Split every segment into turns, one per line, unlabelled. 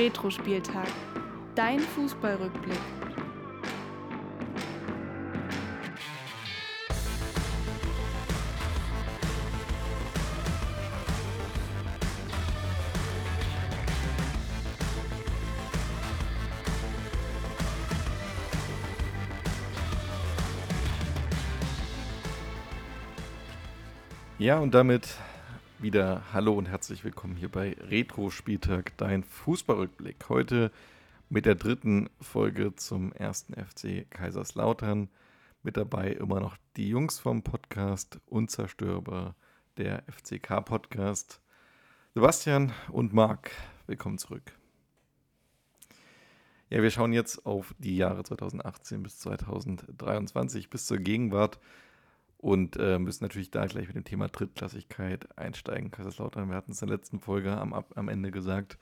Retro-Spieltag. Dein Fußballrückblick.
Ja, und damit wieder Hallo und herzlich willkommen hier bei Retro Spieltag, dein Fußballrückblick. Heute mit der dritten Folge zum ersten FC Kaiserslautern. Mit dabei immer noch die Jungs vom Podcast Unzerstörbar, der FCK Podcast. Sebastian und Marc, willkommen zurück. Ja, wir schauen jetzt auf die Jahre 2018 bis 2023 bis zur Gegenwart und äh, müssen natürlich da gleich mit dem Thema Drittklassigkeit einsteigen. Kaiserslautern, wir hatten es in der letzten Folge am, am Ende gesagt,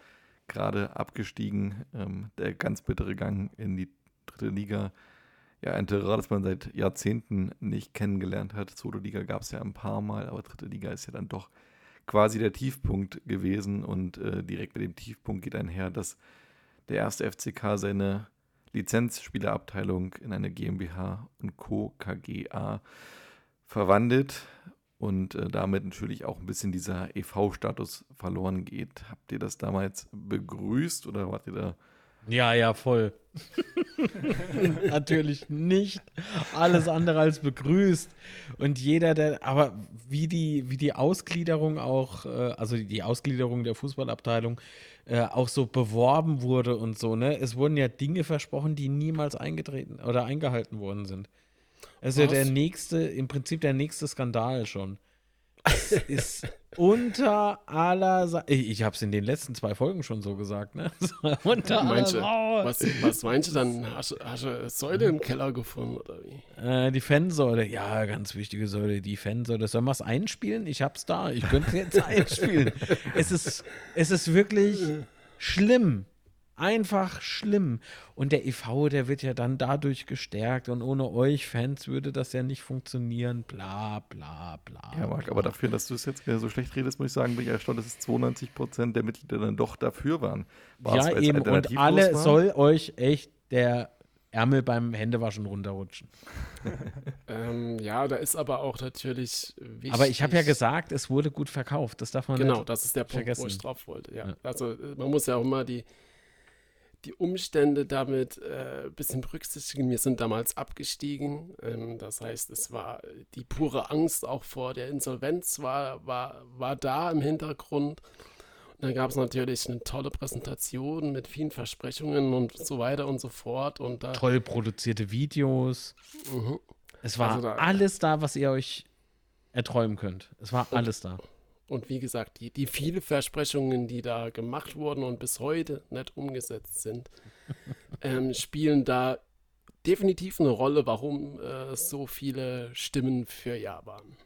gerade abgestiegen. Ähm, der ganz bittere Gang in die dritte Liga. Ja, ein Terrain, das man seit Jahrzehnten nicht kennengelernt hat. Zweite Liga gab es ja ein paar Mal, aber dritte Liga ist ja dann doch quasi der Tiefpunkt gewesen. Und äh, direkt mit dem Tiefpunkt geht einher, dass der erste FCK seine Lizenzspielerabteilung in eine GmbH und Co. KGA verwandelt und äh, damit natürlich auch ein bisschen dieser EV-Status verloren geht. Habt ihr das damals begrüßt oder wart ihr da?
Ja, ja, voll. Natürlich nicht. Alles andere als begrüßt. Und jeder, der, aber wie die, wie die Ausgliederung auch, äh, also die Ausgliederung der Fußballabteilung äh, auch so beworben wurde und so, ne? Es wurden ja Dinge versprochen, die niemals eingetreten oder eingehalten worden sind. Also der nächste, im Prinzip der nächste Skandal schon. Das ist unter aller Sa Ich, ich habe es in den letzten zwei Folgen schon so gesagt, ne? unter
Manche, aller was, was meinst du dann? Hast, hast du Säule im Keller gefunden oder wie?
Äh, die Fansäule, ja, ganz wichtige Säule, die Fansäule. Sollen wir es einspielen? Ich hab's da. Ich könnte es jetzt einspielen. es, ist, es ist wirklich schlimm. Einfach schlimm. Und der EV, der wird ja dann dadurch gestärkt und ohne euch Fans würde das ja nicht funktionieren. Bla, bla, bla.
Ja, Marc, aber dafür, dass du es jetzt so schlecht redest, muss ich sagen, bin ich erstaunt, dass es 92 Prozent der Mitglieder dann doch dafür waren.
War's, ja, eben. Und alle war? soll euch echt der Ärmel beim Händewaschen runterrutschen.
ähm, ja, da ist aber auch natürlich
wichtig. Aber ich habe ja gesagt, es wurde gut verkauft. Das darf man
genau,
nicht
das ist der Punkt, vergessen. wo ich drauf wollte. Ja. ja. Also man muss ja auch mal die die Umstände damit äh, ein bisschen berücksichtigen. Wir sind damals abgestiegen. Ähm, das heißt, es war die pure Angst auch vor der Insolvenz war, war, war da im Hintergrund. Und dann gab es natürlich eine tolle Präsentation mit vielen Versprechungen und so weiter und so fort. Und
da, Toll produzierte Videos. Mhm. Es war also da, alles da, was ihr euch erträumen könnt. Es war alles da.
Und wie gesagt, die, die viele Versprechungen, die da gemacht wurden und bis heute nicht umgesetzt sind, ähm, spielen da definitiv eine Rolle, warum äh, so viele Stimmen für Ja waren.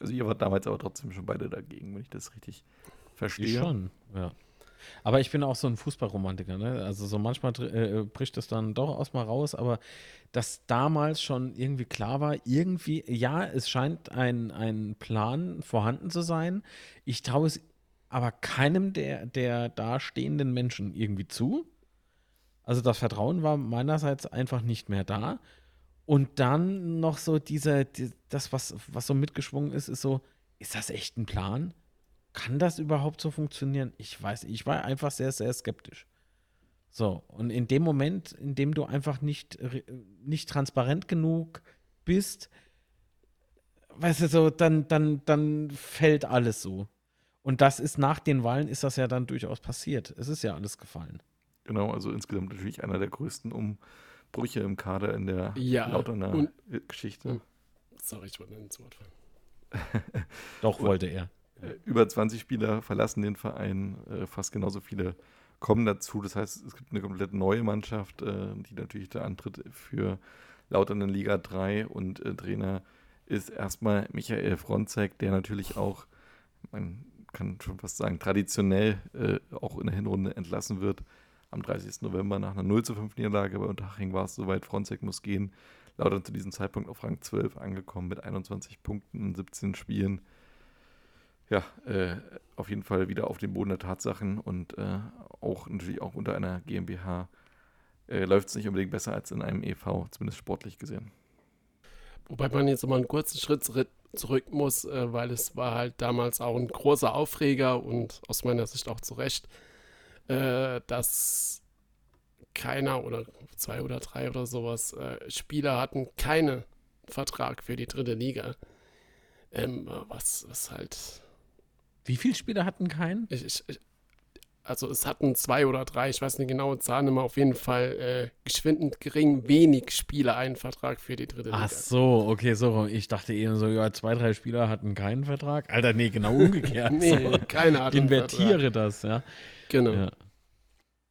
Also ihr wart damals aber trotzdem schon beide dagegen, wenn ich das richtig verstehe. Ich
schon, ja. Aber ich bin auch so ein Fußballromantiker, ne? Also so manchmal äh, bricht es dann doch aus mal raus, aber dass damals schon irgendwie klar war, irgendwie, ja, es scheint ein, ein Plan vorhanden zu sein. Ich traue es aber keinem der, der da stehenden Menschen irgendwie zu. Also das Vertrauen war meinerseits einfach nicht mehr da. Und dann noch so dieser, die, das, was, was so mitgeschwungen ist, ist so, ist das echt ein Plan? Kann das überhaupt so funktionieren? Ich weiß, ich war einfach sehr, sehr skeptisch. So, und in dem Moment, in dem du einfach nicht, nicht transparent genug bist, weißt du, so, dann, dann, dann fällt alles so. Und das ist nach den Wahlen ist das ja dann durchaus passiert. Es ist ja alles gefallen.
Genau, also insgesamt natürlich einer der größten Umbrüche im Kader in der ja, Lauterner Geschichte.
Sorry, ich wollte ins Wort
fallen. Doch, wollte er.
Äh, über 20 Spieler verlassen den Verein, äh, fast genauso viele kommen dazu. Das heißt, es gibt eine komplett neue Mannschaft, äh, die natürlich der Antritt für Lautern in Liga 3 und Trainer ist erstmal Michael Fronzek, der natürlich auch, man kann schon fast sagen, traditionell auch in der Hinrunde entlassen wird. Am 30. November nach einer 0 zu 5 Niederlage bei Unterhaching war es soweit, Fronzek muss gehen. Lautern zu diesem Zeitpunkt auf Rang 12 angekommen mit 21 Punkten in 17 Spielen ja, äh, auf jeden Fall wieder auf dem Boden der Tatsachen und äh, auch natürlich auch unter einer GmbH äh, läuft es nicht unbedingt besser als in einem EV, zumindest sportlich gesehen.
Wobei man jetzt mal einen kurzen Schritt zurück muss, äh, weil es war halt damals auch ein großer Aufreger und aus meiner Sicht auch zu Recht, äh, dass keiner oder zwei oder drei oder sowas äh, Spieler hatten keinen Vertrag für die dritte Liga. Ähm, was, was halt.
Wie viele Spieler hatten keinen?
Ich, ich, also es hatten zwei oder drei, ich weiß nicht genaue Zahlen, aber auf jeden Fall äh, geschwindend gering, wenig Spieler einen Vertrag für die dritte Liga.
Ach so, okay, so. Ich dachte eben so, ja, zwei, drei Spieler hatten keinen Vertrag. Alter, nee, genau umgekehrt.
nee, keiner hat
Invertiere das, ja.
Genau. Ja.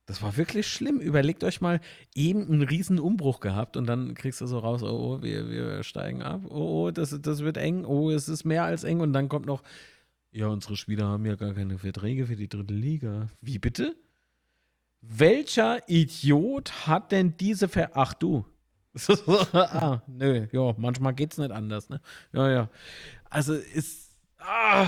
Das war wirklich schlimm. Überlegt euch mal, eben einen riesen Umbruch gehabt und dann kriegst du so raus, oh, oh wir, wir steigen ab, oh, oh, das, das wird eng, oh, es ist mehr als eng und dann kommt noch, ja, unsere Spieler haben ja gar keine Verträge für die dritte Liga. Wie bitte? Welcher Idiot hat denn diese Ver... Ach du. ah, nö, ja, manchmal geht's nicht anders, ne? Ja, ja. Also ist... Ah,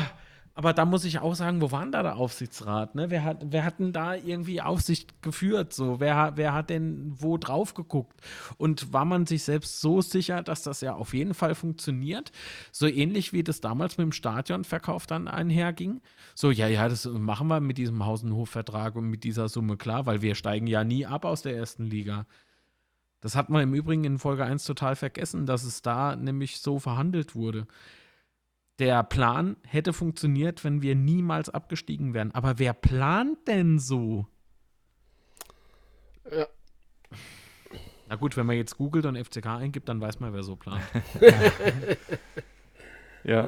aber da muss ich auch sagen, wo war denn da der Aufsichtsrat? Ne? Wer, hat, wer hat denn da irgendwie Aufsicht geführt? So? Wer, wer hat denn wo drauf geguckt? Und war man sich selbst so sicher, dass das ja auf jeden Fall funktioniert? So ähnlich wie das damals mit dem Stadionverkauf dann einherging. So, ja, ja, das machen wir mit diesem Hausenhof-Vertrag und mit dieser Summe klar, weil wir steigen ja nie ab aus der ersten Liga. Das hat man im Übrigen in Folge 1 total vergessen, dass es da nämlich so verhandelt wurde der Plan hätte funktioniert, wenn wir niemals abgestiegen wären. Aber wer plant denn so?
Ja.
Na gut, wenn man jetzt googelt und FCK eingibt, dann weiß man, wer so plant.
ja.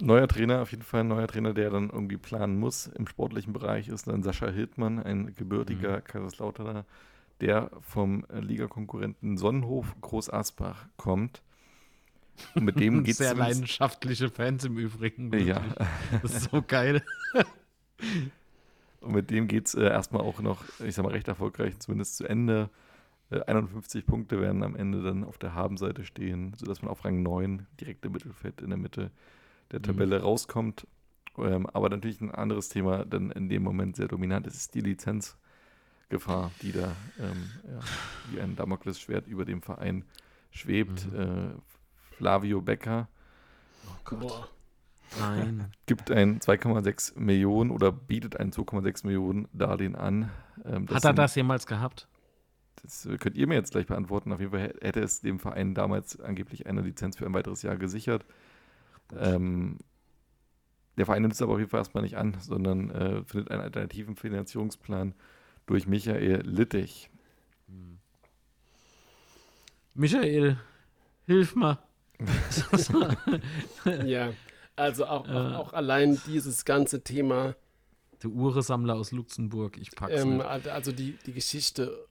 Neuer Trainer, auf jeden Fall ein neuer Trainer, der dann irgendwie planen muss im sportlichen Bereich, ist dann Sascha Hildmann, ein gebürtiger mhm. Kaiserslauterer, der vom Ligakonkurrenten Sonnenhof Groß Asbach kommt und mit dem geht es.
Sehr leidenschaftliche Fans im Übrigen.
Wirklich. Ja.
Das ist so geil.
Und mit dem geht es äh, erstmal auch noch, ich sag mal, recht erfolgreich, zumindest zu Ende. Äh, 51 Punkte werden am Ende dann auf der Habenseite stehen, sodass man auf Rang 9 direkt im Mittelfeld in der Mitte der mhm. Tabelle mhm. rauskommt. Ähm, aber natürlich ein anderes Thema, dann in dem Moment sehr dominant ist, ist die Lizenzgefahr, die da ähm, ja, wie ein Damoklesschwert über dem Verein schwebt. Mhm. Äh, Flavio Becker.
Oh Gott. Boah. Nein.
Gibt ein 2,6 Millionen oder bietet ein 2,6 Millionen Darlehen an.
Ähm, Hat er sind, das jemals gehabt?
Das könnt ihr mir jetzt gleich beantworten. Auf jeden Fall hätte es dem Verein damals angeblich eine Lizenz für ein weiteres Jahr gesichert. Ähm, der Verein nimmt es aber auf jeden Fall erstmal nicht an, sondern äh, findet einen alternativen Finanzierungsplan durch Michael Littich.
Michael, hilf mal.
ja, also auch, äh, auch, auch, allein dieses ganze Thema.
Der Uhresammler aus Luxemburg, ich pack's ähm,
Also die, die Geschichte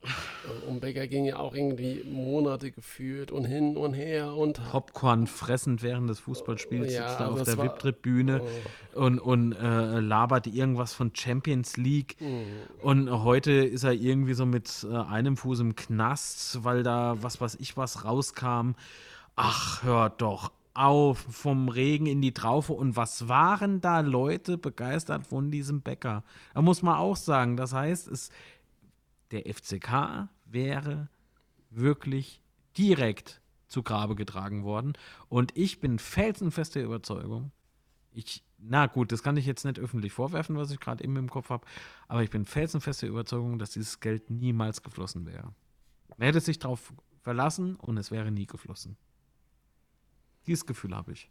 um Becker ging ja auch irgendwie Monate geführt und hin und her und
Popcorn fressend während des Fußballspiels ja, sitzt da auf der VIP-Tribüne oh. und, und äh, labert irgendwas von Champions League. Mhm. Und heute ist er irgendwie so mit äh, einem Fuß im Knast, weil da was weiß ich was rauskam. Ach, hört doch auf, vom Regen in die Traufe. Und was waren da Leute begeistert von diesem Bäcker? Da muss man auch sagen, das heißt, es, der FCK wäre wirklich direkt zu Grabe getragen worden. Und ich bin felsenfester Überzeugung, ich, na gut, das kann ich jetzt nicht öffentlich vorwerfen, was ich gerade eben im Kopf habe, aber ich bin felsenfester Überzeugung, dass dieses Geld niemals geflossen wäre. Man hätte sich darauf verlassen und es wäre nie geflossen. Dieses Gefühl habe ich.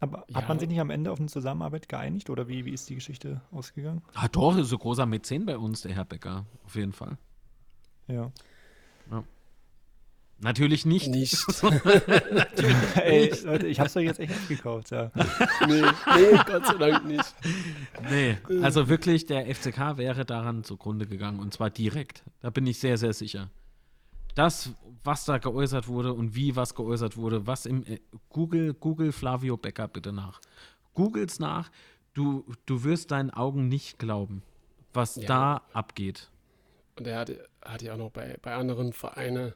Aber ja. hat man sich nicht am Ende auf eine Zusammenarbeit geeinigt oder wie, wie ist die Geschichte ausgegangen?
Ah, doch, ist so großer Mäzen bei uns, der Herr Becker, auf jeden Fall.
Ja.
ja. Natürlich nicht.
Nicht.
Natürlich Ey, Leute, ich hab's doch jetzt echt nicht gekauft, ja.
nee, nee, Gott sei Dank nicht.
Nee, also wirklich, der FCK wäre daran zugrunde gegangen und zwar direkt. Da bin ich sehr, sehr sicher das, was da geäußert wurde und wie was geäußert wurde, was im äh, Google, Google Flavio Becker bitte nach. Googles nach, du, du wirst deinen Augen nicht glauben, was ja. da abgeht.
Und er hat, hat ja auch noch bei, bei anderen Vereinen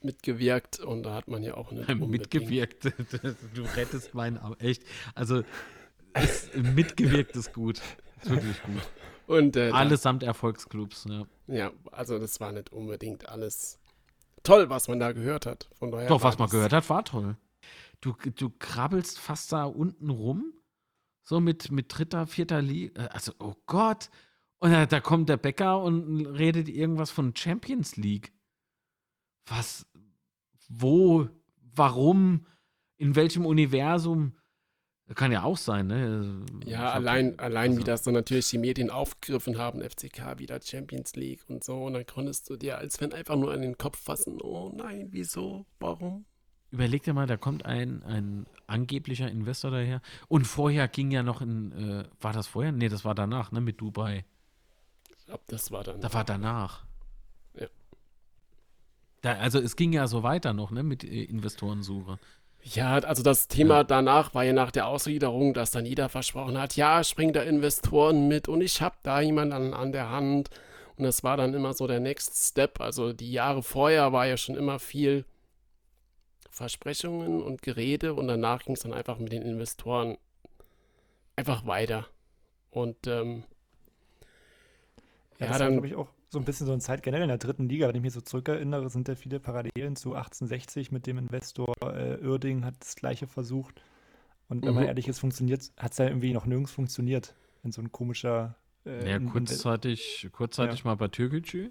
mitgewirkt und da hat man ja auch eine
Mitgewirkt, du rettest meinen Augen. Echt. Also ist, mitgewirkt ist gut. Ist wirklich gut.
Und, äh,
Allesamt Erfolgsclubs, ja.
Ja, also das war nicht unbedingt alles toll, was man da gehört hat. Von daher
Doch, was man gehört hat, war toll. Du, du krabbelst fast da unten rum, so mit, mit dritter, vierter Liga. Also, oh Gott. Und da, da kommt der Bäcker und redet irgendwas von Champions League. Was, wo, warum, in welchem Universum? Kann ja auch sein, ne? Ich
Ja,
hab-
allein, allein wie
also-
das dann natürlich die Medien aufgegriffen haben, FCK wieder Champions League und so. Und dann konntest du dir als Fan einfach nur an den Kopf fassen, oh nein, wieso, warum?
Überleg dir mal, da kommt ein, ein angeblicher Investor daher. Und vorher ging ja noch in, äh, war das vorher? Nee, das war danach, ne, mit Dubai.
Ich glaube, das war dann.
Da war danach.
Ja.
Da, also es ging ja so weiter noch, ne, mit äh, Investorensuche.
Ja, also das Thema
Ja.
danach war ja nach der Ausgliederung, dass dann jeder versprochen hat, ja, springen da Investoren mit und ich habe da jemanden an, an der Hand. Und das war dann immer so der Next Step. Also die Jahre vorher war ja schon immer viel Versprechungen und Gerede und danach ging es dann einfach mit den Investoren einfach weiter. Und ähm,
Ja,
ja,
das war,
dann
glaube ich, auch so ein bisschen so eine Zeit generell in der dritten Liga. Wenn ich mich so zurückerinnere, sind da viele Parallelen zu 1860 mit dem Investor äh, Uerding hat das gleiche versucht. Und wenn man
Mhm.
ehrlich ist, funktioniert hat es ja irgendwie noch nirgends funktioniert. In so ein komischer äh,
ja, kurzzeitig, kurzzeitig mal bei Türkgücü.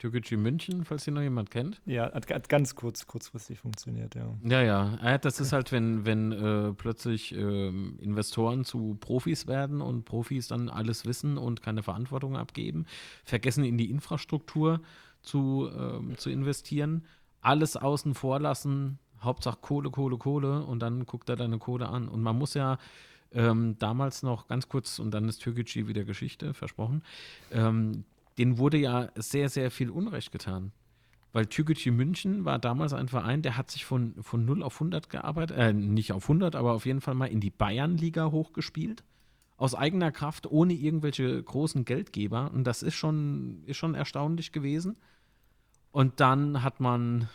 Türkgücü München, falls hier noch jemand kennt.
ja, hat, hat ganz kurz, kurzfristig funktioniert, ja.
Ja, ja. Äh, Das ist halt, wenn, wenn äh, plötzlich ähm, Investoren zu Profis werden und Profis dann alles wissen und keine Verantwortung abgeben, vergessen in die Infrastruktur zu, ähm, zu investieren, alles außen vor lassen, Hauptsache Kohle, Kohle, Kohle und dann guckt er deine Kohle an. Und man muss ja ähm, damals noch ganz kurz, und dann ist Türkgücü wieder Geschichte, versprochen, ähm, denen wurde ja sehr, sehr viel Unrecht getan. Weil Türkgücü München war damals ein Verein, der hat sich von, von 0 auf 100 gearbeitet, äh, nicht auf 100, aber auf jeden Fall mal in die Bayernliga hochgespielt. Aus eigener Kraft, ohne irgendwelche großen Geldgeber. Und das ist schon, ist schon erstaunlich gewesen. Und dann hat man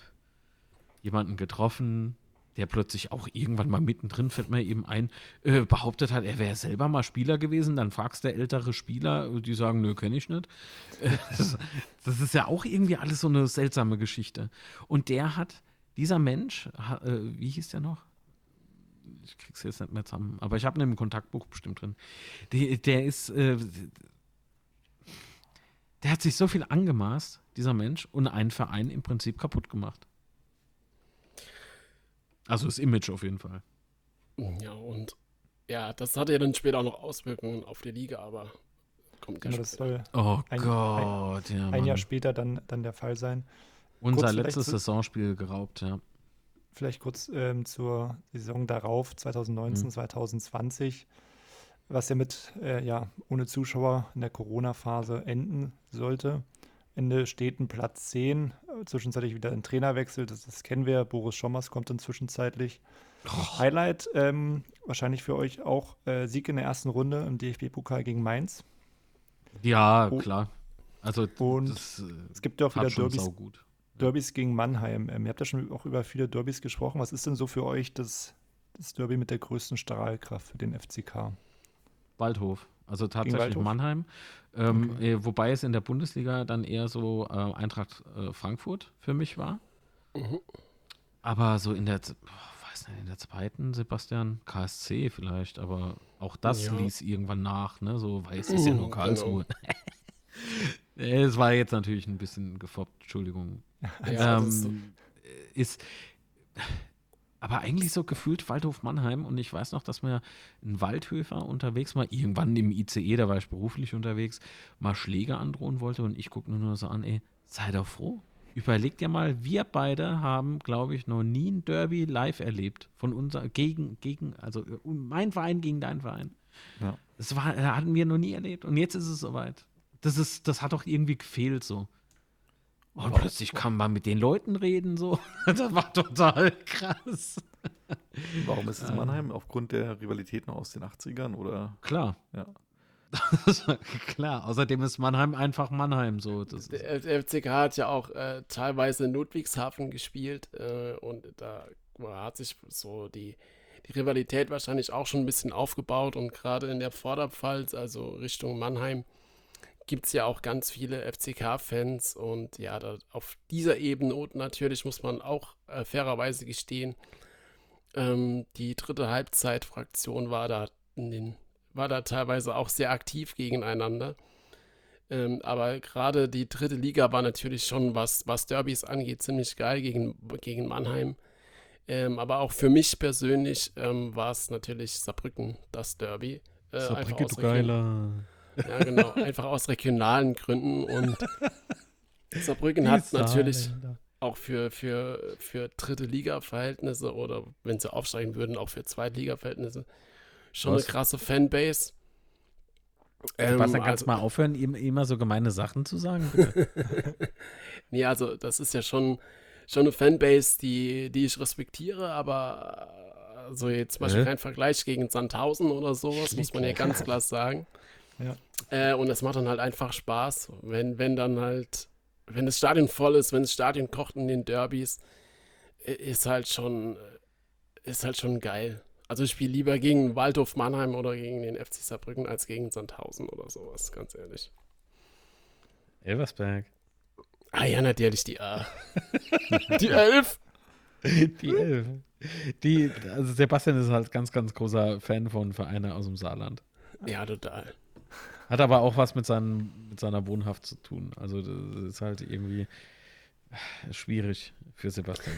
jemanden getroffen, der plötzlich auch irgendwann mal mittendrin, fällt mir eben ein, äh, behauptet hat, er wäre selber mal Spieler gewesen. Dann fragst du ältere Spieler, die sagen, nö, kenne ich nicht. Äh, das, ist ja auch irgendwie alles so eine seltsame Geschichte. Und der hat, dieser Mensch, äh, wie hieß der noch? Ich krieg's jetzt nicht mehr zusammen, aber ich habe ihn im Kontaktbuch bestimmt drin. Der, der ist, äh, der hat sich so viel angemaßt, dieser Mensch, und einen Verein im Prinzip kaputt gemacht. Also das Image auf jeden Fall.
Ja, und ja, das hatte ja dann später auch noch Auswirkungen auf die Liga, aber kommt ja
Genau, das soll
Oh
Ein-
Gott, ja.
ein Jahr später dann, dann der Fall sein.
Unser
kurz
letztes
zu-
Saisonspiel geraubt, ja.
Vielleicht kurz ähm, zur Saison darauf, 2019,
Mhm.
2020, was ja mit, äh, ja, ohne Zuschauer in der Corona-Phase enden sollte. Ende steht ein Platz 10, äh, zwischenzeitlich wieder ein Trainerwechsel, das, das kennen wir. Boris Schommers kommt dann zwischenzeitlich. Highlight ähm, wahrscheinlich für euch auch äh, Sieg in der ersten Runde im DFB-Pokal gegen Mainz.
Ja,
Oh.
klar. Also
Und
das äh,
Es gibt ja auch wieder Derbys. Derbys gegen Mannheim. Ähm, ihr habt ja schon auch über viele Derbys gesprochen. Was ist denn so für euch das, das Derby mit der größten Strahlkraft für den FCK?
Waldhof. Also tatsächlich? Mannheim. Ähm,
Okay.
äh, wobei es in der Bundesliga dann eher so äh, Eintracht äh, Frankfurt für mich war.
Mhm.
Aber so in der, boah, weiß nicht, in der zweiten, Sebastian, KSC vielleicht, aber auch das
Ja.
ließ irgendwann nach, ne? So weiß es ja
Mhm,
nur Karlsruhe. Äh, Es war jetzt natürlich ein bisschen gefoppt, Entschuldigung.
Ja,
ähm, ist, aber eigentlich so gefühlt Waldhof Mannheim und ich weiß noch, dass mir ein Waldhöfer unterwegs mal, irgendwann im ICE, da war ich beruflich unterwegs, mal Schläge androhen wollte und ich gucke nur so an, ey, sei doch froh. Überleg dir mal, wir beide haben, glaube ich, noch nie ein Derby live erlebt. Von unser, gegen, gegen, also mein Verein gegen dein Verein.
Ja.
Das war, äh, hatten wir noch nie erlebt. Und jetzt ist es soweit. Das ist, das hat doch irgendwie gefehlt so. Und plötzlich kann man mit den Leuten reden, so. Das war total krass.
Warum ist es Mannheim? Aufgrund der Rivalitäten aus den 80ern oder?
Klar.
Ja.
Klar. Außerdem ist Mannheim einfach Mannheim so.
Der FCK hat ja auch äh, teilweise in Ludwigshafen gespielt äh, und da hat sich so die, die Rivalität wahrscheinlich auch schon ein bisschen aufgebaut und gerade in der Vorderpfalz, also Richtung Mannheim, gibt es ja auch ganz viele FCK-Fans und ja, da, auf dieser Ebene und natürlich muss man auch äh, fairerweise gestehen, ähm, die dritte Halbzeitfraktion war da den, war da teilweise auch sehr aktiv gegeneinander. Ähm, aber gerade die dritte Liga war natürlich schon, was, was Derbys angeht, ziemlich geil gegen, gegen Mannheim. Ähm, aber auch für mich persönlich ähm, war es natürlich Saarbrücken, das Derby.
Äh, Saarbrücken, du Geiler.
Ja, genau. einfach aus regionalen Gründen. Und Saarbrücken hat natürlich auch für, für, für dritte Liga-Verhältnisse oder wenn sie aufsteigen würden, auch für Zweitliga-Verhältnisse schon Was? eine krasse Fanbase.
Ähm, Was, dann kannst also, mal aufhören, ihm immer so gemeine Sachen zu sagen,
nee, also das ist ja schon, schon eine Fanbase, die, die ich respektiere, aber so also jetzt zum Beispiel äh? kein Vergleich gegen Sandhausen oder sowas, Schlick. muss man ja ganz klar sagen. Ja. Äh, und es macht dann halt einfach Spaß, wenn, wenn dann halt, wenn das Stadion voll ist, wenn das Stadion kocht in den Derbys, ist halt schon, ist halt schon geil. Also ich spiele lieber gegen Waldhof Mannheim oder gegen den FC Saarbrücken als gegen Sandhausen oder sowas, ganz ehrlich.
Elversberg.
Ah ja, natürlich die A. die Elf.
Die Elf. Die, also Sebastian ist halt ganz, ganz großer Fan von Vereinen aus dem Saarland.
Ja, total.
Hat aber auch was mit, seinen, mit seiner Wohnhaft zu tun. Also das ist halt irgendwie schwierig für Sebastian.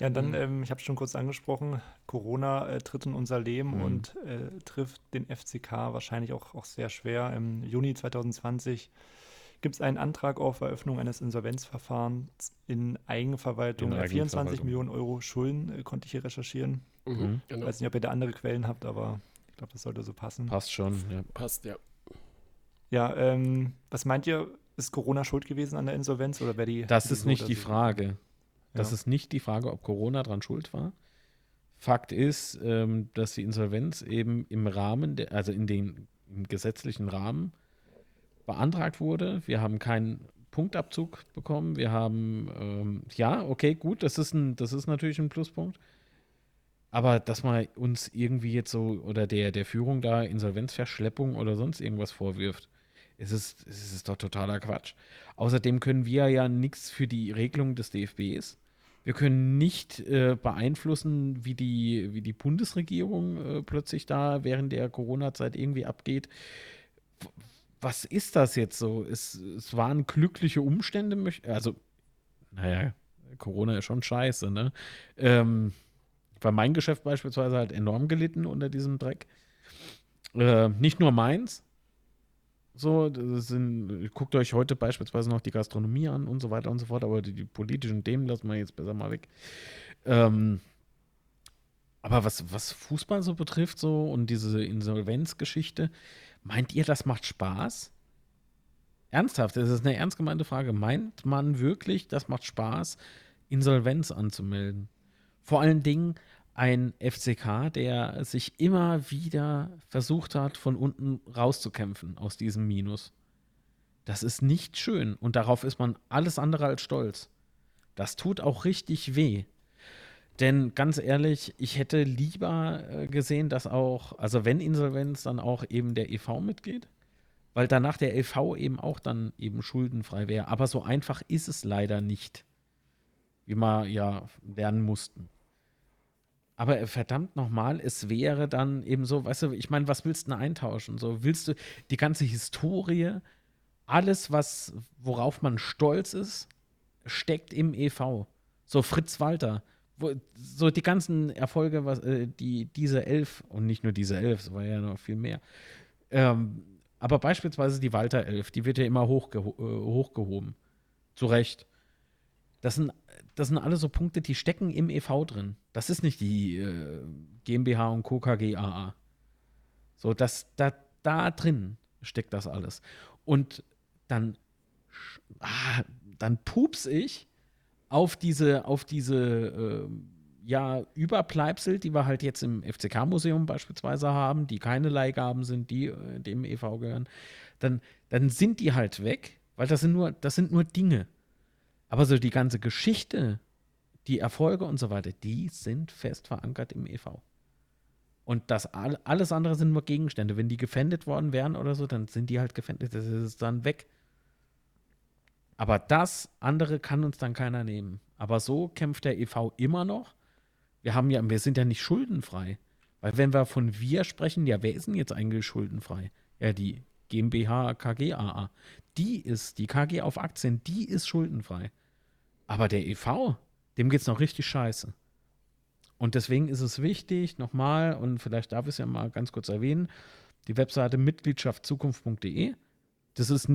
Ja, dann, mhm. ähm, ich habe es schon kurz angesprochen, Corona äh, tritt in unser Leben mhm. und äh, trifft den FCK wahrscheinlich auch, auch sehr schwer. Im Juni 2020 gibt es einen Antrag auf Eröffnung eines Insolvenzverfahrens in Eigenverwaltung. In 24 Millionen Euro Schulden äh, konnte ich hier recherchieren. Mhm, mhm. genau. Ich weiß nicht, ob ihr da andere Quellen habt, aber ich glaube, das sollte so passen.
Passt schon, ja.
Passt, ja.
Ja, ähm, was meint ihr, ist Corona schuld gewesen an der Insolvenz oder wäre die.
Das ist nicht die Frage. Das ja. ist nicht die Frage, ob Corona dran schuld war. Fakt ist, ähm, dass die Insolvenz eben im Rahmen, der, also in den im gesetzlichen Rahmen beantragt wurde. Wir haben keinen Punktabzug bekommen. Wir haben, ähm, ja, okay, gut, das ist, ein, das ist natürlich ein Pluspunkt. Aber dass man uns irgendwie jetzt so oder der, der Führung da Insolvenzverschleppung oder sonst irgendwas vorwirft, es ist, es ist doch totaler Quatsch. Außerdem können wir ja nichts für die Regelung des DFBs. Wir können nicht äh, beeinflussen, wie die, wie die Bundesregierung äh, plötzlich da während der Corona-Zeit irgendwie abgeht. Was ist das jetzt so? Es, es waren glückliche Umstände, also, naja, Corona ist schon scheiße, ne? Ähm, weil mein Geschäft beispielsweise halt enorm gelitten unter diesem Dreck. Äh, nicht nur meins, so, sind, guckt euch heute beispielsweise noch die Gastronomie an und so weiter und so fort, aber die, die politischen Themen lassen wir jetzt besser mal weg. Ähm, aber was, was Fußball so betrifft, so und diese Insolvenzgeschichte, meint ihr, das macht Spaß? Ernsthaft, das ist eine ernst gemeinte Frage. Meint man wirklich, das macht Spaß, Insolvenz anzumelden? Vor allen Dingen, ein FCK, der sich immer wieder versucht hat, von unten rauszukämpfen aus diesem Minus. Das ist nicht schön und darauf ist man alles andere als stolz. Das tut auch richtig weh. Denn ganz ehrlich, ich hätte lieber äh, gesehen, dass auch, also wenn Insolvenz, dann auch eben der EV mitgeht, weil danach der EV eben auch dann eben schuldenfrei wäre. Aber so einfach ist es leider nicht, wie wir ja lernen mussten. Aber äh, verdammt nochmal, es wäre dann eben so, weißt du, ich meine, was willst du denn eintauschen? So, willst du die ganze Historie, alles, was, worauf man stolz ist, steckt im EV. So Fritz Walter, wo, so die ganzen Erfolge, was, äh, die diese elf, und nicht nur diese elf, es war ja noch viel mehr, ähm, aber beispielsweise die Walter elf, die wird ja immer hochgeho äh, hochgehoben. Zu Recht. Das sind, das sind alles so Punkte, die stecken im EV drin. Das ist nicht die äh, GmbH und Co. KGAA. So, das, da, da drin steckt das alles. Und dann, ah, dann pups ich auf diese, auf diese äh, ja, Überbleibsel, die wir halt jetzt im FCK-Museum beispielsweise haben, die keine Leihgaben sind, die äh, dem EV gehören, dann, dann sind die halt weg, weil das sind nur, das sind nur Dinge. Aber so die ganze Geschichte, die Erfolge und so weiter, die sind fest verankert im EV. Und das alles andere sind nur Gegenstände. Wenn die gefändet worden wären oder so, dann sind die halt gefändet. Das ist dann weg. Aber das andere kann uns dann keiner nehmen. Aber so kämpft der EV immer noch. Wir haben ja, wir sind ja nicht schuldenfrei. Weil wenn wir von wir sprechen, ja, wer ist denn jetzt eigentlich schuldenfrei? Ja, die GmbH KGAA. Die ist, die KG auf Aktien, die ist schuldenfrei. Aber der EV, dem geht es noch richtig scheiße. Und deswegen ist es wichtig, nochmal, und vielleicht darf ich es ja mal ganz kurz erwähnen, die Webseite mitgliedschaftzukunft.de. Das ist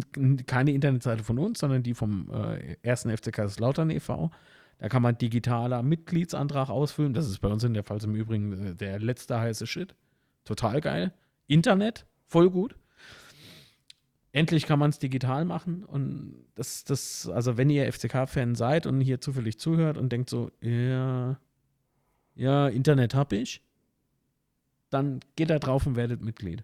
keine Internetseite von uns, sondern die vom äh, 1. FC Kaiserslautern e.V. Da kann man digitaler Mitgliedsantrag ausfüllen. Das ist bei uns in der Fall im Übrigen äh, der letzte heiße Shit. Total geil. Internet, voll gut. Endlich kann man es digital machen. Und das, das, also wenn ihr FCK-Fan seid und hier zufällig zuhört und denkt so, ja, ja, Internet habe ich, dann geht da drauf und werdet Mitglied.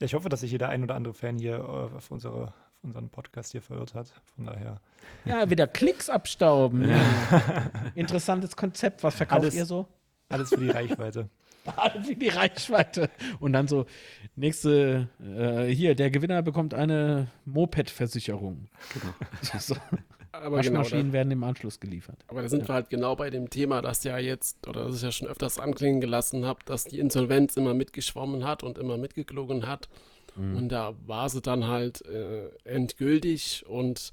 Ja, ich hoffe, dass sich jeder ein oder andere Fan hier äh, auf, unsere, auf unseren Podcast hier verirrt hat. Von daher.
Ja, wieder Klicks abstauben. Ja. Interessantes Konzept. Was verkauft
alles,
ihr so?
Alles für die Reichweite.
Für die Reichweite. Und dann so, nächste, äh, hier, der Gewinner bekommt eine Moped-Versicherung. Genau. so. Aber Waschmaschinen genau, werden im Anschluss geliefert.
Aber da sind ja. wir halt genau bei dem Thema, das ja jetzt, oder das ich ja schon öfters anklingen gelassen habe, dass die Insolvenz immer mitgeschwommen hat und immer mitgeklogen hat. Mhm. Und da war sie dann halt äh, endgültig und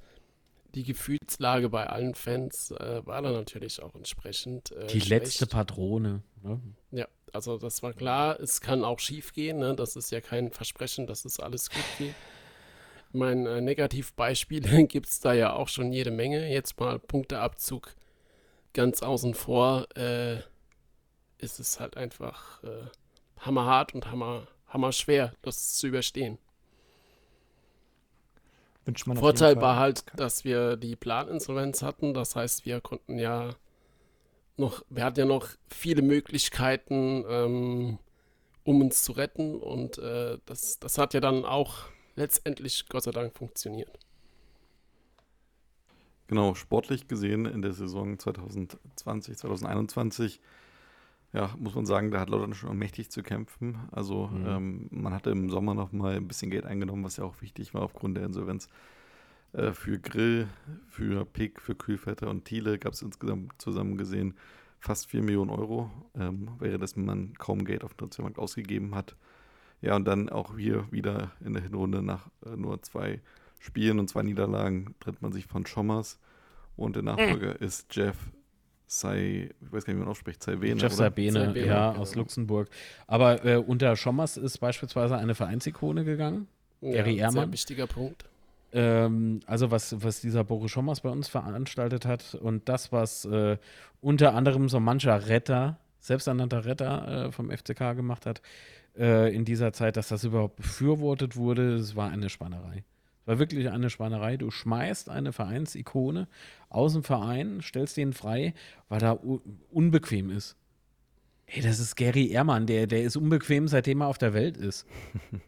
die Gefühlslage bei allen Fans äh, war dann natürlich auch entsprechend.
Äh, die schlecht. letzte Patrone. Ne?
Ja, also das war klar, es kann auch schief gehen, ne? das ist ja kein Versprechen, dass es alles gut geht mein äh, Negativbeispiele gibt es da ja auch schon jede Menge. Jetzt mal Punkteabzug ganz außen vor, äh, ist es halt einfach äh, hammerhart und hammer, hammerschwer, das zu überstehen. Vorteil war halt, dass wir die Planinsolvenz hatten. Das heißt, wir konnten ja noch, wir hatten ja noch viele Möglichkeiten, ähm, um uns zu retten. Und äh, das, das hat ja dann auch letztendlich Gott sei Dank funktioniert.
Genau, sportlich gesehen in der Saison 2020, 2021, ja, muss man sagen, da hat Lautern schon mächtig zu kämpfen. Also mhm. ähm, man hatte im Sommer noch mal ein bisschen Geld eingenommen, was ja auch wichtig war aufgrund der Insolvenz. Äh, für Grill, für Pick, für Kühlfette und Thiele gab es insgesamt zusammen gesehen fast 4 Millionen Euro, ähm, während man kaum Geld auf dem Transfermarkt ausgegeben hat. Ja, und dann auch hier wieder in der Hinrunde nach äh, nur zwei Spielen und zwei Niederlagen trennt man sich von Schommers. Und der Nachfolger mhm. ist Jeff Sei, ich weiß gar nicht, wie man ausspricht, Saibene.
Jeff Saibene, ja, genau. aus Luxemburg. Aber äh, unter Schommers ist beispielsweise eine Vereinsikone gegangen. Ja, Gary Ehrmann. Sehr
wichtiger Punkt.
Ähm, also was, was dieser Boris Schommers bei uns veranstaltet hat und das, was äh, unter anderem so mancher Retter, selbsternannter Retter äh, vom FCK gemacht hat, äh, in dieser Zeit, dass das überhaupt befürwortet wurde. Es war eine Spannerei. Es war wirklich eine Spannerei. Du schmeißt eine Vereinsikone aus dem Verein, stellst den frei, weil er unbequem ist. Ey, das ist Gary Ehrmann, der, der ist unbequem, seitdem er auf der Welt ist.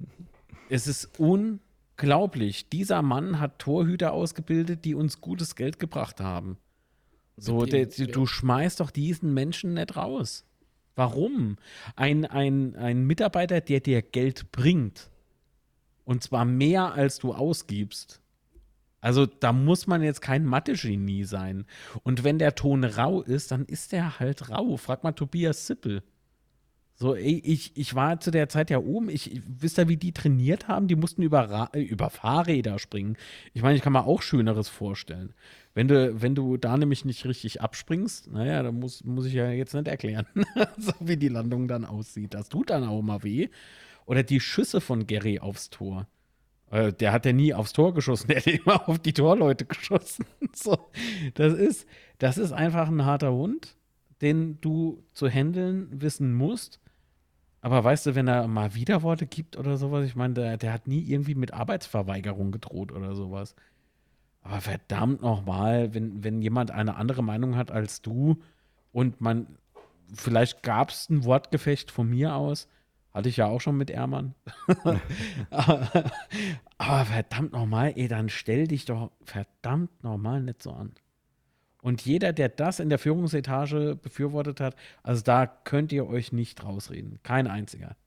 es ist unglaublich. Dieser Mann hat Torhüter ausgebildet, die uns gutes Geld gebracht haben. So, der, du schmeißt doch diesen Menschen nicht raus. Warum? Ein, ein, ein Mitarbeiter, der dir Geld bringt, und zwar mehr, als du ausgibst. Also da muss man jetzt kein Mathe-Genie sein. Und wenn der Ton rau ist, dann ist der halt rau. Frag mal Tobias Sippel. So, ich, ich war zu der Zeit ja oben. Ich, wisst ihr, wie die trainiert haben? Die mussten über, über Fahrräder springen. Ich meine, ich kann mir auch Schöneres vorstellen. Wenn du, wenn du da nämlich nicht richtig abspringst, naja, dann muss, muss ich ja jetzt nicht erklären, so wie die Landung dann aussieht. Das tut dann auch mal weh. Oder die Schüsse von Gary aufs Tor. Äh, der hat ja nie aufs Tor geschossen, der hat immer auf die Torleute geschossen. so, das ist, das ist einfach ein harter Hund, den du zu handeln wissen musst. Aber weißt du, wenn er mal Widerworte gibt oder sowas, ich meine, der, der hat nie irgendwie mit Arbeitsverweigerung gedroht oder sowas. Aber verdammt nochmal, wenn, wenn jemand eine andere Meinung hat als du und man, vielleicht gab es ein Wortgefecht von mir aus, hatte ich ja auch schon mit Ermann. aber, aber, verdammt nochmal, ey, dann stell dich doch verdammt nochmal nicht so an. Und jeder, der das in der Führungsetage befürwortet hat, also da könnt ihr euch nicht rausreden. Kein einziger.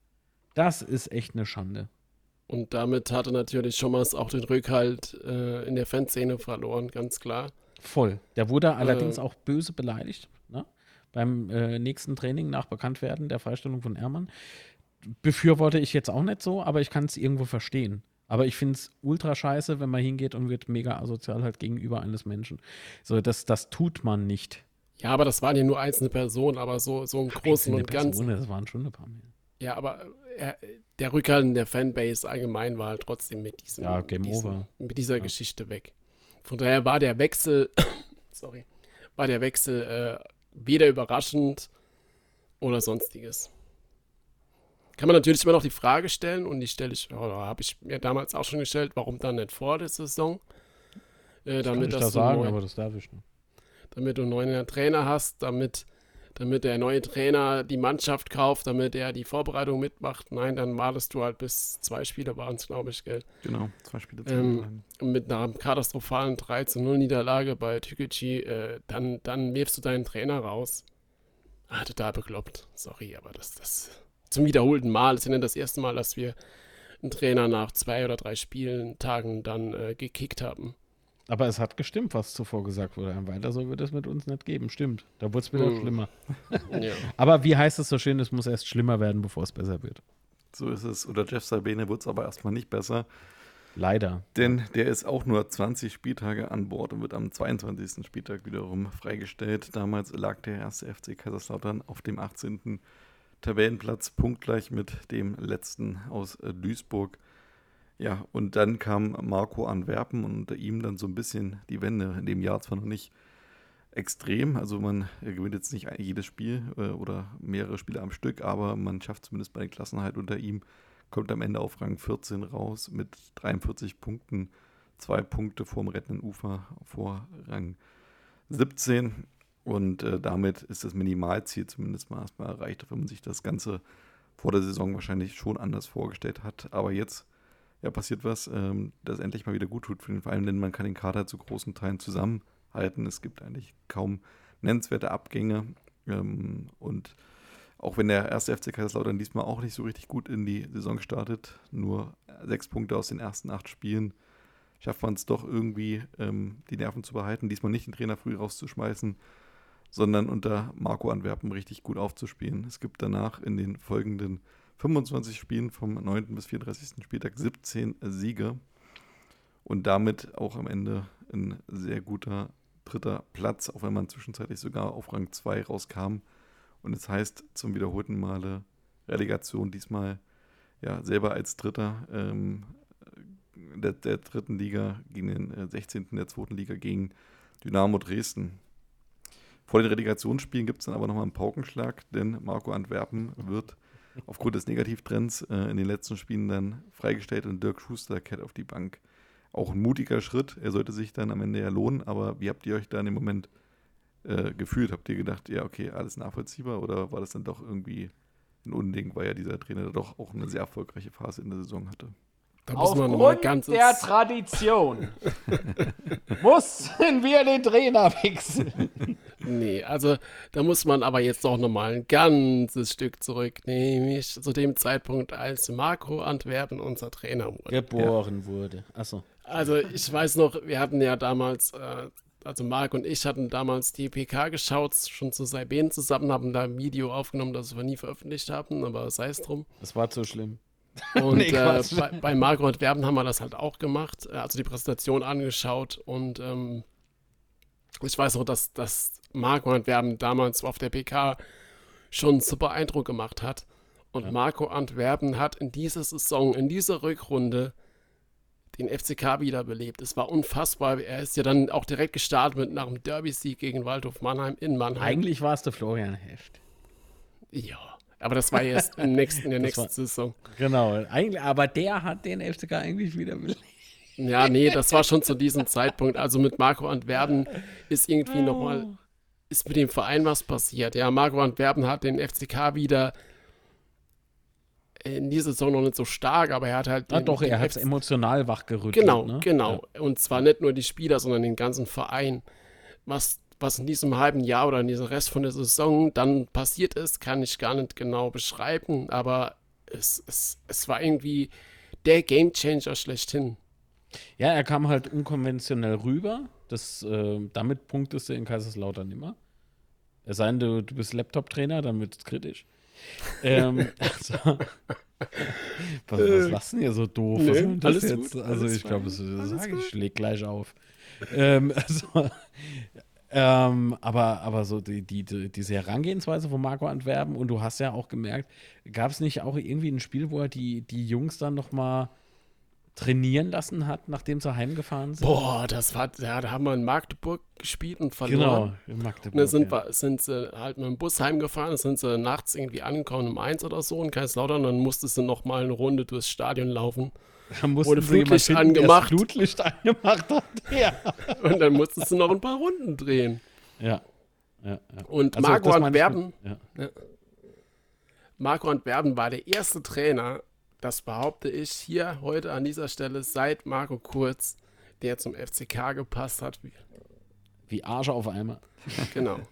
Das ist echt eine Schande.
Und damit hatte natürlich Schommers auch den Rückhalt äh, in der Fanszene verloren, ganz klar.
Voll. Der wurde allerdings auch böse beleidigt ne? beim äh, nächsten Training nach Bekanntwerden der Freistellung von Ermann. Befürworte ich jetzt auch nicht so, aber ich kann es irgendwo verstehen. Aber ich finde es ultra scheiße, wenn man hingeht und wird mega asozial halt gegenüber eines Menschen. So, das, das tut man nicht.
Ja, aber das waren ja nur einzelne Personen, aber so, so im Großen und Ganzen.
Das waren schon ein paar mehr.
Ja, aber äh, der Rückhalt in der Fanbase allgemein war halt trotzdem mit diesem,
ja, Game
diesem,
over.
mit dieser ja. Geschichte weg. Von daher war der Wechsel, sorry, war der Wechsel äh, weder überraschend oder sonstiges. Kann man natürlich immer noch die Frage stellen, und die stelle ich, oder habe ich mir damals auch schon gestellt, warum dann nicht vor der Saison?
Äh, damit das, das sagen, neuen, aber das darf ich nicht.
Damit du einen neuen Trainer hast, damit, damit der neue Trainer die Mannschaft kauft, damit er die Vorbereitung mitmacht. Nein, dann malest du halt bis zwei Spiele waren es, glaube ich, gell?
Genau, zwei Spiele.
Ähm, mit einer katastrophalen 3 zu 0 Niederlage bei Tükeci, äh, dann, dann wirfst du deinen Trainer raus. Ah, total bekloppt. Sorry, aber das, das zum wiederholten Mal. Es ist ja nicht das erste Mal, dass wir einen Trainer nach zwei oder drei Spielen, Tagen dann äh, gekickt haben.
Aber es hat gestimmt, was zuvor gesagt wurde. Weiter so wird es mit uns nicht geben. Stimmt. Da wurde es wieder mm. schlimmer. ja. Aber wie heißt es so schön, es muss erst schlimmer werden, bevor es besser wird.
So ist es. Oder Jeff Sabine wird es aber erstmal nicht besser.
Leider.
Denn der ist auch nur 20 Spieltage an Bord und wird am 22. Spieltag wiederum freigestellt. Damals lag der erste FC Kaiserslautern auf dem 18. Tabellenplatz punktgleich mit dem letzten aus äh, Duisburg. Ja, und dann kam Marco Antwerpen und unter ihm dann so ein bisschen die Wende. In dem Jahr zwar noch nicht extrem, also man gewinnt jetzt nicht jedes Spiel äh, oder mehrere Spiele am Stück, aber man schafft zumindest bei den Klassen halt unter ihm, kommt am Ende auf Rang 14 raus mit 43 Punkten, zwei Punkte vorm rettenden Ufer vor Rang 17. Und äh, damit ist das Minimalziel zumindest mal erstmal erreicht, wenn man sich das Ganze vor der Saison wahrscheinlich schon anders vorgestellt hat. Aber jetzt ja, passiert was, ähm, das endlich mal wieder gut tut für den Verein, denn man kann den Kader zu großen Teilen zusammenhalten. Es gibt eigentlich kaum nennenswerte Abgänge. Ähm, und auch wenn der erste FC Kaiserslautern diesmal auch nicht so richtig gut in die Saison startet, nur sechs Punkte aus den ersten acht Spielen, schafft man es doch irgendwie, ähm, die Nerven zu behalten, diesmal nicht den Trainer früh rauszuschmeißen sondern unter Marco Antwerpen richtig gut aufzuspielen. Es gibt danach in den folgenden 25 Spielen vom 9. bis 34. Spieltag 17 Siege und damit auch am Ende ein sehr guter dritter Platz, auch wenn man zwischenzeitlich sogar auf Rang 2 rauskam. Und es das heißt zum wiederholten Male Relegation, diesmal ja selber als Dritter ähm, der, der, dritten Liga gegen den 16. Äh, der zweiten Liga gegen Dynamo Dresden. Vor den Relegationsspielen gibt es dann aber nochmal einen Paukenschlag, denn Marco Antwerpen wird aufgrund des Negativtrends äh, in den letzten Spielen dann freigestellt und Dirk Schuster kehrt auf die Bank. Auch ein mutiger Schritt. Er sollte sich dann am Ende ja lohnen, aber wie habt ihr euch da in dem Moment äh, gefühlt? Habt ihr gedacht, ja, okay, alles nachvollziehbar oder war das dann doch irgendwie ein Unding, weil ja dieser Trainer doch auch eine sehr erfolgreiche Phase in der Saison hatte?
Da Aufgrund der Tradition mussten wir den Trainer wechseln.
Nee, also da muss man aber jetzt doch nochmal ein ganzes Stück zurück, nämlich zu dem Zeitpunkt, als Marco Antwerpen unser Trainer wurde.
Geboren ja. wurde. Achso.
Also ich weiß noch, wir hatten ja damals, äh, also Marc und ich hatten damals die PK geschaut, schon zu Saiben zusammen, haben da ein Video aufgenommen, das wir nie veröffentlicht haben, aber sei es drum.
Das war zu schlimm.
Und nee, äh, bei, bei Marco und Werben haben wir das halt auch gemacht, äh, also die Präsentation angeschaut und ähm, ich weiß noch, dass, dass Marco Antwerpen damals auf der PK schon einen super Eindruck gemacht hat. Und. Marco Antwerpen hat in dieser Saison, in dieser Rückrunde den FCK wiederbelebt. Es war unfassbar. Er ist ja dann auch direkt gestartet mit nach dem Derby-Sieg gegen Waldhof Mannheim in Mannheim.
Eigentlich war es der Florian Heft.
Ja, aber das war erst im nächsten, in der nächsten war, Saison.
Genau, eigentlich, aber der hat den FCK eigentlich wiederbelebt.
Ja, nee, das war schon zu diesem Zeitpunkt. Also mit Marco Antwerpen ist irgendwie oh. nochmal, ist mit dem Verein was passiert. Ja, Marco Antwerpen hat den FCK wieder in dieser Saison noch nicht so stark, aber er hat halt.
Ah, doch, er hat es emotional wachgerüttelt.
Genau,
ne?
genau. Ja. Und zwar nicht nur die Spieler, sondern den ganzen Verein. Was, was in diesem halben Jahr oder in diesem Rest von der Saison dann passiert ist, kann ich gar nicht genau beschreiben, aber es, es, es war irgendwie der Gamechanger schlechthin.
Ja, er kam halt unkonventionell rüber. Das, äh, damit punktest du in Kaiserslautern immer. Es sei denn, du, du bist Laptop-Trainer, dann wird es kritisch. ähm, also, was, was lassen ihr so doof?
Nee, alles
jetzt?
gut,
also
alles
ich glaube, das sage ich,
gut.
schläg gleich auf. ähm, also, ähm, aber, aber so die, die, die, diese Herangehensweise von Marco Antwerpen und du hast ja auch gemerkt, gab es nicht auch irgendwie ein Spiel, wo er die, die Jungs dann noch mal trainieren lassen hat, nachdem sie heimgefahren sind?
Boah, das war, ja, da haben wir in Magdeburg gespielt und verloren.
Genau, in Magdeburg.
Und dann sind,
ja.
wir, sind sie halt mit dem Bus heimgefahren, sind sie nachts irgendwie angekommen um eins oder so in Kaiserslautern, dann musstest du noch mal eine Runde durchs Stadion laufen
Da mussten
wurde Flutlicht
finden,
angemacht.
das Flutlicht angemacht hat. Ja.
und dann musstest du noch ein paar Runden drehen.
Ja. ja, ja.
Und
Also,
Marco Antwerpen,
mit- Ja.
Marco Antwerpen war der erste Trainer, das behaupte ich hier heute an dieser Stelle seit Marco Kurz, der zum FCK gepasst hat. Wie-
Wie Arsch auf einmal.
Genau.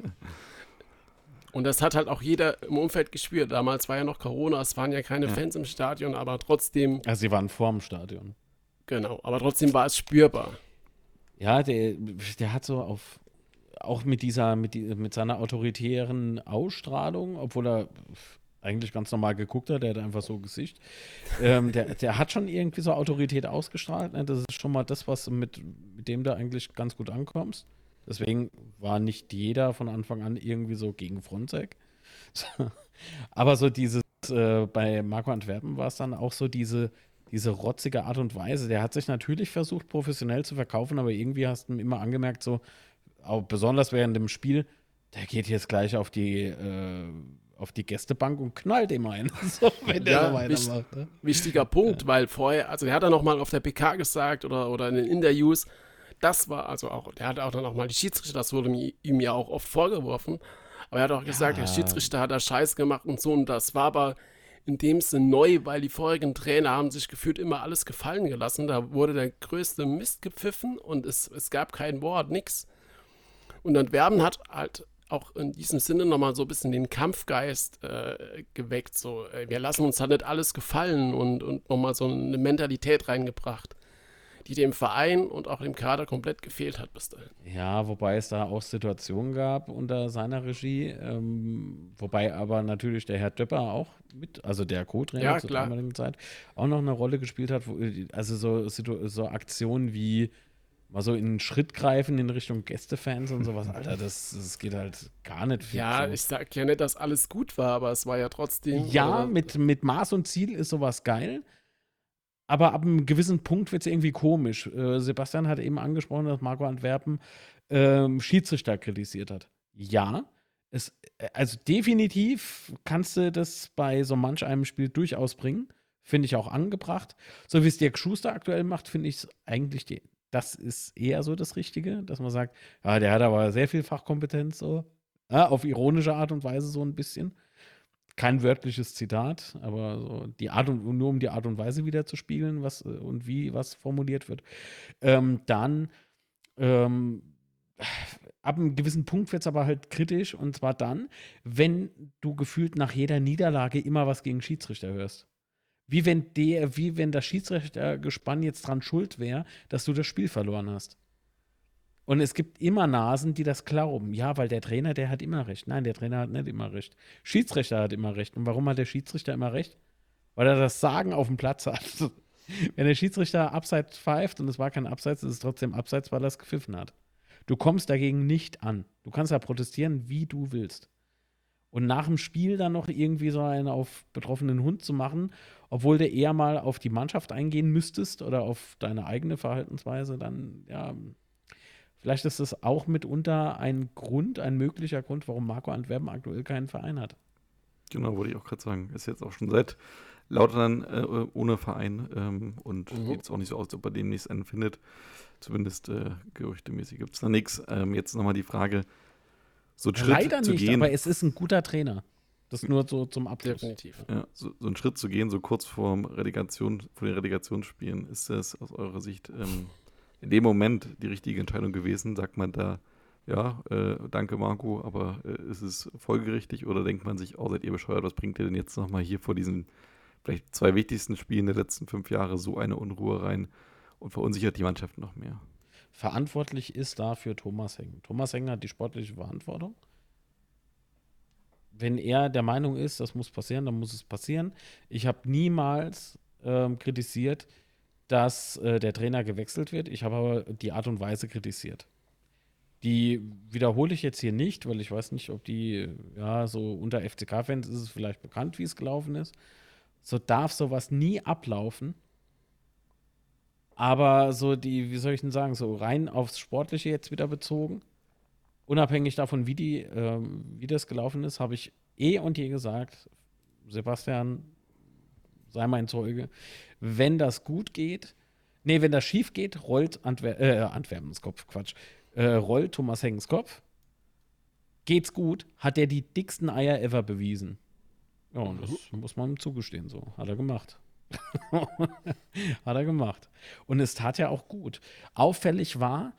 Und das hat halt auch jeder im Umfeld gespürt. Damals war ja noch Corona, es waren ja keine
Ja.
Fans im Stadion, aber trotzdem,
Also sie waren vorm Stadion.
genau, aber trotzdem war es spürbar.
Ja, der, der hat so auf, auch mit dieser, mit, die, mit seiner autoritären Ausstrahlung, obwohl er eigentlich ganz normal geguckt hat, der hat einfach so Gesicht. ähm, der, der hat schon irgendwie so Autorität ausgestrahlt. Ne? Das ist schon mal das, was mit, mit dem du eigentlich ganz gut ankommst. Deswegen war nicht jeder von Anfang an irgendwie so gegen Fronzek. Aber so dieses, äh, bei Marco Antwerpen war es dann auch so diese, diese rotzige Art und Weise. Der hat sich natürlich versucht, professionell zu verkaufen, aber irgendwie hast du ihm immer angemerkt, so, auch besonders während dem Spiel, der geht jetzt gleich auf die, äh, auf die Gästebank und knallt ihm ein. so, wenn der
Ja,
so weitermacht. Ne?
Wichtiger Punkt, weil vorher, also der hat dann nochmal auf der PK gesagt oder, oder in den Interviews, das war also auch, der hat auch dann nochmal die Schiedsrichter, das wurde ihm, ihm ja auch oft vorgeworfen, aber er hat auch gesagt, der Schiedsrichter hat da Scheiß gemacht und so und das war aber in dem Sinne neu, weil die vorigen Trainer haben sich gefühlt immer alles gefallen gelassen, da wurde der größte Mist gepfiffen und es, es gab kein Wort, nix. Und Antwerpen hat halt auch in diesem Sinne nochmal so ein bisschen den Kampfgeist äh, geweckt. So, äh, wir lassen uns halt nicht alles gefallen und, und nochmal so eine Mentalität reingebracht, die dem Verein und auch dem Kader komplett gefehlt hat bis dahin.
Ja, wobei es da auch Situationen gab unter seiner Regie, ähm, wobei aber natürlich der Herr Döpper auch mit, also der Co-Trainer
Ja,
zur damaligen Zeit, auch noch eine Rolle gespielt hat. Wo, also so, so Aktionen wie mal so in einen Schritt greifen in Richtung Gästefans und sowas, Alter, das, das geht halt gar nicht fit.
Ja,
so.
ich sag ja nicht, dass alles gut war, aber es war ja trotzdem.
Ja,
äh,
mit, mit Maß und Ziel ist sowas geil. Aber ab einem gewissen Punkt wird es irgendwie komisch. Äh, Sebastian hat eben angesprochen, dass Marco Antwerpen ähm, Schiedsrichter kritisiert hat. Ja, es, äh, also definitiv kannst du das bei so manch einem Spiel durchaus bringen. Finde ich auch angebracht. So wie es Dirk Schuster aktuell macht, finde ich es eigentlich, die, das ist eher so das Richtige, dass man sagt, ja, der hat aber sehr viel Fachkompetenz, so. Ja, auf ironische Art und Weise so ein bisschen kein wörtliches Zitat, aber so die Art und nur um die Art und Weise wieder zu spiegeln, was äh, und wie was formuliert wird. Ähm, dann ähm, ab einem gewissen Punkt wird es aber halt kritisch und zwar dann, wenn du gefühlt nach jeder Niederlage immer was gegen Schiedsrichter hörst. Wie wenn der, wie wenn das Schiedsrichtergespann jetzt dran schuld wäre, dass du das Spiel verloren hast. Und es gibt immer Nasen, die das glauben. Ja, weil der Trainer, der hat immer recht. Nein, der Trainer hat nicht immer recht. Schiedsrichter hat immer recht. Und warum hat der Schiedsrichter immer recht? Weil er das Sagen auf dem Platz hat. Wenn der Schiedsrichter abseits pfeift und es war kein Abseits, ist es trotzdem Abseits, weil er es gepfiffen hat. Du kommst dagegen nicht an. Du kannst ja protestieren, wie du willst. Und nach dem Spiel dann noch irgendwie so einen auf betroffenen Hund zu machen, obwohl du eher mal auf die Mannschaft eingehen müsstest oder auf deine eigene Verhaltensweise, dann, ja, vielleicht ist das auch mitunter ein Grund, ein möglicher Grund, warum Marco Antwerpen aktuell keinen Verein hat.
Genau, wollte ich auch gerade sagen. Ist jetzt auch schon seit Lautern äh, ohne Verein ähm, und
Mhm.
sieht es auch nicht so aus, als ob er demnächst einen findet. Zumindest äh, gerüchtemäßig gibt es da nichts. Ähm, jetzt nochmal die Frage, so einen Schritt
Leider
zu
nicht,
gehen.
aber es ist ein guter Trainer. Das nur so zum Abschluss.
Definitiv.
Ja, so, so einen Schritt zu gehen, so kurz vorm Relegation, vor den Relegationsspielen, ist das aus eurer Sicht ähm, in dem Moment die richtige Entscheidung gewesen? Sagt man da, ja, äh, danke Marco, aber äh, ist es folgerichtig oder denkt man sich, oh, seid ihr bescheuert, was bringt ihr denn jetzt nochmal hier vor diesen vielleicht zwei wichtigsten Spielen der letzten fünf Jahre so eine Unruhe rein und verunsichert die Mannschaft noch mehr?
Verantwortlich ist dafür Thomas Heng. Thomas Heng hat die sportliche Verantwortung. Wenn er der Meinung ist, das muss passieren, dann muss es passieren. Ich habe niemals ähm, kritisiert, dass äh, der Trainer gewechselt wird. Ich habe aber die Art und Weise kritisiert. Die wiederhole ich jetzt hier nicht, weil ich weiß nicht, ob die, ja, so unter FCK-Fans ist es vielleicht bekannt, wie es gelaufen ist. So darf sowas nie ablaufen. Aber so die, wie soll ich denn sagen, so rein aufs Sportliche jetzt wieder bezogen, unabhängig davon, wie, die, ähm, wie das gelaufen ist, habe ich eh und je gesagt, Sebastian, sei mein Zeuge, wenn das gut geht, nee, wenn das schief geht, rollt Antwer äh, Antwerpens Kopf, Quatsch, äh, rollt Thomas Hengens Kopf. Geht's gut, hat er die dicksten Eier ever bewiesen. Ja, und das muss man ihm zugestehen, so. Hat er gemacht. hat er gemacht. Und es tat ja auch gut. Auffällig war,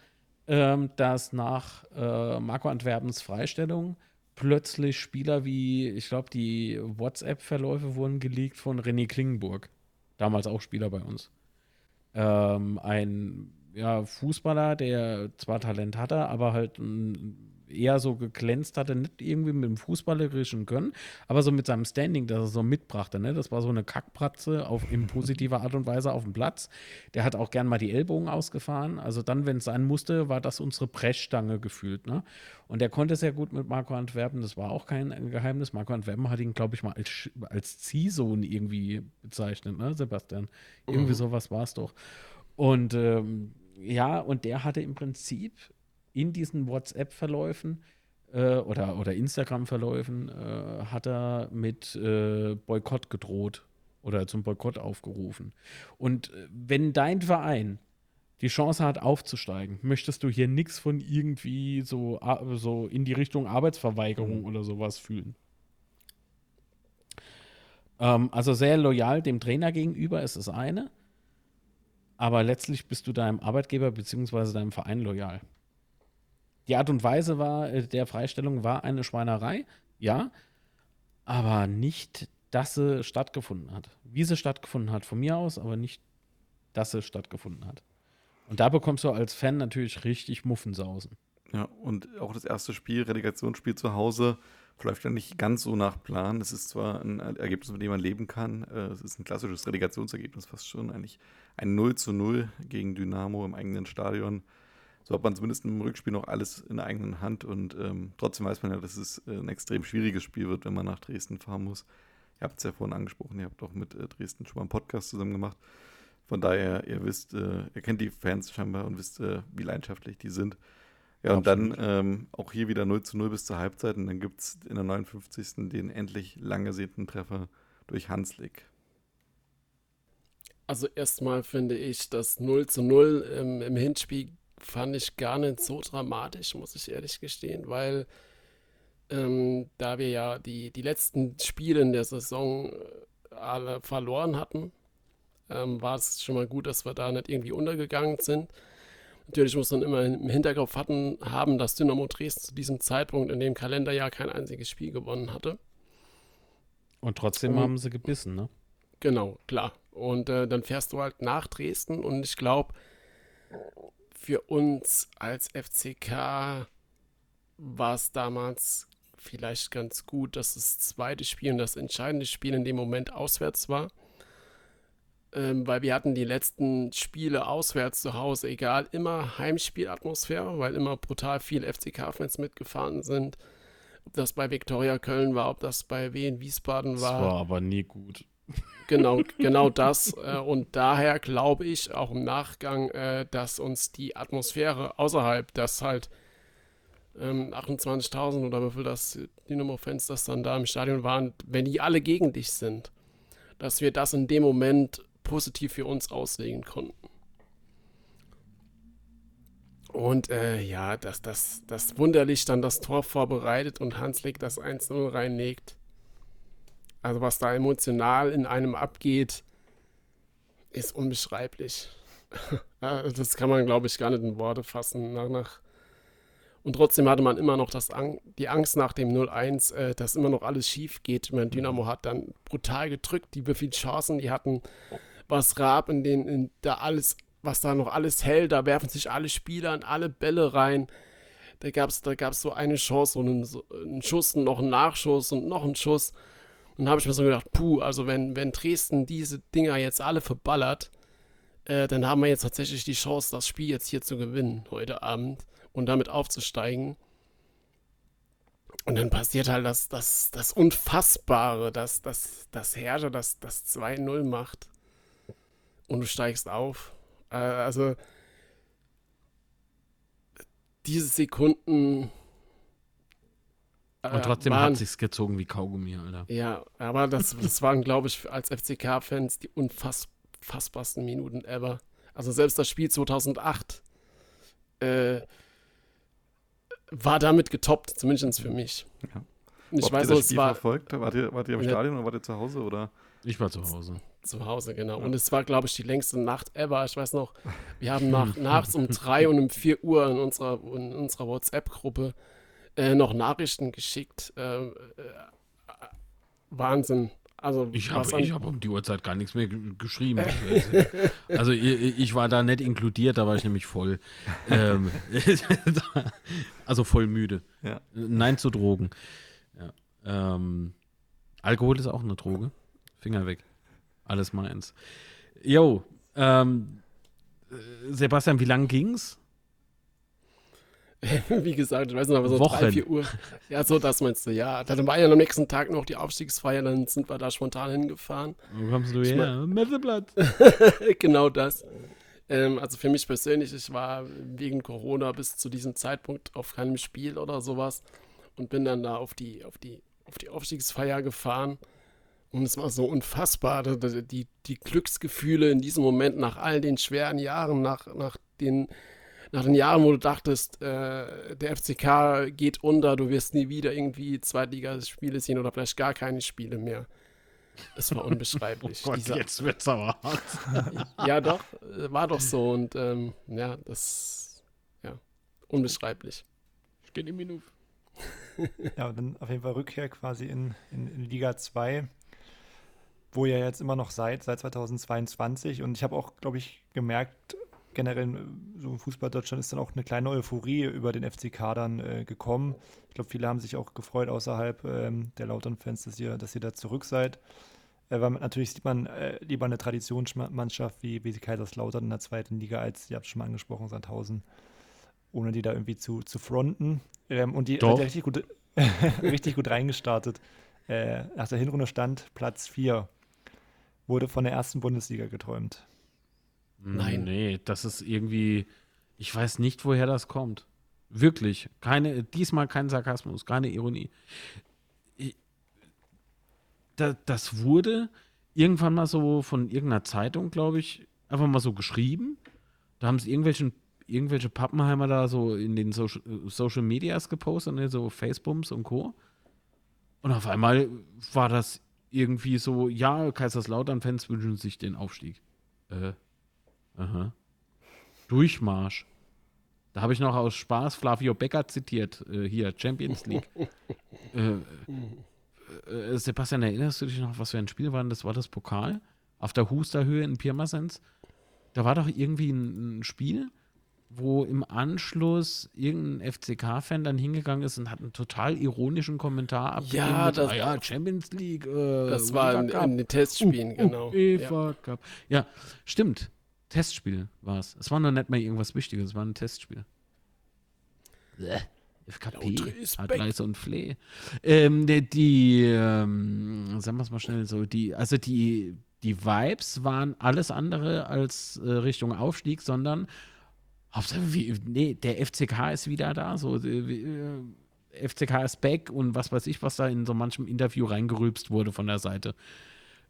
ähm, dass nach äh, Marco Antwerpens Freistellung plötzlich Spieler wie, ich glaube, die WhatsApp-Verläufe wurden geleakt von René Klingenburg. Damals auch Spieler bei uns. Ähm, ein ja, Fußballer, der zwar Talent hatte, aber halt eher so geglänzt hatte, nicht irgendwie mit dem fußballerischen Können, aber so mit seinem Standing, das er so mitbrachte. Ne? Das war so eine Kackpratze auf, in positiver Art und Weise auf dem Platz. Der hat auch gern mal die Ellbogen ausgefahren. Also dann, wenn es sein musste, war das unsere Brechstange gefühlt. Ne? Und der konnte sehr gut mit Marco Antwerpen, das war auch kein Geheimnis. Marco Antwerpen hat ihn, glaube ich, mal als, als Ziehsohn irgendwie bezeichnet, ne, Sebastian? Irgendwie mhm. sowas war es doch. Und ähm, ja, und der hatte im Prinzip in diesen WhatsApp-Verläufen äh, oder, oder Instagram-Verläufen äh, hat er mit äh, Boykott gedroht oder zum Boykott aufgerufen. Und äh, wenn dein Verein die Chance hat, aufzusteigen, möchtest du hier nichts von irgendwie so, so in die Richtung Arbeitsverweigerung mhm. oder sowas fühlen. Ähm, also sehr loyal dem Trainer gegenüber ist das eine. Aber letztlich bist du deinem Arbeitgeber bzw. deinem Verein loyal. Die Art und Weise war, äh, der Freistellung war eine Schweinerei, ja, aber nicht, dass sie stattgefunden hat. Wie sie stattgefunden hat, von mir aus, aber nicht, dass sie stattgefunden hat. Und da bekommst du als Fan natürlich richtig Muffensausen.
Ja, und auch das erste Spiel, Relegationsspiel zu Hause, verläuft ja nicht ganz so nach Plan. Es ist zwar ein Ergebnis, mit dem man leben kann. Äh, es ist ein klassisches Relegationsergebnis fast schon. Eigentlich ein 0 zu 0 gegen Dynamo im eigenen Stadion. So hat man zumindest im Rückspiel noch alles in der eigenen Hand und ähm, trotzdem weiß man ja, dass es äh, ein extrem schwieriges Spiel wird, wenn man nach Dresden fahren muss. Ihr habt es ja vorhin angesprochen, ihr habt auch mit äh, Dresden schon mal einen Podcast zusammen gemacht. Von daher, ihr wisst, äh, ihr kennt die Fans scheinbar und wisst, äh, wie leidenschaftlich die sind. Ja, und Absolut. dann ähm, auch hier wieder 0 zu 0 bis zur Halbzeit und dann gibt es in der 59. den endlich lang ersehnten Treffer durch Hanslik.
Also erstmal finde ich das 0 zu 0 im, im Hinspiel fand ich gar nicht so dramatisch, muss ich ehrlich gestehen, weil ähm, da wir ja die, die letzten Spiele in der Saison äh, alle verloren hatten, ähm, war es schon mal gut, dass wir da nicht irgendwie untergegangen sind. Natürlich muss man immer im Hinterkopf hatten, haben, dass Dynamo Dresden zu diesem Zeitpunkt in dem Kalenderjahr kein einziges Spiel gewonnen hatte.
Und trotzdem und, haben sie gebissen, ne?
Genau, klar. Und äh, dann fährst du halt nach Dresden und ich glaube, für uns als FCK war es damals vielleicht ganz gut, dass das zweite Spiel und das entscheidende Spiel in dem Moment auswärts war ähm, weil wir hatten die letzten Spiele auswärts zu Hause, egal, immer Heimspielatmosphäre, weil immer brutal viele FCK-Fans mitgefahren sind. Ob das bei Viktoria Köln war, ob das bei Wien Wiesbaden war.
Das war aber nie gut.
Genau, genau das. Äh, und daher glaube ich auch im Nachgang, äh, dass uns die Atmosphäre außerhalb, dass halt ähm, 28.000 oder wie viel das Dynamo-Fans das dann da im Stadion waren, wenn die alle gegen dich sind, dass wir das in dem Moment positiv für uns auslegen konnten. Und äh, ja, dass das, das wunderlich dann das Tor vorbereitet und Hanslik das 1-0 reinlegt. Also was da emotional in einem abgeht, ist unbeschreiblich. das kann man, glaube ich, gar nicht in Worte fassen. Nach, nach Und trotzdem hatte man immer noch das Ang die Angst nach dem 0-1, äh, dass immer noch alles schief geht. Ich meine, Dynamo hat dann brutal gedrückt, die wie viele Chancen die hatten. Was Raab in den, in da alles, was da noch alles hält, da werfen sich alle Spieler in alle Bälle rein. Da gab es da gab's so eine Chance und einen, so einen Schuss und noch einen Nachschuss und noch einen Schuss. Und da habe ich mir so gedacht, puh, also wenn, wenn Dresden diese Dinger jetzt alle verballert, äh, dann haben wir jetzt tatsächlich die Chance, das Spiel jetzt hier zu gewinnen heute Abend und damit aufzusteigen. Und dann passiert halt das, das, das Unfassbare, dass, dass, dass Herrscher das, das 2-0 macht und du steigst auf. Äh, also diese Sekunden.
Äh, und trotzdem waren, hat sich's gezogen wie Kaugummi, Alter.
Ja, aber das, das waren, glaube ich, als FCK-Fans die unfassbarsten Minuten ever. Also selbst das Spiel 2008 äh, war damit getoppt, zumindest für mich.
Ja. ich Habt weiß, ihr das Spiel war, verfolgt? Wart ihr, wart ihr im ja, Stadion oder wart ihr zu Hause? Oder?
Ich war zu Hause.
Zu Hause, genau. Ja. Und es war, glaube ich, die längste Nacht ever. Ich weiß noch, wir haben nach, nachts um drei und um vier Uhr in unserer, in unserer WhatsApp-Gruppe äh, noch Nachrichten geschickt. Äh, äh, Wahnsinn. Also,
ich habe hab um die Uhrzeit gar nichts mehr geschrieben. also ich, ich, war da nicht inkludiert, da war ich nämlich voll. Ähm, also voll müde. Ja. Nein zu Drogen. Ja. Ähm, Alkohol ist auch eine Droge. Finger weg. Alles meins. Jo, ähm, Sebastian, wie lang ging's?
wie gesagt, ich weiß nicht, aber so Wochen. drei, vier Uhr. Ja, so das meinst du, ja. Dann war ja am nächsten Tag noch die Aufstiegsfeier, dann sind wir da spontan hingefahren.
Wo kommst du her? Messeplatz.
genau das. Ähm, also für mich persönlich, ich war wegen Corona bis zu diesem Zeitpunkt auf keinem Spiel oder sowas und bin dann da auf die, auf die, auf die Aufstiegsfeier gefahren. Und es war so unfassbar, die, die Glücksgefühle in diesem Moment nach all den schweren Jahren, nach, nach den nach den Jahren, wo du dachtest, äh, der FCK geht unter, du wirst nie wieder irgendwie Zweitligaspiele sehen oder vielleicht gar keine Spiele mehr. Es war unbeschreiblich.
oh Gott, Dieser, jetzt wird's aber hart.
ja, doch, war doch so und ähm, ja, das, ja, unbeschreiblich.
Ich gehe in Minute.
ja, und dann auf jeden Fall Rückkehr quasi in, in, in Liga 2 wo ihr jetzt immer noch seid, seit 2022. Und ich habe auch, glaube ich, gemerkt, generell so im Fußball Deutschland ist dann auch eine kleine Euphorie über den FCK dann äh, gekommen. Ich glaube, viele haben sich auch gefreut außerhalb ähm, der Lautern-Fans, dass ihr, dass ihr da zurück seid. Äh, weil man, natürlich sieht man äh, lieber eine Traditionsmannschaft wie, wie die Kaiserslautern in der zweiten Liga als, ihr habt es schon mal angesprochen, Sandhausen, ohne die da irgendwie zu, zu fronten. Ähm, und die hat richtig gut, richtig gut reingestartet. Äh, nach der Hinrunde stand Platz 4. Wurde von der ersten Bundesliga geträumt.
Nein. Nee, das ist irgendwie, ich weiß nicht, woher das kommt. Wirklich. Keine, diesmal kein Sarkasmus, keine Ironie. Ich, da, das wurde irgendwann mal so von irgendeiner Zeitung, glaube ich, einfach mal so geschrieben. Da haben es irgendwelchen, irgendwelche Pappenheimer da so in den Social, Social Medias gepostet, ne, so Facebooks und Co. Und auf einmal war das irgendwie so, ja, Kaiserslautern-Fans wünschen sich den Aufstieg. Äh, Aha. Durchmarsch. Da habe ich noch aus Spaß Flavio Becker zitiert. Äh, hier, Champions League. äh, äh, Sebastian, erinnerst du dich noch, was für ein Spiel war? Das war das Pokal auf der Husterhöhe in Pirmasens. Da war doch irgendwie ein, ein Spiel, wo im Anschluss irgendein FCK-Fan dann hingegangen ist und hat einen total ironischen Kommentar
abgegeben. Ja, das,
ah ja Champions League. Äh,
das war in, in den Testspielen, uh, uh, genau.
UEFA ja. Cup. Ja, stimmt. Testspiel war es. Es war noch nicht mal irgendwas Wichtiges, es war ein Testspiel. FKP, Adreise und Flee. Ähm, die, die ähm, sagen wir es mal schnell so, die, also die, die Vibes waren alles andere als äh, Richtung Aufstieg, sondern Hauptsache, wie, nee, der FCK ist wieder da, so äh, FCK ist back und was weiß ich, was da in so manchem Interview reingerülpst wurde von der Seite.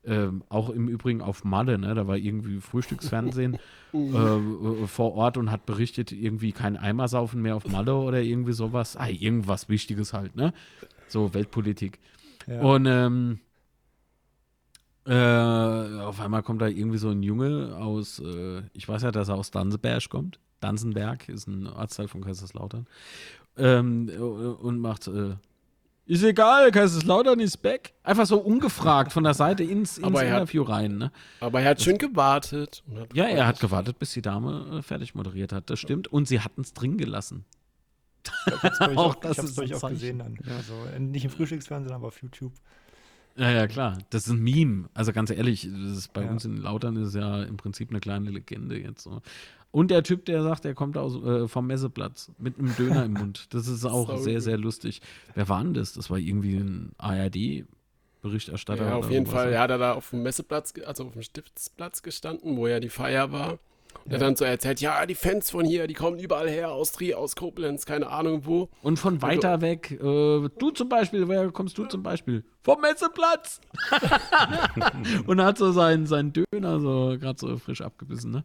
Ähm, auch im Übrigen auf Malle, ne? da war irgendwie Frühstücksfernsehen äh, äh, vor Ort und hat berichtet, irgendwie kein Eimersaufen mehr auf Malle oder irgendwie sowas. Ah, irgendwas Wichtiges halt, ne? So Weltpolitik. Ja. Und ähm, äh, auf einmal kommt da irgendwie so ein Junge aus, äh, ich weiß ja, dass er aus Danseberg kommt. Danzenberg ist ein Ortsteil von Kaiserslautern. Ähm, und macht, äh, ist egal, Kaiserslautern ist back. Einfach so ungefragt von der Seite ins, ins Interview
hat,
rein. Ne?
Aber er hat schön gewartet.
Hat ja, er hat gewartet, bis die Dame äh, fertig moderiert hat. Das stimmt. Und sie hatten es drin gelassen.
Ich habe auch, das ich hab's auch gesehen dann. Ja. Also nicht im Frühstücksfernsehen, aber auf YouTube.
Ja, ja, klar. Das ist ein Meme. Also ganz ehrlich, bei ja. uns in Lautern ist ja im Prinzip eine kleine Legende jetzt so. Und der Typ, der sagt, er kommt aus, äh, vom Messeplatz mit einem Döner im Mund. Das ist auch so sehr, sehr lustig. Wer war denn das? Das war irgendwie ein ARD. Berichterstatter.
Ja, auf jeden Fall. Er hat da auf dem Messeplatz, also auf dem Stiftsplatz gestanden, wo ja die Feier war. Und er dann so erzählt, ja, die Fans von hier, die kommen überall her, aus Trier, aus Koblenz, keine Ahnung wo.
Und von weiter also, weg, äh, du zum Beispiel, woher kommst du zum Beispiel? Vom Messeplatz! und hat so seinen, seinen Döner so gerade so frisch abgebissen, ne?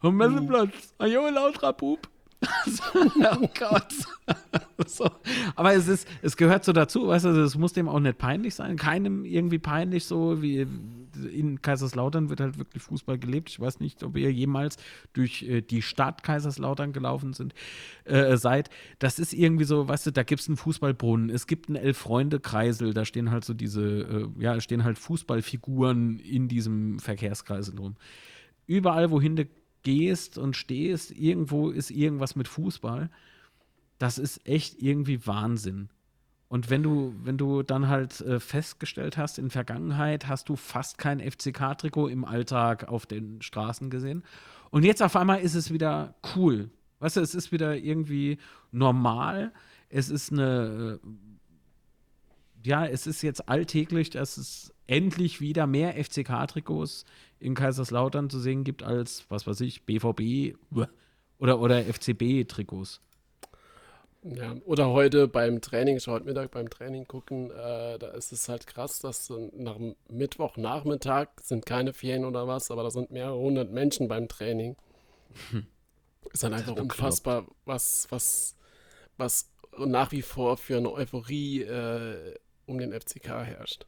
Vom Messeplatz, ein Junge lauterer Bub. oh Gott. so. Aber es ist, es gehört so dazu, weißt du, es muss dem auch nicht peinlich sein. Keinem irgendwie peinlich, so wie in Kaiserslautern wird halt wirklich Fußball gelebt. Ich weiß nicht, ob ihr jemals durch äh, die Stadt Kaiserslautern gelaufen sind, äh, seid. Das ist irgendwie so, weißt du, da gibt es einen Fußballbrunnen, es gibt einen Elf-Freunde-Kreisel, da stehen halt so diese, äh, ja, stehen halt Fußballfiguren in diesem Verkehrskreisel rum. Überall, wohin du gehst und stehst, irgendwo ist irgendwas mit Fußball. Das ist echt irgendwie Wahnsinn. Und wenn du, wenn du dann halt äh, festgestellt hast, in Vergangenheit hast du fast kein FCK-Trikot im Alltag auf den Straßen gesehen. Und jetzt auf einmal ist es wieder cool. Weißt du, es ist wieder irgendwie normal. Es ist eine, äh, ja, es ist jetzt alltäglich, dass es endlich wieder mehr FCK-Trikots in Kaiserslautern zu sehen gibt als, was weiß ich, BVB oder, oder FCB-Trikots.
Ja, oder heute beim Training, ich heute Mittag beim Training gucken, äh, da ist es halt krass, dass nach Mittwochnachmittag sind keine Ferien oder was, aber da sind mehrere hundert Menschen beim Training. Hm. Ist dann einfach unfassbar, was, was, was nach wie vor für eine Euphorie äh, um den FCK herrscht.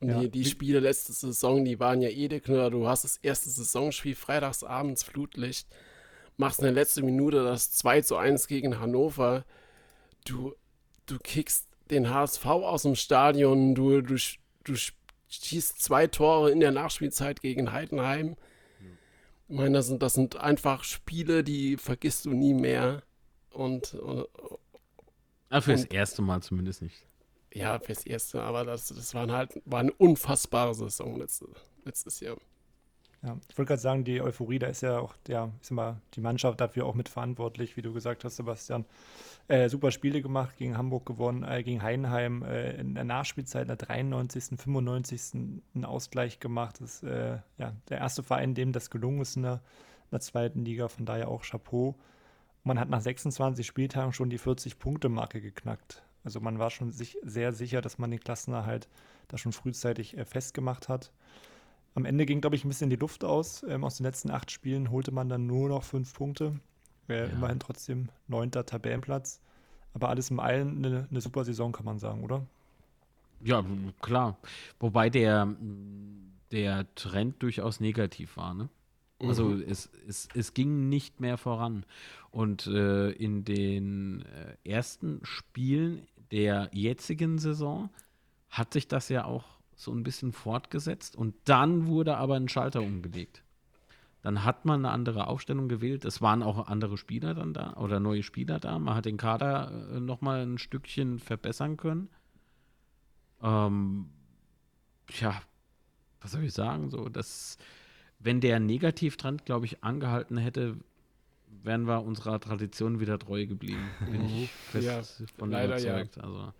Und ja. die, die, Spiele letzte Saison, die waren ja eh der Knüller. Du hast das erste Saisonspiel freitagsabends Flutlicht, machst in der letzten Minute das 2 zu 1 gegen Hannover. Du, du kickst den HSV aus dem Stadion, du, du, du schießt zwei Tore in der Nachspielzeit gegen Heidenheim. Ich meine, das sind, das sind einfach Spiele, die vergisst du nie mehr. Und, und,
ja, für das erste Mal zumindest nicht.
Ja, fürs Erste, aber das, das waren halt, war eine unfassbare Saison letzte, letztes Jahr.
Ja, ich wollte gerade sagen, die Euphorie, da ist ja auch der, ich sag mal, die Mannschaft dafür auch mitverantwortlich, wie du gesagt hast, Sebastian. Äh, super Spiele gemacht, gegen Hamburg gewonnen, äh, gegen Heidenheim äh, in der Nachspielzeit, in der 93., 95. einen Ausgleich gemacht. Das ist äh, ja, der erste Verein, dem das gelungen ist in der, in der zweiten Liga, von daher auch Chapeau. Man hat nach 26 Spieltagen schon die 40-Punkte-Marke geknackt. Also man war schon sich sehr sicher, dass man den Klassenerhalt da schon frühzeitig äh, festgemacht hat. Am Ende ging, glaube ich, ein bisschen die Luft aus. Ähm, aus den letzten acht Spielen holte man dann nur noch fünf Punkte. Äh, ja. Immerhin trotzdem neunter Tabellenplatz. Aber alles im allen eine, eine super Saison, kann man sagen, oder?
Ja, klar. Wobei der, der Trend durchaus negativ war, ne? Also mhm. es, es, es ging nicht mehr voran. Und äh, in den äh, ersten Spielen der jetzigen Saison hat sich das ja auch so ein bisschen fortgesetzt. Und dann wurde aber ein Schalter umgelegt. Dann hat man eine andere Aufstellung gewählt. Es waren auch andere Spieler dann da oder neue Spieler da. Man hat den Kader äh, noch mal ein Stückchen verbessern können. Ähm, ja, was soll ich sagen? So, das wenn der Negativtrend, glaube ich, angehalten hätte, wären wir unserer Tradition wieder treu geblieben. Bin ich fest ja, von leider überzeugt. Ja. Also,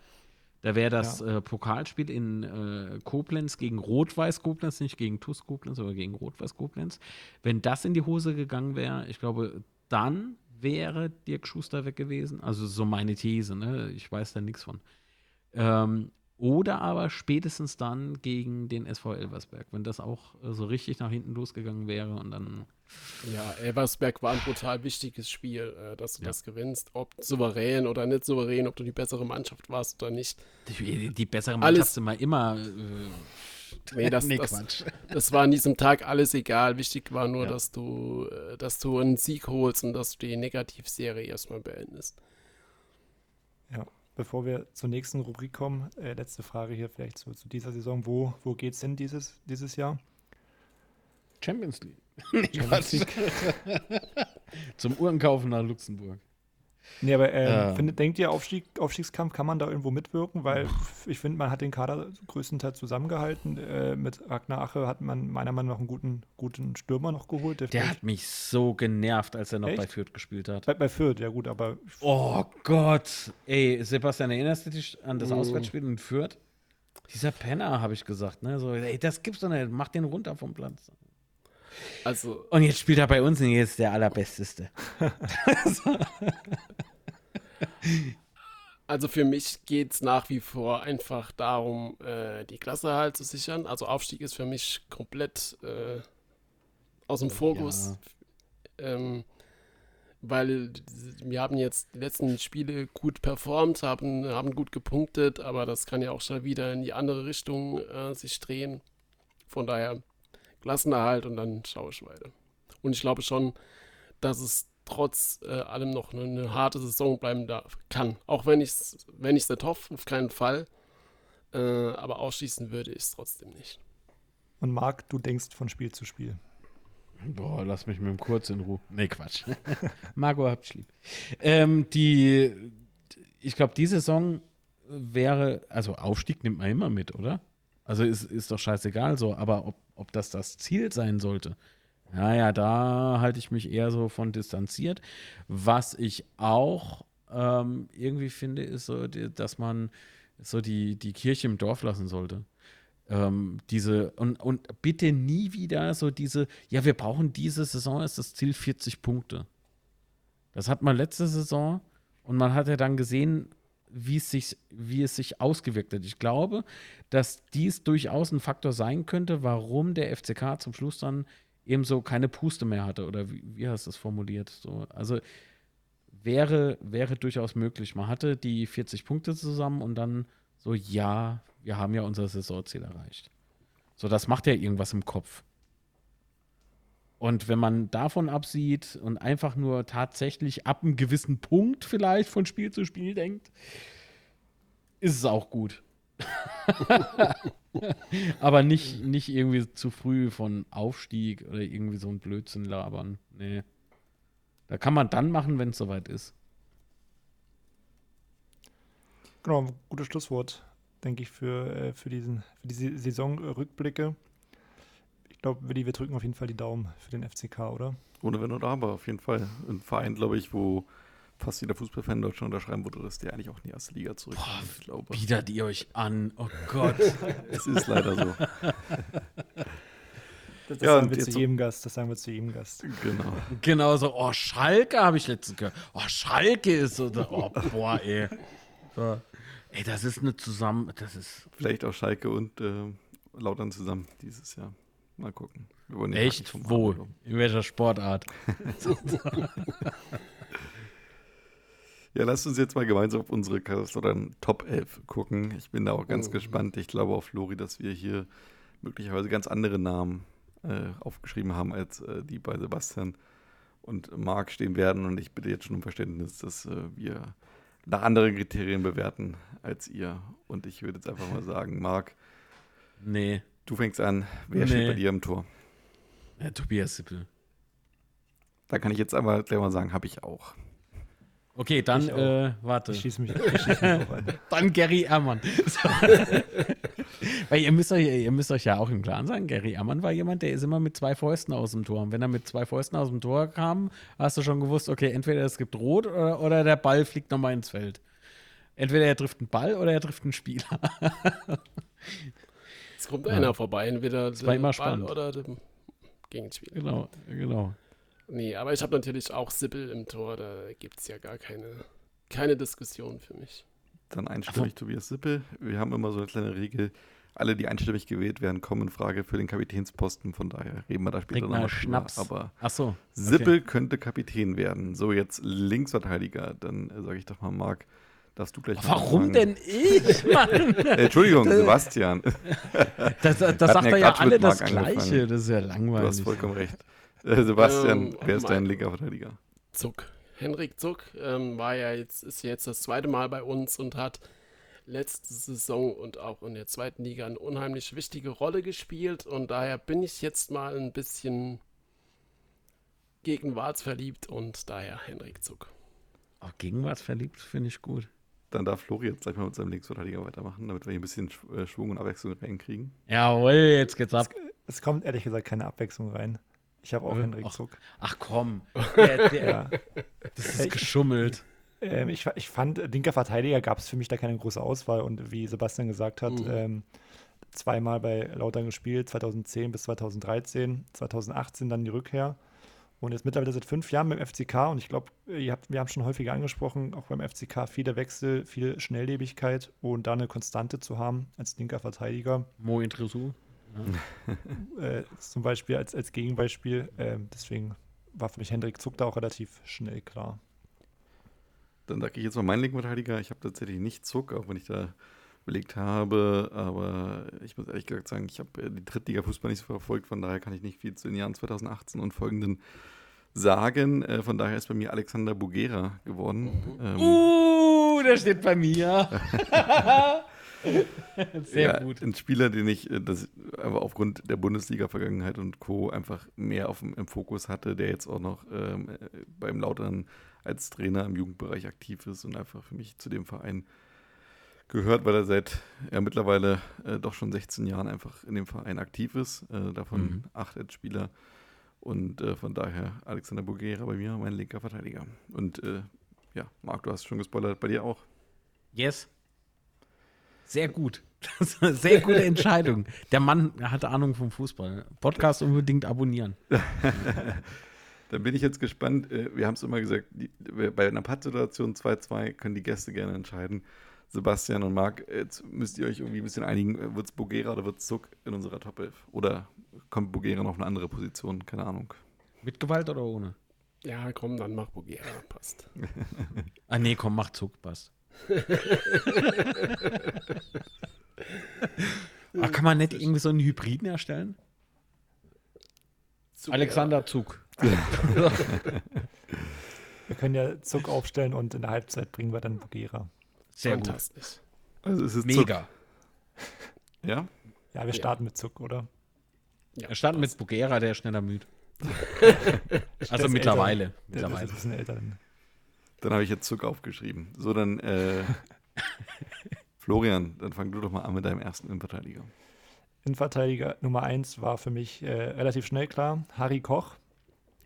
da wäre das ja. äh, Pokalspiel in äh, Koblenz gegen Rot-Weiß Koblenz, nicht gegen TuS Koblenz, aber gegen Rot-Weiß Koblenz. Wenn das in die Hose gegangen wäre, ich glaube, dann wäre Dirk Schuster weg gewesen. Also so meine These, ne? Ich weiß da nichts von. Ähm, oder aber spätestens dann gegen den SV Elversberg, wenn das auch äh, so richtig nach hinten losgegangen wäre und dann.
Ja, Elversberg war ein brutal wichtiges Spiel, äh, dass du ja. das gewinnst. Ob souverän oder nicht souverän, ob du die bessere Mannschaft warst oder nicht.
Die, die bessere Mannschaft Alles, sind wir immer. Äh,
Nee, das,
Nee,
das, das war an diesem Tag alles egal. Wichtig war nur,
Ja.
dass du, äh, dass du einen Sieg holst und dass du die Negativserie erstmal beendest.
Bevor wir zur nächsten Rubrik kommen, äh, letzte Frage hier vielleicht zu, zu dieser Saison. Wo, wo geht es hin dieses, dieses Jahr?
Champions League. Nee, Quatsch. Zum Uhrenkaufen nach Luxemburg.
Nee, aber ähm,
Ja.
findet, denkt ihr, Aufstieg, Aufstiegskampf kann man da irgendwo mitwirken? Weil ich finde, man hat den Kader größtenteils zusammengehalten. Äh, mit Ragnar Ache hat man meiner Meinung nach einen guten, guten Stürmer noch geholt.
Der
vielleicht-
hat mich so genervt, als er noch
Echt?
bei Fürth gespielt hat.
bei, bei Fürth, ja gut, aber
Oh Gott. Ey, Sebastian, erinnerst du dich an das
Oh.
Auswärtsspiel in Fürth? Dieser Penner, habe ich gesagt, ne? So, ey, das gibt's doch nicht. Mach den runter vom Platz.
Also,
Und jetzt spielt er bei uns und jetzt ist der Allerbesteste.
also für mich geht es nach wie vor einfach darum, äh, die Klasse halt zu sichern. Also Aufstieg ist für mich komplett äh, aus dem Fokus. Ähm, weil wir haben jetzt die letzten Spiele gut performt, haben, haben gut gepunktet, aber das kann ja auch schon wieder in die andere Richtung äh, sich drehen. Von daher Klassenerhalt und dann schaue ich weiter. Und ich glaube schon, dass es trotz äh, allem noch eine, eine harte Saison bleiben darf, kann. Auch wenn ich es wenn ich's nicht hoffe, auf keinen Fall. Äh, aber ausschließen würde ich es trotzdem nicht.
und Marc, du denkst von Spiel zu Spiel.
Boah, lass mich mit dem Kurz in Ruhe. Nee, Quatsch. Margot hab's lieb. Ähm, die, ich glaube, die Saison wäre, also Aufstieg nimmt man immer mit, oder? Also ist, ist doch scheißegal so, aber ob, ob das das Ziel sein sollte, naja, da halte ich mich eher so von distanziert. Was ich auch ähm, irgendwie finde, ist so, dass man so die, die Kirche im Dorf lassen sollte. Ähm, diese, und, und bitte nie wieder so diese, ja, wir brauchen diese Saison, ist das Ziel 40 Punkte. Das hat man letzte Saison und man hat ja dann gesehen, wie es sich, wie es sich ausgewirkt hat. Ich glaube, dass dies durchaus ein Faktor sein könnte, warum der FCK zum Schluss dann eben so keine Puste mehr hatte. Oder wie, wie hast du es formuliert? So, also wäre, wäre durchaus möglich. Man hatte die 40 Punkte zusammen und dann so, ja, wir haben ja unser Saisonziel erreicht. So, das macht ja irgendwas im Kopf. Und wenn man davon absieht und einfach nur tatsächlich ab einem gewissen Punkt vielleicht von Spiel zu Spiel denkt, ist es auch gut. Aber nicht, nicht irgendwie zu früh von Aufstieg oder irgendwie so ein Blödsinn labern. Nee. Da kann man dann machen, wenn es soweit ist.
Genau, ein gutes Schlusswort, denke ich, für, äh, für, diesen, für diese Saisonrückblicke. Ich glaube, Willi, wir drücken auf jeden Fall die Daumen für den FCK, oder?
Ohne Wenn und Aber, auf jeden Fall. Ein Verein, glaube ich, wo fast jeder Fußballfan in Deutschland unterschreiben würde, dass der eigentlich auch in die erste Liga zurückkommt. Ich glaube,
Bietet ihr euch an. Oh Gott.
es ist leider so.
Das
Ja,
sagen
und
wir zu
so-
jedem Gast, das sagen wir zu jedem Gast.
Genau.
Genau so, oh, Schalke habe ich letztens gehört. Oh, Schalke ist so, da- oh, boah, ey. So. Ey, das ist eine Zusammen, das ist
Vielleicht auch Schalke und äh, Lautern zusammen dieses Jahr. Mal gucken.
Echt, wo? In welcher Sportart?
Ja, lasst uns jetzt mal gemeinsam auf unsere Kaiserslautern Top 11 gucken. Ich bin da auch ganz
Oh.
gespannt. Ich glaube auf Lori, dass wir hier möglicherweise ganz andere Namen äh, aufgeschrieben haben, als äh, die bei Sebastian und Marc stehen werden. Und ich bitte jetzt schon um Verständnis, dass äh, wir nach anderen Kriterien bewerten als ihr. Und ich würde jetzt einfach mal sagen, Marc,
Nee,
du fängst an. Wer
Nee.
steht bei dir im Tor?
ja, Tobias Sippel.
Da kann ich jetzt aber gleich mal sagen, habe ich auch.
Okay, dann,
Ich auch.
äh, warte.
Ich schieße mich, ich schieß mich.
Dann Gary Ehrmann. So. Weil ihr müsst, euch, ihr müsst euch ja auch im Klaren sein, Gary Ehrmann war jemand, der ist immer mit zwei Fäusten aus dem Tor. Und wenn er mit zwei Fäusten aus dem Tor kam, hast du schon gewusst, okay, entweder es gibt Rot oder, oder der Ball fliegt nochmal ins Feld. Entweder er trifft einen Ball oder er trifft einen Spieler.
Es kommt einer vorbei, entweder
Das war immer
Ball
spannend.
oder der Gegenspieler.
genau, genau.
Nee, aber ich habe natürlich auch Sippel im Tor, da gibt es ja gar keine, keine Diskussion für mich.
Dann einstimmig Tobias Sippel. Wir haben immer so eine kleine Regel. Alle, die einstimmig gewählt werden, kommen in Frage für den Kapitänsposten. Von daher reden wir da später nochmal.
Schnaps.
Aber
Ach so.
Sippel könnte Kapitän werden. So, jetzt Linksverteidiger. Dann äh, sage ich doch mal, Marc, darfst du gleich
Warum denn ich, Mann?
Entschuldigung, Sebastian.
Das, das
hatten
sagt
ja
er ja alle das Gleiche. Das ist ja
Du
langweilig.
hast vollkommen recht. Äh, Sebastian,
Ähm,
wer ist dein Liga-Verteidiger?
Zuck. Henrik Zuck ähm, war ja jetzt, ist jetzt das zweite Mal bei uns und hat letzte Saison und auch in der zweiten Liga eine unheimlich wichtige Rolle gespielt und daher bin ich jetzt mal ein bisschen gegenwartsverliebt und daher Henrik Zuck.
Oh, gegenwartsverliebt finde ich gut.
Dann darf Flori jetzt gleich mal mit seinem Linksverteidiger weitermachen, damit wir hier ein bisschen Sch- äh, Schwung und Abwechslung reinkriegen.
Jawohl, jetzt geht's ab.
Es kommt ehrlich gesagt keine Abwechslung rein. Ich habe auch
Äh,
Henrik
ach.
Zuck.
Ach komm, der, der,
Ja.
das ist geschummelt.
Ähm, ich, ich fand, linker Verteidiger gab es für mich da keine große Auswahl und wie Sebastian gesagt hat,
Mhm.
ähm, zweimal bei Lautern gespielt, 2010 bis 2013, 2018 dann die Rückkehr und jetzt mittlerweile seit fünf Jahren beim FCK und ich glaube, ihr habt, wir haben schon häufiger angesprochen, auch beim FCK viele Wechsel, viel Schnelllebigkeit und da eine Konstante zu haben als linker Verteidiger,
Mo Intresu.
äh, zum Beispiel als, als Gegenbeispiel, ähm, deswegen war für mich Hendrik Zuck da auch relativ schnell klar.
Dann sage ich jetzt mal meinen Linksverteidiger. Ich habe tatsächlich nicht Zuck, auch wenn ich da überlegt habe. Aber ich muss ehrlich gesagt sagen, ich habe äh, die Drittliga-Fußball nicht so verfolgt. Von daher kann ich nicht viel zu den Jahren 2018 und folgenden sagen. Äh, von daher ist bei mir Alexander Bugera geworden. Ähm,
Uh, der steht bei mir. Sehr
ja,
gut.
Ein Spieler, den ich äh, das, aber aufgrund der Bundesliga-Vergangenheit und Co. einfach mehr auf im Fokus hatte, der jetzt auch noch ähm, äh, beim Lautern als Trainer im Jugendbereich aktiv ist und einfach für mich zu dem Verein gehört, weil er seit ja, mittlerweile äh, doch schon 16 Jahren einfach in dem Verein aktiv ist, äh, davon
Mhm.
acht als Spieler. Und äh, von daher Alexander Bugera bei mir, mein linker Verteidiger. Und äh, ja, Marc, du hast schon gespoilert, bei dir auch.
Yes. Sehr gut. Sehr gute Entscheidung. Der Mann hat Ahnung vom Fußball. Podcast unbedingt abonnieren.
Dann bin ich jetzt gespannt. äh, Wir haben es immer gesagt, die, bei einer Pattsituation 2-2 können die Gäste gerne entscheiden. Sebastian und Marc, jetzt müsst ihr euch irgendwie ein bisschen einigen. Wird es Bogera oder wird es Zuck in unserer Top 11? Oder kommt Bogera noch auf eine andere Position? Keine Ahnung.
Mit Gewalt oder ohne?
Ja, komm, dann mach Bugera, passt.
Ah, nee, komm, mach Zug, passt. Ach, kann man nicht irgendwie so einen Hybriden erstellen?
Super.
Alexander Zug.
Wir können ja Zuck aufstellen und in der Halbzeit bringen wir dann Bugera.
Sehr gut.
Fantastisch.
Also es ist
Mega.
Zuck. Ja?
Ja, wir
Ja.
starten mit Zuck, oder?
Ja,
Er stand mit. Bugera, der ist schneller müde. Also
ist
mittlerweile.
ist
mittlerweile.
ein älter. dann.
Dann habe ich jetzt Zuck aufgeschrieben. So, dann äh, Florian, dann fang du doch mal an mit deinem ersten Innenverteidiger.
Innenverteidiger Nummer 1 war für mich äh, relativ schnell klar. Harry Koch,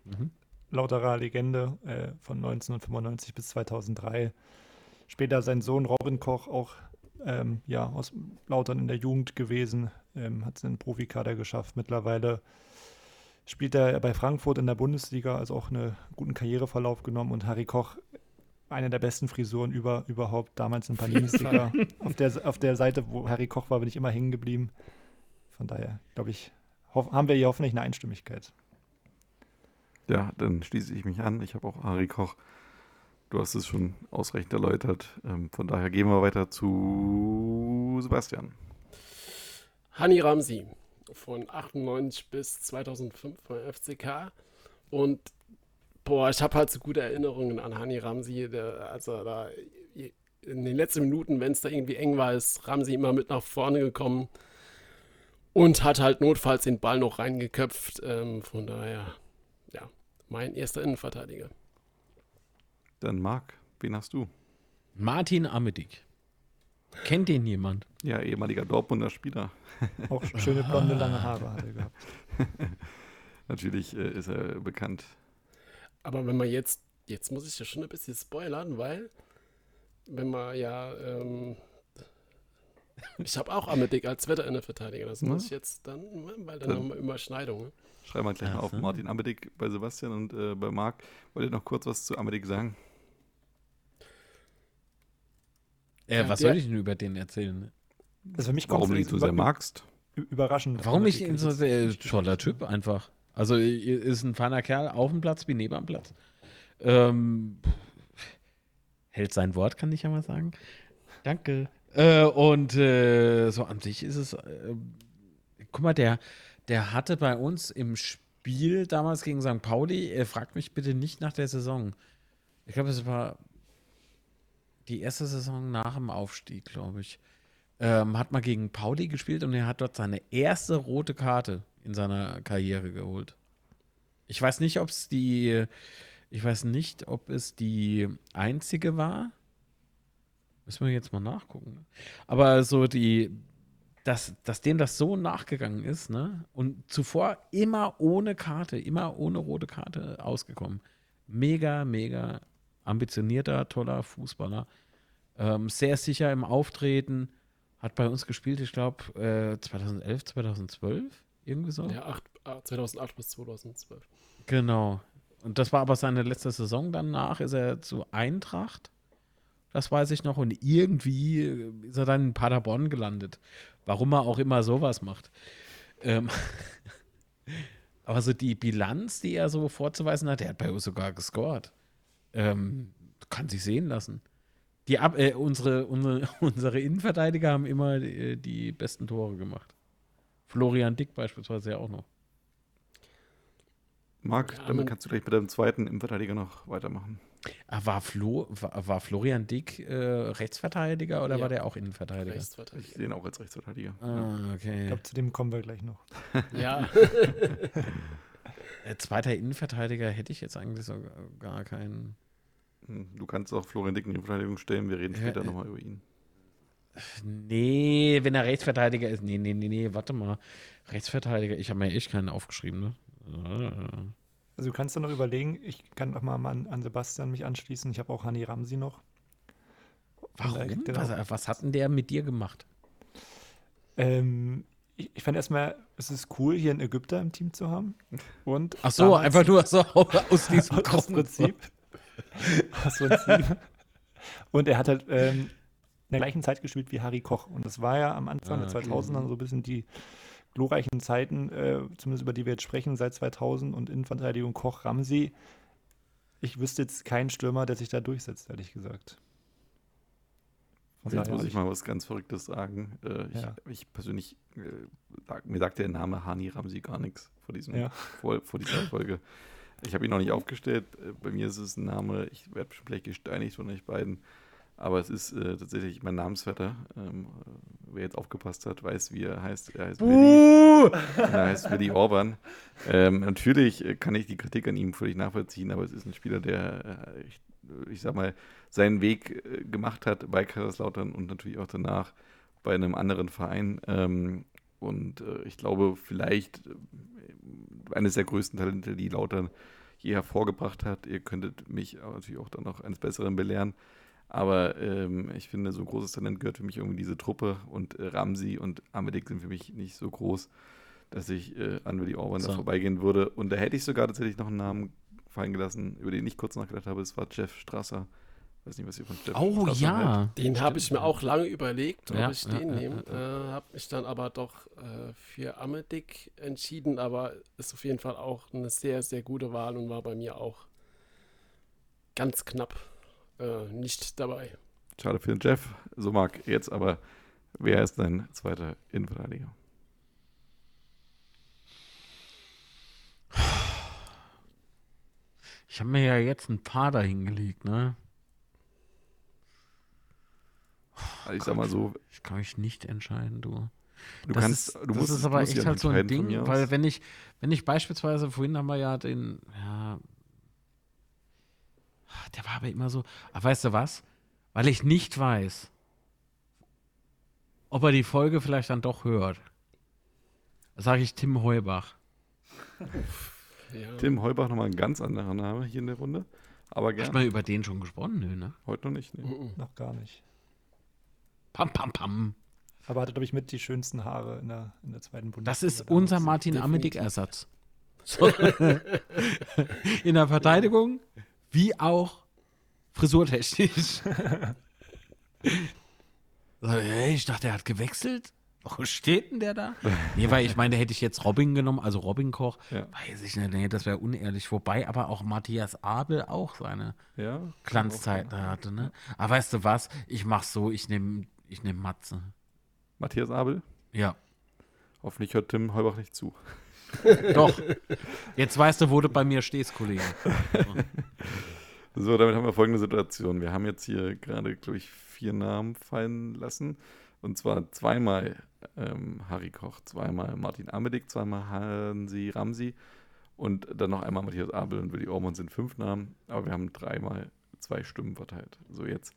Mhm.
Lauterer Legende äh, von 1995 bis 2003. Später sein Sohn Robin Koch, auch ähm, ja, aus Lautern in der Jugend gewesen, ähm, hat es in den Profikader geschafft. Mittlerweile spielt er bei Frankfurt in der Bundesliga, also auch einen guten Karriereverlauf genommen. Und Harry Koch, eine der besten Frisuren über, überhaupt, damals in Panini-Sticker. auf, der, auf der Seite, wo Harry Koch war, bin ich immer hängen geblieben. Von daher, glaube ich, hoff, haben wir hier hoffentlich eine Einstimmigkeit.
Ja, dann schließe ich mich an. Ich habe auch Harry Koch. Du hast es schon ausreichend erläutert. Ähm, von daher gehen wir weiter zu Sebastian.
Hani Ramsi von 98 bis 2005 beim FCK. Und boah, ich habe halt so gute Erinnerungen an Hani Ramsi. Der, also da in den letzten Minuten, wenn es da irgendwie eng war, ist Ramsi immer mit nach vorne gekommen und hat halt notfalls den Ball noch reingeköpft. Ähm, von daher, ja, mein erster Innenverteidiger.
Dann Marc, wen hast du?
Martin Amedig. Kennt den jemand?
Ja, ehemaliger Dortmunder Spieler.
Auch schöne blonde, lange Haare hat er gehabt.
Natürlich äh, ist er bekannt.
Aber wenn man jetzt, jetzt muss ich ja schon ein bisschen spoilern, weil wenn man ja, ähm, ich habe auch Amedik als Wetterinnenverteidiger, das muss ich jetzt dann, weil dann
Dann-
haben wir Überschneidung. Ne?
Schreiben wir gleich mal auf. Martin Amedik bei Sebastian und äh, bei Marc. Wollt ihr noch kurz was zu Amedik sagen?
Äh, was
der-
soll ich denn über den erzählen?
Also für mich
Warum
kommt
du ihn so sehr magst?
überraschend.
Warum ich
dass er
ihn so
ist.
sehr toller Typ einfach. Also ist ein feiner Kerl auf dem Platz wie neben am Platz. Ähm, hält sein Wort, kann ich ja mal sagen. Danke. Äh, und äh, so an sich ist es, äh, guck mal, der, der hatte bei uns im Spiel damals gegen St. Pauli, er fragt mich bitte nicht nach der Saison. Ich glaube, es war die erste Saison nach dem Aufstieg, glaube ich. Ähm, hat mal gegen Pauli gespielt und er hat dort seine erste rote Karte in seiner Karriere geholt. Ich weiß nicht, ob es die, ich weiß nicht, ob es die einzige war. Müssen wir jetzt mal nachgucken. Aber so die, dass, dass dem das so nachgegangen ist, ne? Und zuvor immer ohne Karte, immer ohne rote Karte ausgekommen. Mega, mega ambitionierter, toller Fußballer. Ähm, sehr sicher im Auftreten. Hat bei uns gespielt, ich glaube, äh, 2011, 2012, irgendwie so.
Ja, acht, 2008 bis 2012.
Genau. Und das war aber seine letzte Saison. Danach ist er zu Eintracht. Das weiß ich noch. Und irgendwie ist er dann in Paderborn gelandet. Warum er auch immer sowas macht. Ähm aber so die Bilanz, die er so vorzuweisen hat, der hat bei uns sogar gescored. Ähm, kann sich sehen lassen. Die Ab äh, unsere, unsere, unsere Innenverteidiger haben immer die, die besten Tore gemacht. Florian Dick beispielsweise ja auch noch.
Marc,
Ja,
damit kannst du gleich mit deinem zweiten Innenverteidiger noch weitermachen.
Ah, War, Flo, war, war Florian Dick äh, Rechtsverteidiger oder
Ja.
war der auch Innenverteidiger?
Ich
Rechtsverteidiger.
sehe ihn auch als Rechtsverteidiger.
Ah,
Ich
okay.
glaube, zu dem kommen wir gleich noch.
Ja,
Äh, zweiter Innenverteidiger hätte ich jetzt eigentlich so gar keinen.
Du kannst auch Florian Dick in die Verteidigung stellen. Wir reden später
äh,
nochmal über ihn.
Nee, wenn er Rechtsverteidiger ist. Nee, nee, nee, nee, warte mal. Rechtsverteidiger, ich habe mir echt keinen aufgeschrieben, ne? Ah.
Also du kannst dann noch überlegen, ich kann noch mal an, an Sebastian mich anschließen. Ich habe auch Hani Ramsi noch.
Warum?
kriegt er
Was, was hat denn der mit dir gemacht?
Ähm, ich, ich fand erstmal, es ist cool, hier einen Ägypter im Team zu haben. Und
Ach so,
damals-
einfach nur so aus diesem
aus. Prinzip. Und er hat halt ähm, in der gleichen Zeit gespielt wie Harry Koch. Und das war ja am Anfang
Ah,
der
okay.
2000er so ein bisschen die glorreichen Zeiten, äh, zumindest über die wir jetzt sprechen, seit 2000 und Innenverteidigung Koch Ramsey. Ich wüsste jetzt keinen Stürmer, der sich da durchsetzt, ehrlich gesagt. Von
Jetzt muss ich mal was ganz Verrücktes sagen. Äh, ich,
Ja.
ich persönlich, äh, mir sagt der Name Hani Ramsi gar nichts vor, diesem,
Ja.
vor, vor dieser Folge. Ich habe ihn noch nicht aufgestellt. Äh, Bei mir ist es ein Name, ich werde bestimmt vielleicht gesteinigt von euch beiden. Aber es ist äh, tatsächlich mein Namensvetter. Ähm, äh, wer jetzt aufgepasst hat, weiß, wie er heißt. Er heißt Willi. Er heißt Willi Orban. Ähm, natürlich äh, kann ich die Kritik an ihm völlig nachvollziehen, aber es ist ein Spieler, der, äh, ich, ich sag mal, seinen Weg äh, gemacht hat bei Kaiserslautern und natürlich auch danach bei einem anderen Verein. Ähm, und äh, ich glaube, vielleicht eines der größten Talente, die Lautern je hervorgebracht hat. Ihr könntet mich natürlich auch dann noch eines Besseren belehren. Aber ähm, ich finde, so ein großes Talent gehört für mich irgendwie diese Truppe und äh, Ramsi und Amedik sind für mich nicht so groß, dass ich äh, an Willi Orban
So.
da vorbeigehen würde. Und da hätte ich sogar tatsächlich noch einen Namen fallen gelassen, über den ich kurz nachgedacht habe. Es war Jeff Strasser. Weiß nicht, was ihr von Jeff
Oh
haltet.
ja.
den habe ich mir auch lange überlegt, ob
Ja,
ich
ja,
den
ja,
nehme. Äh, habe mich dann aber doch äh, für Amedik entschieden, aber ist auf jeden Fall auch eine sehr, sehr gute Wahl und war bei mir auch ganz knapp äh, nicht dabei.
Schade für den Jeff. So mag jetzt aber, wer ist dein zweiter Innenverteidiger?
Ich habe mir ja jetzt ein paar da hingelegt, ne?
Also ich sag mal so,
Ich kann mich nicht entscheiden, du.
du
das
kannst,
ist,
du
das
musst,
ist
du
aber
musst
echt halt so ein Ding, weil wenn ich, wenn ich beispielsweise, vorhin haben wir ja den, ja, der war aber immer so, aber weißt du was? Weil ich nicht weiß, ob er die Folge vielleicht dann doch hört, sage ich Tim Heubach.
Ja.
Tim Heubach nochmal ein ganz anderer Name hier in der Runde. Aber
Hast
gerne.
mal über den schon gesprochen? Nö, ne?
Heute noch nicht. Nee.
Mhm.
Noch gar nicht.
Pam, pam, pam.
Aber hatte, glaube ich, mit die schönsten Haare in der, in der zweiten Bundesliga.
Das ist
damals.
unser Martin. Amedick-Ersatz. So. In der Verteidigung wie auch frisurtechnisch. Ich dachte, er hat gewechselt. Wo steht denn der da? nee, weil ich meine, hätte ich jetzt Robin genommen, also Robin Koch,
Ja.
weiß ich nicht, nee, das wäre unehrlich. Wobei aber auch Matthias Abel auch seine
Ja.
Glanzzeiten hatte, ne? Aber weißt du was? Ich mach's so, ich nehme ich nehm Matze.
Matthias Abel.
Ja,
Hoffentlich hört Tim Heubach nicht zu.
doch. Jetzt weißt du, wo du bei mir stehst, Kollege.
So, damit haben wir folgende Situation. Wir haben jetzt hier gerade, glaube ich, vier Namen fallen lassen. Und zwar zweimal ähm, Harry Koch, zweimal Martin Amedik, zweimal Hansi Ramsi und dann noch einmal Matthias Abel und Willi Ormond sind fünf Namen. Aber wir haben dreimal zwei Stimmen verteilt. So, jetzt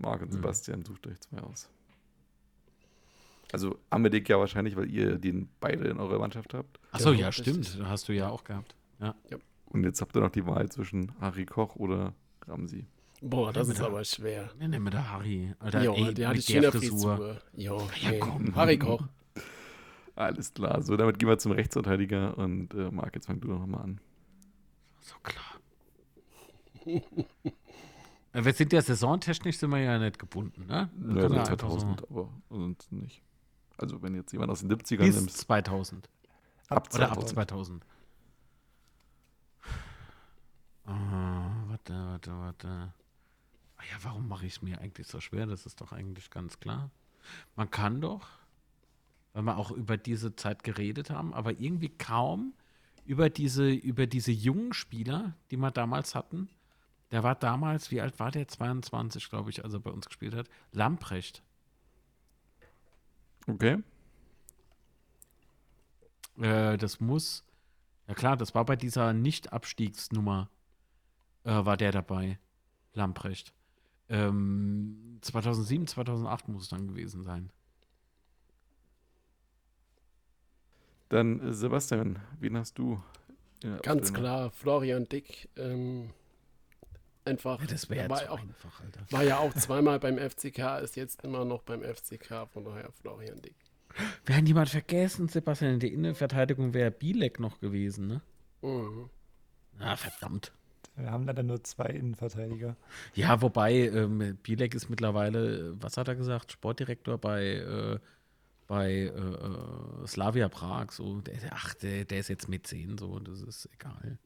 Marc und
Mhm.
Sebastian, sucht euch zwei aus. Also Amedik ja wahrscheinlich, weil ihr den beide in eurer Mannschaft habt.
Achso, ja,
richtig.
stimmt. Hast du ja auch gehabt. Ja.
Und jetzt habt ihr noch die Wahl zwischen Harry Koch oder Ramsi.
Boah, das
Ja,
ist
mit
aber schwer.
Wir nehmen da Harry. Alter,
Jo,
ey,
der hat die
mit
schöne
Frisur.
Frisur. Jo,
Ja, komm.
Harry Koch.
Alles klar. So, damit gehen wir zum Rechtsverteidiger und äh, Marc, jetzt fang du doch nochmal an.
So klar. Äh, Wir sind ja saisontechnisch sind wir ja nicht gebunden, ne?
Ja,
ja
so
einfach
2000, aber sonst nicht. Also, wenn jetzt jemand aus den 70ern
Bis
nimmst,
2000.
ab
Oder ab
2000.
2000. Ah, warte, warte, warte. Ah ja, warum mache ich es mir eigentlich so schwer? Das ist doch eigentlich ganz klar. Man kann doch, weil wir auch über diese Zeit geredet haben, aber irgendwie kaum über diese, über diese jungen Spieler, die wir damals hatten. Der war damals, wie alt war der? 22, glaube ich, als er bei uns gespielt hat. Lamprecht.
Okay.
Äh, das muss, ja klar, das war bei dieser Nicht-Abstiegsnummer, äh, war der dabei, Lamprecht. Ähm, 2007, 2008 muss es dann gewesen sein.
Dann äh, Sebastian, wen hast du?
Ganz klar, Florian Dick. Ähm, einfach.
wäre
war,
zu
auch,
einfach, Alter.
war ja auch zweimal beim FCK, ist jetzt immer noch beim FCK, von daher Florian Dick.
Wir haben jemand vergessen, Sebastian, in der Innenverteidigung wäre Bielek noch gewesen, ne?
Mhm.
Ah, verdammt.
Wir haben leider nur zwei Innenverteidiger.
Ja, wobei, ähm, Bielek ist mittlerweile, äh, was hat er gesagt, Sportdirektor bei, äh, bei äh, äh, Slavia Prag. So. Der, der- ach, der, der ist jetzt mit 10, so, das ist egal.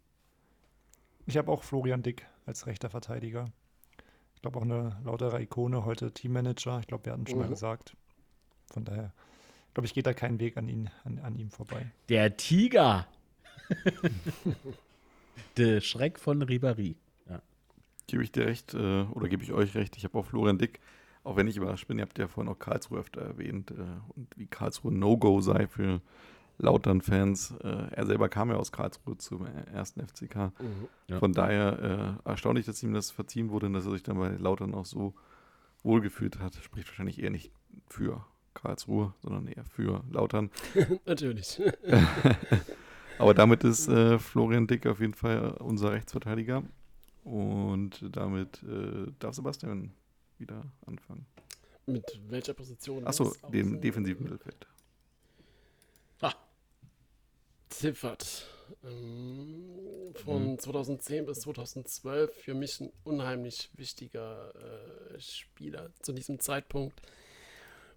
Ich habe auch Florian Dick als rechter Verteidiger. Ich glaube auch eine lautere Ikone, heute Teammanager. Ich glaube, wir hatten schon mal
Mhm.
gesagt. Von daher, glaube ich, geht da kein Weg an, ihn, an, an ihm vorbei.
Der Tiger. der Schreck von Ribéry.
Gebe ich dir recht, äh, oder gebe ich euch recht, ich habe auch Florian Dick, auch wenn ich überrascht bin, ihr habt ja vorhin auch Karlsruhe öfter erwähnt äh, und wie Karlsruhe No-Go sei für Lautern-Fans. Äh, er selber kam ja aus Karlsruhe zum äh, ersten FCK.
Mhm.
Ja.
Von daher äh, erstaunlich, dass ihm das verziehen wurde und dass er sich dann bei Lautern auch so wohlgefühlt hat. Spricht wahrscheinlich eher nicht für Karlsruhe, sondern eher für Lautern.
Natürlich.
Aber damit ist äh, Florian Dick auf jeden Fall unser Rechtsverteidiger. Und damit äh, darf Sebastian wieder anfangen.
Mit welcher Position?
Achso, dem defensiven Mittelfeld.
Ziffert. Ähm, von
Mhm.
2010 bis 2012 für mich ein unheimlich wichtiger äh, Spieler zu diesem Zeitpunkt.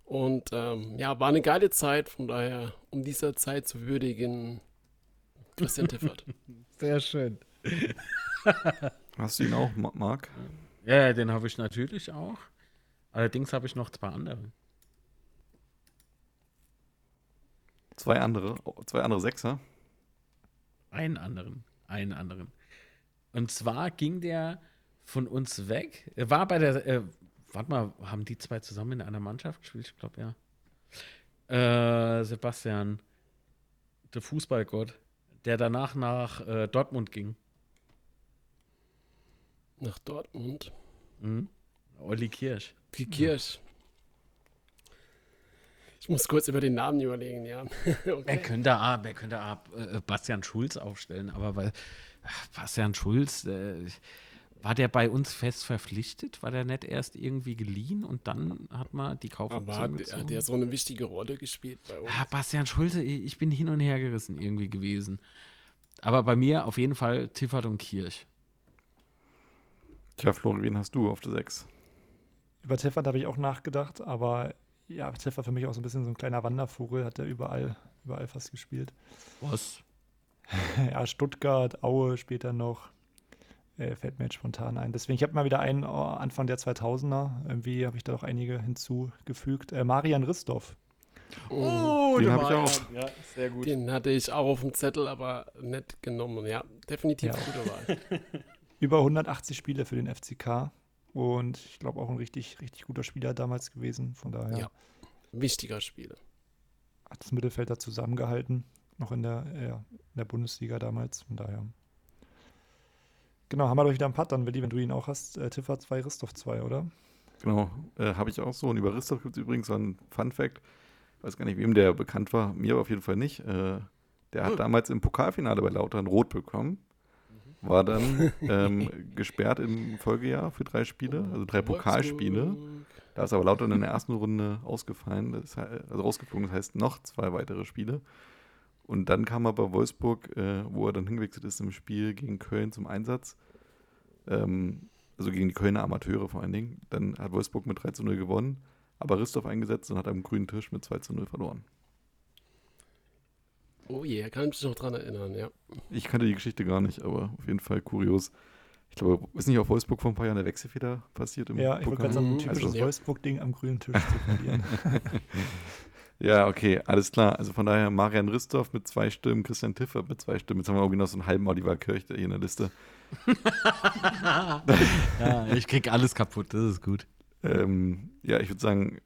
Und ähm, ja, war eine geile Zeit, von daher, um dieser Zeit zu würdigen, Christian Tiffert.
Sehr schön.
Hast du ihn auch, Ma- Marc?
Ja, den habe ich natürlich auch. Allerdings habe ich noch zwei andere.
Zwei andere, zwei andere Sechser.
Einen anderen. Einen anderen. Und zwar ging der von uns weg. Er war bei der. Äh, warte mal, haben die zwei zusammen in einer Mannschaft gespielt? Ich glaube, ja. Äh, Sebastian, der Fußballgott, der danach nach äh, Dortmund ging.
Nach Dortmund.
Mhm. Olli Kirsch.
Die Kirsch. Ich muss kurz über den Namen überlegen, ja.
Wer
okay.
könnte, ah, wer könnte ah, äh, Bastian Schulz aufstellen? Aber weil ach, Bastian Schulz, äh, war der bei uns fest verpflichtet? War der nicht erst irgendwie geliehen und dann hat man die
Aber
Kaufoption
hat der,
gezogen?
hat der so eine wichtige Rolle gespielt bei uns?
Ah, Bastian Schulze, ich ich bin hin und her gerissen irgendwie gewesen. Aber bei mir auf jeden Fall Tiffert und Kirch.
Tja, Florian, wen hast du auf der Sechs?
Über Tiffert habe ich auch nachgedacht, aber ja, Tiff war für mich auch so ein bisschen so ein kleiner Wandervogel, hat er überall, überall fast gespielt.
Was?
ja, Stuttgart, Aue später noch. Äh, fällt mir jetzt spontan ein. Deswegen, ich habe mal wieder einen oh, Anfang der 2000er. Irgendwie habe ich da auch einige hinzugefügt. Äh, Marian Ristoff.
Oh,
den habe ich auch.
Ja, sehr gut.
Den hatte ich auch auf dem Zettel, aber nicht genommen. Ja, definitiv
Ja.
gute Wahl.
Über 180 Spiele für den FCK. Und ich glaube auch ein richtig, richtig guter Spieler damals gewesen. Von daher
Ja. Wichtiger Spieler.
hat das Mittelfeld da zusammengehalten. Noch in der, ja, in der Bundesliga damals. Von daher. Genau, haben wir doch wieder einen Putt dann, Willi, wenn du ihn auch hast. Äh, Tiffer 2, Ristoff 2, oder?
Genau, äh, habe ich auch so. Und über Ristoff gibt es übrigens so einen Fun-Fact. Ich weiß gar nicht, wem der bekannt war. Mir aber auf jeden Fall nicht. Äh, der hat
Hm.
damals im Pokalfinale bei Lautern rot bekommen. War dann ähm, gesperrt im Folgejahr für drei Spiele, also drei Pokalspiele. Da ist aber Lautern in der ersten Runde ausgefallen, das, he- also rausgeflogen, das heißt noch zwei weitere Spiele. Und dann kam er bei Wolfsburg, äh, wo er dann hingewechselt ist im Spiel gegen Köln zum Einsatz. Ähm, also gegen die Kölner Amateure vor allen Dingen. Dann hat Wolfsburg mit 3 zu 0 gewonnen, aber Ristoff eingesetzt und hat am grünen Tisch mit 2 zu 0 verloren.
Oh je, kann ich mich noch dran erinnern, ja.
Ich kannte die Geschichte gar nicht, aber auf jeden Fall kurios. Ich glaube, ist nicht auf Wolfsburg vor ein paar Jahren der Wechselfehler passiert im
Ja, ich wollte gerade sagen, ein
Mhm.
typisches
Also-
Wolfsburg-Ding am grünen Tisch zu verlieren.
Ja, okay, alles klar. Also von daher Marian Ristoff mit zwei Stimmen, Christian Tiffert mit zwei Stimmen. Jetzt haben wir irgendwie noch so einen halben Oliver Kirch hier in der Liste.
Ja, ich krieg alles kaputt, das ist gut.
Ähm, ja, ich würde sagen,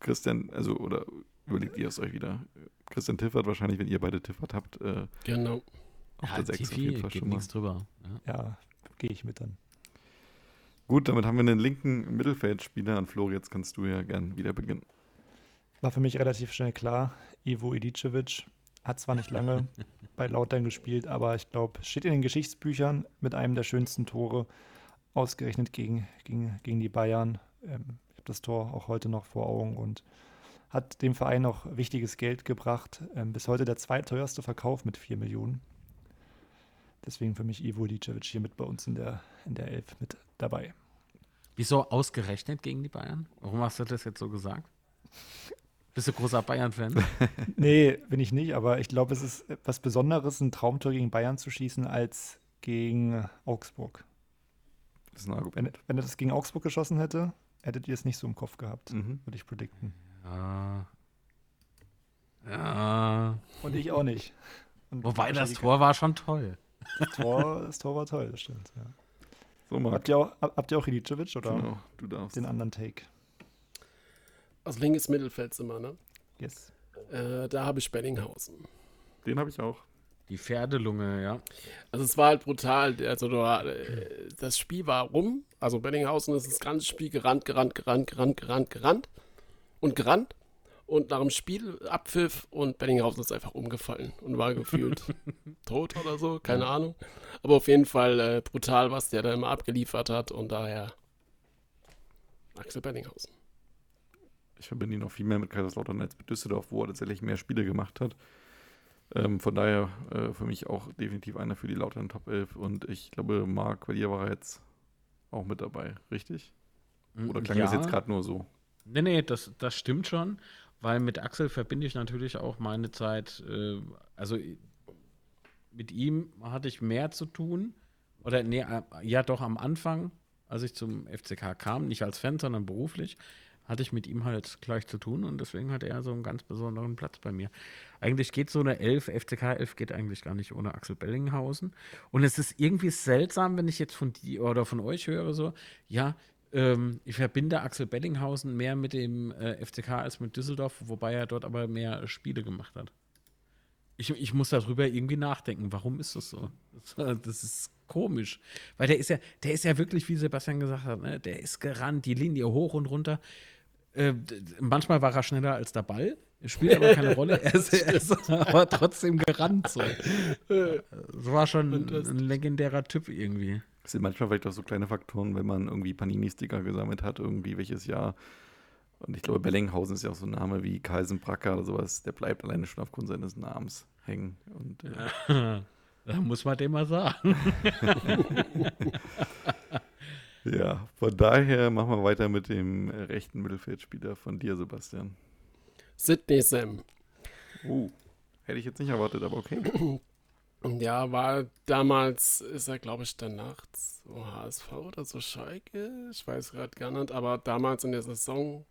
Christian, also, oder überlegt ihr es euch wieder. Christian Tiffert wahrscheinlich, wenn ihr beide Tiffert habt, äh,
Genau.
auf
Ja,
der 6 auf jeden Fall
geht
schon mal.
nichts drüber. Ja.
ja, gehe ich mit dann.
Gut, damit haben wir einen linken Mittelfeldspieler. Und Flori, jetzt kannst du ja gern wieder beginnen.
War für mich relativ schnell klar. Ivo Ilicevic hat zwar nicht lange bei Lautern gespielt, aber ich glaube, steht in den Geschichtsbüchern mit einem der schönsten Tore, ausgerechnet gegen, gegen, gegen die Bayern. Ähm, ich habe das Tor auch heute noch vor Augen und hat dem Verein noch wichtiges Geld gebracht. Ähm, bis heute der zweiteuerste Verkauf mit 4 Millionen. Deswegen für mich Ivo Ilicevic hier mit bei uns in der, in der Elf mit dabei.
Wieso ausgerechnet gegen die Bayern? Warum hast du das jetzt so gesagt? Bist du großer Bayern-Fan?
Nee, bin ich nicht, aber ich glaube, es ist etwas Besonderes, ein Traumtor gegen Bayern zu schießen, als gegen Augsburg.
Das ist ein Argument.
Wenn, wenn er das gegen Augsburg geschossen hätte, hättet ihr es nicht so im Kopf gehabt,
Mhm.
würde ich predikten.
Ja. Ja.
Und ich auch nicht. Und
Wobei das Tor war schon toll.
Das Tor, das Tor war toll, das stimmt. Ja.
So, Marc.
Habt, ihr auch, hab- habt ihr auch Ilicevic oder
Genau, du darfst.
den anderen Take?
Also linkes Mittelfeldzimmer, ne?
Yes.
Äh, da habe ich Bellinghausen.
Den habe ich auch.
Die Pferdelunge, ja.
Also es war halt brutal. Also du, äh, das Spiel war rum. Also Bellinghausen ist das ganze Spiel gerannt, gerannt, gerannt, gerannt, gerannt, gerannt und gerannt. Und nach dem Spiel Abpfiff und Bellinghausen ist einfach umgefallen und war gefühlt tot oder so, keine Ahnung. Aber auf jeden Fall äh, brutal, was der da immer abgeliefert hat und daher Axel Bellinghausen.
Ich verbinde ihn noch viel mehr mit Kaiserslautern als mit Düsseldorf, wo er tatsächlich mehr Spiele gemacht hat. Ähm, von daher äh, für mich auch definitiv einer für die Lautern Top 11. Und ich glaube, Marc, bei dir war er jetzt auch mit dabei, richtig? Oder klang das
Ja.
jetzt gerade nur so?
Nee, nee, das, das stimmt schon, weil mit Axel verbinde ich natürlich auch meine Zeit, äh, also mit ihm hatte ich mehr zu tun. Oder nee, ja doch am Anfang, als ich zum FCK kam, nicht als Fan, sondern beruflich, hatte ich mit ihm halt gleich zu tun und deswegen hat er so einen ganz besonderen Platz bei mir. Eigentlich geht so eine 11, FCK 11 geht eigentlich gar nicht ohne Axel Bellinghausen. Und es ist irgendwie seltsam, wenn ich jetzt von dir oder von euch höre, so, ja, ähm, ich verbinde Axel Bellinghausen mehr mit dem äh, FCK als mit Düsseldorf, wobei er dort aber mehr Spiele gemacht hat. Ich, ich muss darüber irgendwie nachdenken. Warum ist das so? Das, ist komisch. Weil der ist ja, der ist ja wirklich, wie Sebastian gesagt hat, ne? der ist gerannt, die Linie hoch und runter. Äh, manchmal war er schneller als der Ball. Spielt aber keine Rolle. Er ist, er ist aber trotzdem gerannt. So. Das war schon ein legendärer Typ irgendwie.
Das sind manchmal vielleicht auch so kleine Faktoren, wenn man irgendwie Panini-Sticker gesammelt hat, irgendwie welches Jahr. Und ich glaube, Bellinghausen ist ja auch so ein Name wie Carlsen Bracker oder sowas. Der bleibt alleine schon aufgrund seines Namens hängen. Und äh,
Da muss man dem mal sagen.
Ja, von daher machen wir weiter mit dem rechten Mittelfeldspieler von dir, Sebastian.
Sidney Sam.
Oh, hätte ich jetzt nicht erwartet, aber okay.
Ja, war damals, ist er glaube ich danach so HSV oder so Schalke, ich weiß gerade gar nicht, aber damals in der Saison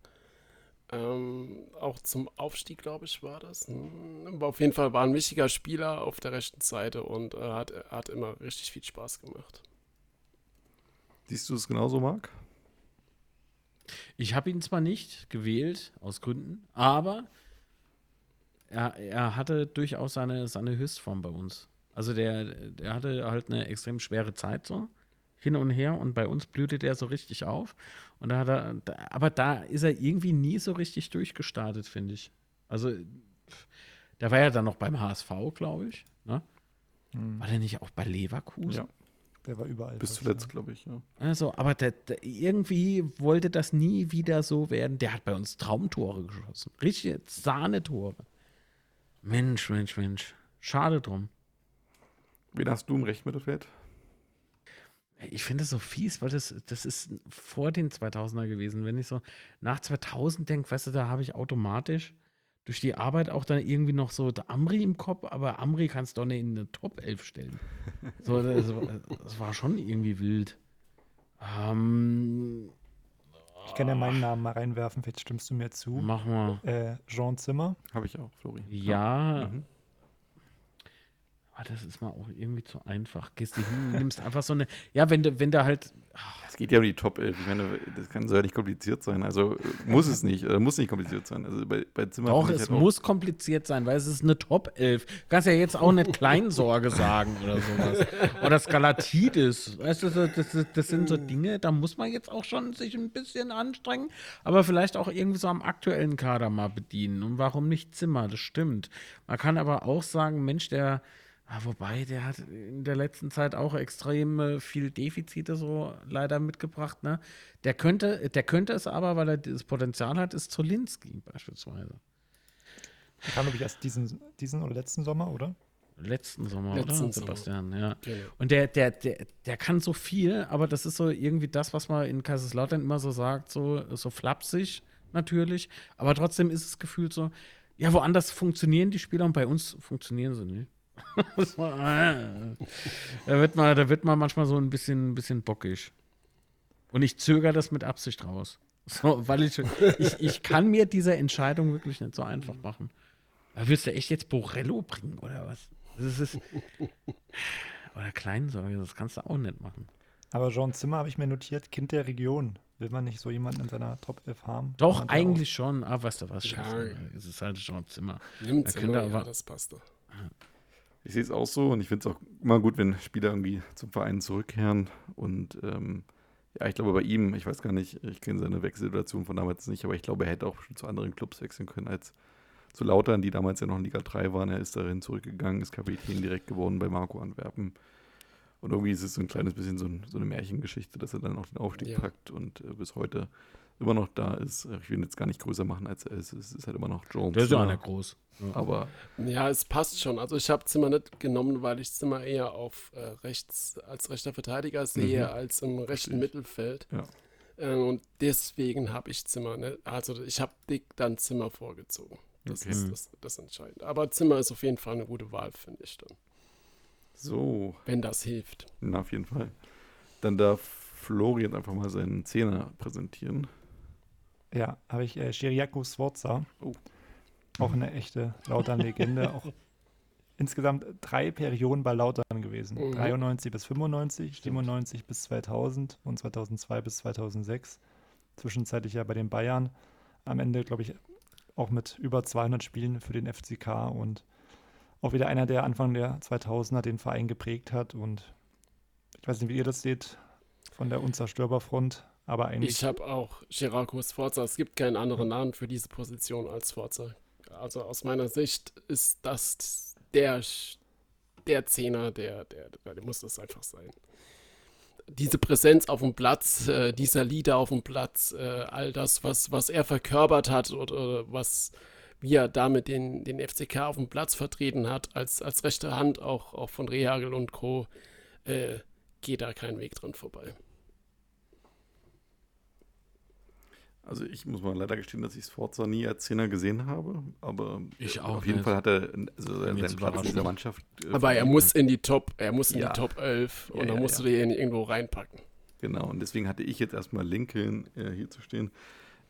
ähm, auch zum Aufstieg, glaube ich, war das. Hm, aber auf jeden Fall war ein wichtiger Spieler auf der rechten Seite und äh, hat, hat immer richtig viel Spaß gemacht.
Siehst du es genauso, Marc?
Ich habe ihn zwar nicht gewählt, aus Gründen, aber er, er hatte durchaus seine, seine Höchstform bei uns. Also der, der hatte halt eine extrem schwere Zeit so hin und her und bei uns blühte der so richtig auf. Und da hat er, da, aber da ist er irgendwie nie so richtig durchgestartet, finde ich. Also der war ja dann noch beim HSV, glaube ich. Ne?
Hm.
War der nicht auch bei Leverkusen?
Ja.
Der war überall.
Bis zuletzt, glaube ich, ja.
Also, aber der, der, irgendwie wollte das nie wieder so werden. Der hat bei uns Traumtore geschossen. Richtige Sahnetore. Mensch, Mensch, Mensch. Schade drum.
Wen hast du im rechten Mittelfeld?
Ich finde das so fies, weil das, das ist vor den 2000er gewesen. Wenn ich so nach 2000 denke, weißt du, da habe ich automatisch durch die Arbeit auch dann irgendwie noch so Amri im Kopf, aber Amri kannst du doch nicht in eine Top 11 stellen. So, das, das war schon irgendwie wild. Ähm,
Ich kann ja meinen Namen mal reinwerfen, vielleicht stimmst du mir zu.
mach mal.
Äh, Jean Zimmer.
Habe ich auch, Flori.
Ja,
Mhm.
Ah, das ist mal auch irgendwie zu einfach. Gehst du hin, nimmst einfach so eine. Ja, wenn du, wenn du halt.
Es geht ja um die Top 11. Ich meine, das kann so ja nicht kompliziert sein. Also muss es nicht. Äh, muss nicht kompliziert sein. Also bei, bei Zimmer.
Doch, es
halt
muss kompliziert sein, weil es ist eine Top 11. Du kannst ja jetzt auch nicht Kleinsorge sagen oder sowas. Oder Skalatidis. Weißt du, das, das, das sind so Dinge, da muss man jetzt auch schon sich ein bisschen anstrengen, aber vielleicht auch irgendwie so am aktuellen Kader mal bedienen. Und warum nicht Zimmer? Das stimmt. Man kann aber auch sagen, Mensch, der. Ah, wobei, der hat in der letzten Zeit auch extrem äh, viel Defizite so leider mitgebracht. Ne? Der, könnte, der könnte es aber, weil er das Potenzial hat, ist Zolinski beispielsweise.
Der kam, glaube ich, erst diesen, diesen oder letzten Sommer, oder?
Letzten Sommer,
Letzten
oder?
Sommer.
Sebastian, ja.
Genau.
Und der, der, der, der kann so viel, aber das ist so irgendwie das, was man in Kaiserslautern immer so sagt, so, so flapsig natürlich. Aber trotzdem ist es gefühlt so, ja, woanders funktionieren die Spieler und bei uns funktionieren sie nicht. Da, wird man, da wird man manchmal so ein bisschen, ein bisschen bockig. Und ich zögere das mit Absicht raus. So, weil ich, ich, ich kann mir diese Entscheidung wirklich nicht so einfach machen. Da willst du echt jetzt Borello bringen, oder was? Das ist, oder Kleinsorge, das kannst du auch nicht machen.
Aber Jean Zimmer habe ich mir notiert, Kind der Region. Will man nicht so jemanden in seiner Top 11 haben?
Doch, eigentlich schon. Ah, weißt du was?
Ja.
Scheiße. Es ist halt schon Zimmer.
Nimmt
Da
Zimmer,
könnte
ja,
aber-
das passt doch.
Ich sehe es auch so und ich finde es auch immer gut, wenn Spieler irgendwie zum Verein zurückkehren. Und ähm, ja, ich glaube bei ihm, ich weiß gar nicht, ich kenne seine Wechselsituation von damals nicht, aber ich glaube, er hätte auch schon zu anderen Clubs wechseln können als zu Lautern, die damals ja noch in Liga 3 waren. Er ist darin zurückgegangen, ist Kapitän direkt geworden bei Marco Antwerpen. Und irgendwie ist es so ein kleines bisschen so, ein, so eine Märchengeschichte, dass er dann auch den Aufstieg
Ja.
packt und äh, bis heute immer noch da ist. Ich will ihn jetzt gar nicht größer machen, als er ist. Es ist halt immer noch Jones.
Der ist ja einer groß.
Aber
Ja, es passt schon. Also ich habe Zimmer nicht genommen, weil ich Zimmer eher auf äh, rechts als rechter Verteidiger sehe
Mhm.
als im rechten
ich.
Mittelfeld.
Ja.
Äh, und deswegen habe ich Zimmer nicht. Also ich habe dick dann Zimmer vorgezogen. Das
Okay.
ist das, das Entscheidende. Aber Zimmer ist auf jeden Fall eine gute Wahl, finde ich dann.
so,
Wenn das hilft.
Na, auf jeden Fall. Dann darf Florian einfach mal seinen Zehner präsentieren.
Ja, habe ich äh, Shiriako Sforza.
Oh.
Auch eine echte Lautern-Legende. auch insgesamt drei Perioden bei Lautern gewesen.
Mhm.
93 bis 95, 97 bis 2000 und 2002 bis 2006. Zwischenzeitlich ja bei den Bayern. Am Ende, glaube ich, auch mit über 200 Spielen für den FCK und auch wieder einer, der Anfang der 2000er den Verein geprägt hat. Und ich weiß nicht, wie ihr das seht von der Unzerstörbarfront, aber eigentlich
Ich habe auch Chiraco Sforza. Es gibt keinen anderen Namen für diese Position als Sforza. Also aus meiner Sicht ist das der, der Zehner, der, der, der muss das einfach sein. Diese Präsenz auf dem Platz, äh, dieser Leader auf dem Platz, äh, all das, was, was er verkörpert hat oder, oder was, wie er damit den, den FCK auf dem Platz vertreten hat, als, als rechte Hand auch, auch von Rehagel und Co., äh, geht da kein Weg dran vorbei.
Also ich muss mal leider gestehen, dass ich Sforza nie als Zehner gesehen habe, aber
Ich auch
auf jeden
nicht.
Fall hat er also seinen Platz in dieser Mannschaft. äh,
Aber er muss in die Top, er muss in
Ja.
die Top 11 und
Ja,
dann
ja,
musst
ja.
du den irgendwo reinpacken.
Genau, und deswegen hatte ich jetzt erstmal Lincoln äh, hier zu stehen,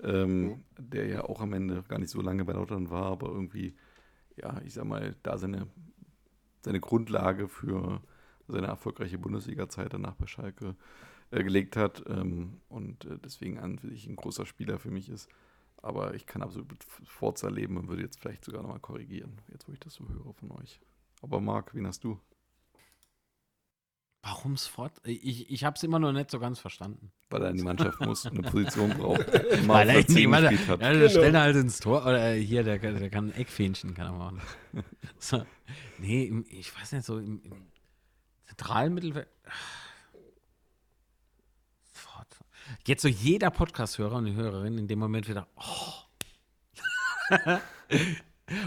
ähm, der ja auch am Ende gar nicht so lange bei Lautern war, aber irgendwie, ja, ich sag mal, da seine, seine Grundlage für seine erfolgreiche Bundesliga-Zeit danach bei Schalke äh, gelegt hat ähm, und äh, deswegen an für sich ein großer Spieler für mich ist. Aber ich kann absolut mit Forza leben und würde jetzt vielleicht sogar nochmal korrigieren, jetzt wo ich das so höre von euch. Aber Marc, wen hast du?
Warum Sfort? Ich, ich habe es immer noch nicht so ganz verstanden.
Weil er in die Mannschaft muss eine Position braucht.
Weil er
auf der
nie,
10
weil er,
gespielt hat.
ja, der stellt halt ins Tor. Oder hier, der, kann- der kann ein Eckfähnchen, kann er machen. So, nee, im, ich weiß nicht, so im, im zentralen Mittelfeld. Jetzt so jeder Podcast-Hörer und Hörerin in dem Moment wieder, oh.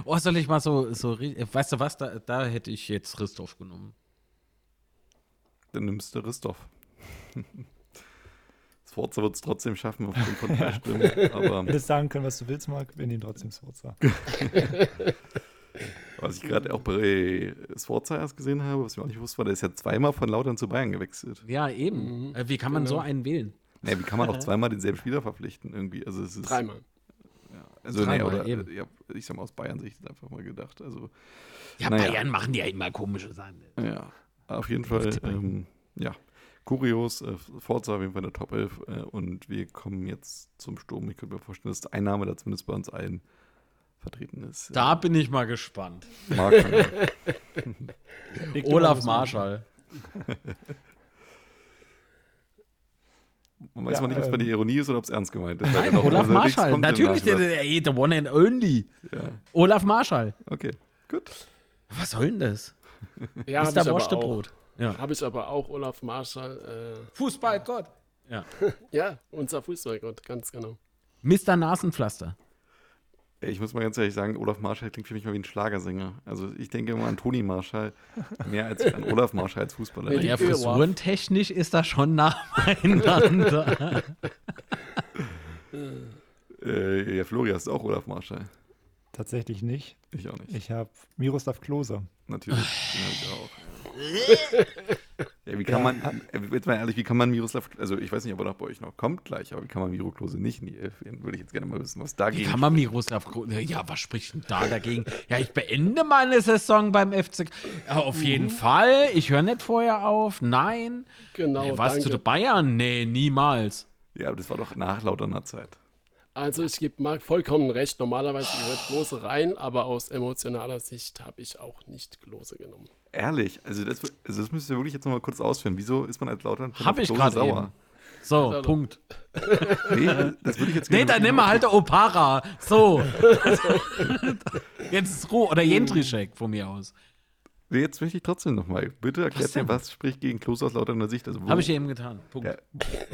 oh, soll ich mal so, so, weißt du was, da, da hätte ich jetzt Christoph genommen.
Dann nimmst du Ristov. Sforza wird es trotzdem schaffen aufgrund von drei Stimmen. Aber
Hättest sagen können, was du willst, Marc, wir nehmen trotzdem Sforza.
was ich gerade auch bei Sforza erst gesehen habe, was ich auch nicht wusste, war, der ist ja zweimal von Lautern zu Bayern gewechselt.
Ja, eben.
Mhm,
Äh, Wie kann man so
genau.
einen wählen?
Naja, wie kann man auch zweimal denselben Spieler verpflichten irgendwie? Also es ist,
Dreimal.
Also nee,
Dreimal,
oder
eben.
ja, ich sag mal aus Bayern Sicht einfach mal gedacht. Also
Ja,
Naja.
Bayern machen ja immer komische Sachen.
ja, auf jeden Fall, ähm, ja, kurios, äh, Forza auf jeden Fall in der Top 11 äh, und wir kommen jetzt zum Sturm. Ich könnte mir vorstellen, dass ein Name da zumindest bei uns allen vertreten ist.
Da bin ich mal gespannt. Olaf Marschall.
Man weiß
Ja,
mal nicht, ob es bei
ähm,
der Ironie ist oder ob es ernst gemeint ist.
Nein, Olaf
unterwegs
Marschall. Natürlich, der, der, the one and only.
Ja,
Olaf Marschall.
okay, gut.
Was soll denn das?
Ja,
ist
habe
der
ich, aber auch-
Wurstebrot. Ja.
hab ich aber auch Olaf Marschall.
Fußballgott. Ja.
Äh, ja, unser Fußballgott, ganz genau.
Mr. Nasenpflaster.
Ich muss mal ganz ehrlich sagen, Olaf Marschall klingt für mich mal wie ein Schlagersänger. Also ich denke immer an Toni Marschall mehr als an Olaf Marschall als Fußballer.
Ja, frisurentechnisch ist das schon nah beieinander.
Äh, ja, Flori hast du auch Olaf Marschall.
Tatsächlich nicht.
Ich auch nicht.
Ich habe Miroslav Klose.
Natürlich. Den hab ich auch. Ja, wie kann man, jetzt mal ehrlich, wie kann man Miroslav, also ich weiß nicht, ob er noch bei euch noch kommt gleich, aber wie kann man Miro Klose nicht in die Elf wählen? Würde ich jetzt gerne mal wissen, was
Wie
dagegen
kann man Miroslav Kro- Ja, was spricht denn da dagegen? Ja, ich beende meine Saison beim FC. Ja, auf jeden Fall. Ich höre nicht vorher auf. Nein.
Genau,
Hey, was
danke.
zu den Bayern? Nee, niemals.
Ja, aber das war doch nach Lauterner Zeit.
Also ich gebe Marc vollkommen recht. Normalerweise gehört Klose rein, aber aus emotionaler Sicht habe ich auch nicht Klose genommen.
Ehrlich, also das, also das müsst ihr wirklich jetzt nochmal kurz ausführen. Wieso ist man als Lautern
Hab ich gerade eben. So,
Also-
Punkt.
Nee, das würde ich jetzt
Nee, dann nimm mal halt der Opara. So. Jetzt ist Ruhe. Oder Jentrischek von mir aus.
Nee, jetzt möchte ich trotzdem nochmal. Bitte erklärt mir, was spricht gegen Klose aus Lauterner Sicht? Also
Habe ich eben getan. Punkt.
ja,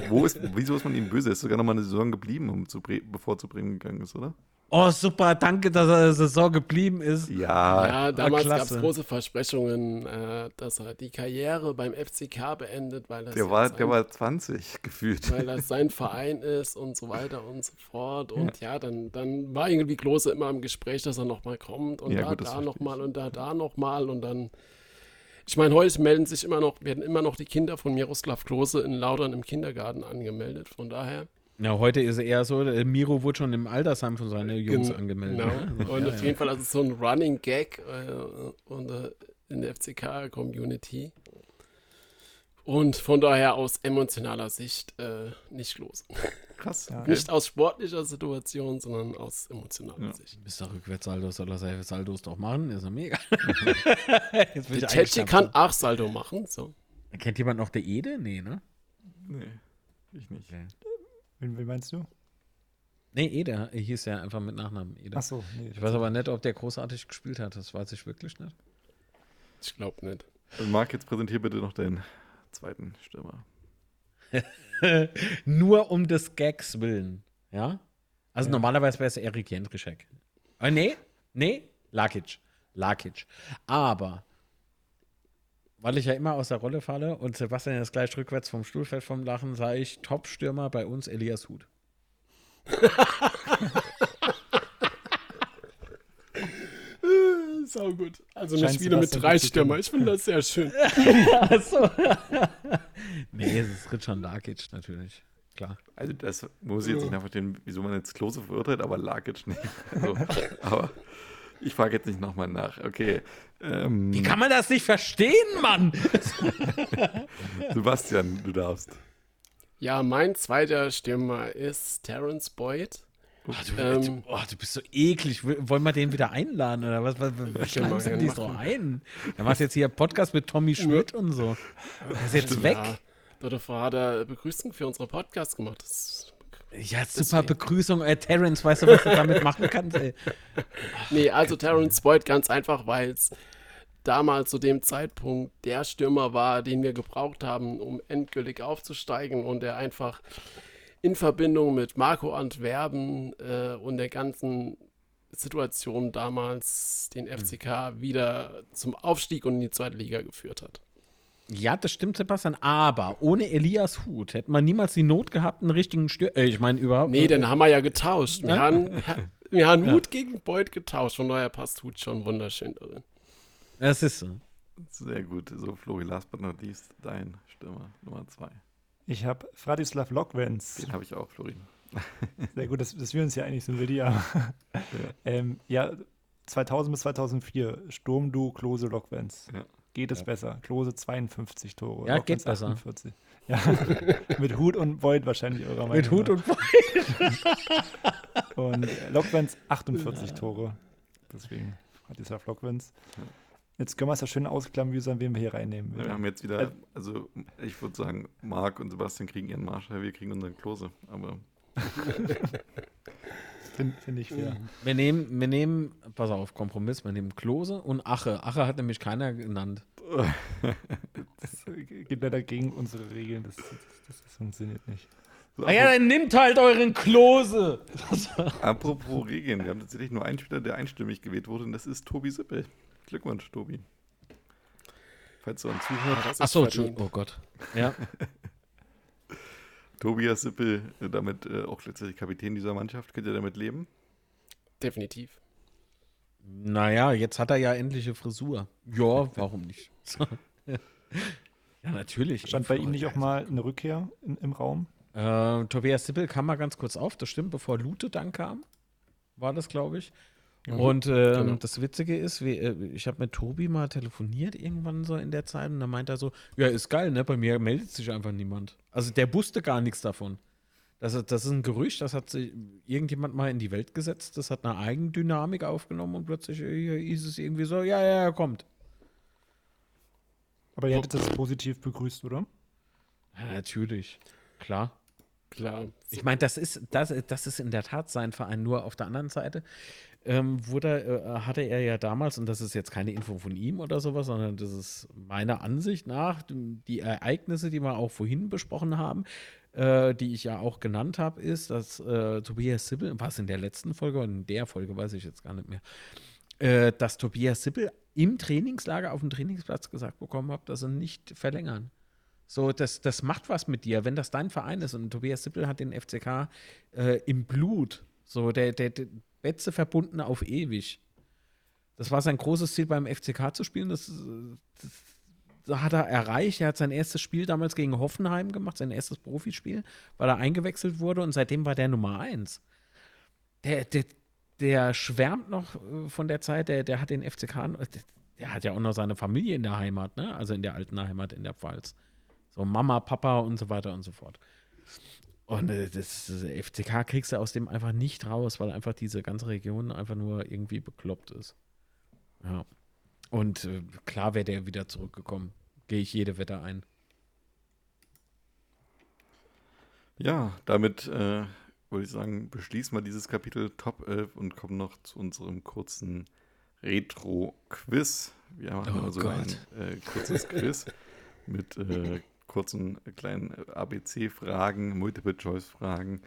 wo ist, wieso ist man ihm böse? Er ist sogar nochmal eine Saison geblieben, um zu Bre bevor zu Bremen gegangen ist, oder?
Oh, super. Danke, dass er in der Saison geblieben ist.
Ja,
Ja, damals gab es
klasse.
große Versprechungen, äh, dass er die Karriere beim FCK beendet, weil das,
der
ja
war,
sein,
der war 20 gefühlt.
weil das sein Verein ist und so weiter und so fort. Und ja, dann, dann war irgendwie Klose immer im Gespräch, dass er nochmal kommt und
Ja,
da,
gut,
da nochmal und da, da nochmal und dann. Ich meine, heute melden sich immer noch, werden immer noch die Kinder von Miroslav Klose in Lautern im Kindergarten angemeldet. Von daher.
Ja, heute ist er eher so, der Miro wurde schon im Altersheim von seinen Jungs
Gen-
angemeldet.
Genau.
ne?
Und
Ja,
auf
ja.
jeden Fall, also so ein Running Gag äh, und, äh, in der FCK-Community. Und von daher aus emotionaler Sicht äh, nicht los.
Krass.
Ja.
Okay.
Nicht aus sportlicher Situation, sondern aus emotionaler
Ja.
Sicht.
Mr. Rückwärtssaldo soll er seine Saldos doch machen, ist ja mega. Jetzt
Der Tetschi kann auch Saldo machen. So.
Kennt jemand noch der Ede? Nee, ne?
Nee, ich nicht.
Wen, wen meinst du?
Nee, Ede er hieß ja einfach mit Nachnamen Ede.
Achso, nee.
Ich weiß aber nicht, ob der großartig gespielt hat. Das weiß ich wirklich nicht.
Ich glaube nicht.
Und Marc, jetzt präsentier bitte noch deinen zweiten Stürmer.
Nur um des Gags willen. Ja? Also normalerweise wäre es Erik Jendrischek. Äh, nee, nee, Lakic. Lakic. Aber, weil ich ja immer aus der Rolle falle und Sebastian jetzt gleich rückwärts vom Stuhl fällt vom Lachen, sage ich Top-Stürmer bei uns Elias Huth.
Sau gut. Also eine Spiele mit drei Stürmer. Ich finde das sehr schön.
Achso. nee, es ist Richard Lakic natürlich. Klar.
Also das muss ich jetzt nicht nachverstehen, wieso man jetzt Klose verurteilt, aber Lakic nicht. Also, aber ich frage jetzt nicht nochmal nach. Okay.
Ähm, Wie kann man das nicht verstehen, Mann?
Sebastian, du darfst.
Ja, mein zweiter Stürmer ist Terence Boyd.
Oh, du, ähm, oh, du, bist so eklig. Wollen wir den wieder einladen oder was? Was, was schreiben die so ein? Dann machst du jetzt hier Podcast mit Tommy Schmidt und so. Er ist jetzt weg. Ja,
dort vorher hat er Begrüßung für unseren Podcast gemacht. Das,
ja, super deswegen. Begrüßung. Äh, Terence, weißt du, was du damit machen kannst? Ey?
Nee, also Terence Boyd ganz einfach, weil es damals zu dem Zeitpunkt der Stürmer war, den wir gebraucht haben, um endgültig aufzusteigen und der einfach in Verbindung mit Marco Antwerpen äh, und der ganzen Situation damals den. FCK wieder zum Aufstieg und in die zweite Liga geführt hat.
Ja, das stimmt, Sebastian. Aber ohne Elias Hut hätte man niemals die Not gehabt, einen richtigen Stür. Äh, ich meine, überhaupt.
Nee, den haben wir ja getauscht. Wir haben, wir haben Hut gegen Beuth getauscht. Von daher passt Hut schon wunderschön drin.
Das ist so.
Sehr gut. So, Flori, last but not least, dein Stürmer Nummer zwei.
Ich habe Fradislav Lokwenz.
Den habe ich auch, Florin.
Sehr gut, dass, dass wir uns ja eigentlich sind, wir ja. Ja. ähm, ja, 2000 bis 2004, Sturmdu, Klose, Lokwenz. Ja. Geht es ja. besser? Klose 52 Tore.
Ja, geht besser. 48.
Ja, mit Hut und Void wahrscheinlich eurer
Meinung Mit Hut und Void.
und Lokwenz 48 Tore. Deswegen Fradislav Lokwenz. Ja. Jetzt können wir es ja schön ausklamüsern, wen wir hier reinnehmen.
Wir haben jetzt wieder, also ich würde sagen, Marc und Sebastian kriegen ihren Marschall, wir kriegen unseren Klose, aber.
Finde find ich fair.
Wir nehmen, wir nehmen, pass auf, Kompromiss, wir nehmen Klose und Ache. Ache hat nämlich keiner genannt.
das geht leider gegen unsere Regeln, das, das, das funktioniert nicht.
So, ah ja, dann nimmt halt euren Klose.
apropos Regeln, wir haben tatsächlich nur einen Spieler, der einstimmig gewählt wurde, und das ist Tobi Sippel. Glückwunsch, Tobi. Falls du uns zuhörst.
Achso, oh Gott. Ja.
Tobias Sippel, äh, damit äh, auch letztendlich Kapitän dieser Mannschaft. Könnt ihr damit leben?
Definitiv.
Naja, jetzt hat er ja endliche Frisur. Ja, warum nicht? ja, natürlich.
Stand bei ihm nicht auch mal eine Rückkehr in, im Raum?
Äh, Tobias Sippel kam mal ganz kurz auf, das stimmt, bevor Lute dann kam. War das, glaube ich. Mhm. Und äh, genau. das Witzige ist, wie, äh, ich habe mit Tobi mal telefoniert irgendwann so in der Zeit und da meint er so, ja, ist geil, ne? Bei mir meldet sich einfach niemand. Also der wusste gar nichts davon. Das, das ist ein Gerücht, das hat sich irgendjemand mal in die Welt gesetzt, das hat eine Eigendynamik aufgenommen und plötzlich äh, hieß es irgendwie so, ja, ja, er kommt.
Aber ihr hättet das positiv begrüßt, oder?
Ja, natürlich. Klar.
Klar.
Ich meine, das ist, das, das ist in der Tat sein Verein. Nur auf der anderen Seite ähm, wurde, äh, hatte er ja damals, und das ist jetzt keine Info von ihm oder sowas, sondern das ist meiner Ansicht nach die Ereignisse, die wir auch vorhin besprochen haben, äh, die ich ja auch genannt habe, ist, dass äh, Tobias Sippel, was in der letzten Folge oder in der Folge, weiß ich jetzt gar nicht mehr, äh, dass Tobias Sippel im Trainingslager auf dem Trainingsplatz gesagt bekommen hat, dass sie nicht verlängern. So, das, das macht was mit dir, wenn das dein Verein ist. Und Tobias Sippel hat den FCK äh, im Blut. So, der, der, der Betze verbunden auf ewig. Das war sein großes Ziel beim FCK zu spielen. Das, das, hat er erreicht. Er hat sein erstes Spiel damals gegen Hoffenheim gemacht, sein erstes Profispiel, weil er eingewechselt wurde und seitdem war der Nummer eins. Der, der, der schwärmt noch äh, von der Zeit, der, der hat den FCK, der, der hat ja auch noch seine Familie in der Heimat, ne? also in der alten Heimat in der Pfalz. So Mama, Papa und so weiter und so fort. Und äh, das, das, FCK kriegst du aus dem einfach nicht raus, weil einfach diese ganze Region einfach nur irgendwie bekloppt ist. Ja. Und äh, klar wäre der wieder zurückgekommen. Gehe ich jede Wette ein.
Ja, damit äh, würde ich sagen, beschließen wir dieses Kapitel Top 11 und kommen noch zu unserem kurzen Retro-Quiz. Wir machen oh also Gott. ein äh, kurzes Quiz mit äh, kurzen äh, kleinen äh, ABC-Fragen, Multiple-Choice-Fragen.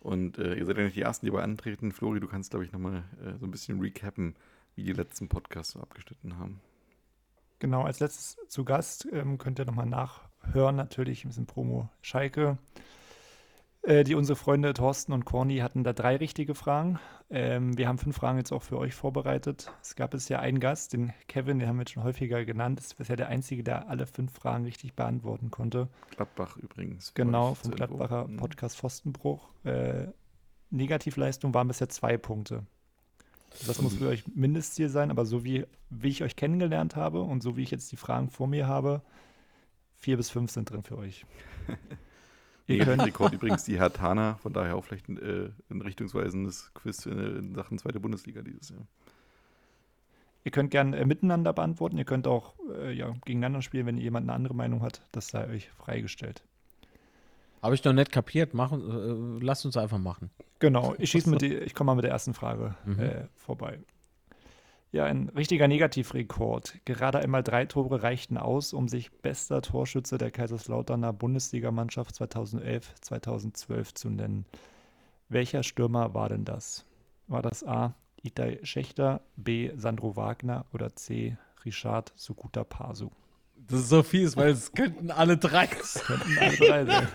Und äh, ihr seid ja nicht die Ersten, die bei antreten. Flori, du kannst, glaube ich, nochmal äh, so ein bisschen recappen, wie die letzten Podcasts so abgeschnitten haben.
Genau, als letztes zu Gast ähm, könnt ihr nochmal nachhören, natürlich ein bisschen Promo Schalke. Äh, die unsere Freunde Thorsten und Corny hatten da drei richtige Fragen. Ähm, wir haben fünf Fragen jetzt auch für euch vorbereitet. Es gab bisher einen Gast, den Kevin, den haben wir jetzt schon häufiger genannt. Ist bisher der einzige, der alle fünf Fragen richtig beantworten konnte.
Gladbach übrigens.
Genau, vom Gladbacher Info. Podcast Pfostenbruch. Äh, Negativleistung waren bisher zwei Punkte. Das muss für euch Mindestziel sein, aber so wie, wie ich euch kennengelernt habe und so wie ich jetzt die Fragen vor mir habe, vier bis fünf sind drin für euch.
Ihr könnt Rekord übrigens die Herr Tana, von daher auch vielleicht ein, äh, ein richtungsweisendes Quiz in, in, Sachen zweite Bundesliga dieses Jahr.
Ihr könnt gerne äh, miteinander beantworten, ihr könnt auch äh, ja, gegeneinander spielen, wenn jemand eine andere Meinung hat, das sei euch freigestellt.
Habe ich noch nicht kapiert. Machen, äh, lasst uns einfach machen.
Genau, ich schieße mit die, ich komme mal mit der ersten Frage mhm. äh, vorbei. Ja, ein richtiger Negativrekord. Gerade einmal drei Tore reichten aus, um sich bester Torschütze der Kaiserslauterner Bundesligamannschaft 2011-2012 zu nennen. Welcher Stürmer war denn das? War das A. Itai Schächter, B. Sandro Wagner oder C. Richard Sukuta Pasu?
Das ist so fies, weil es könnten alle drei könnten alle drei sein.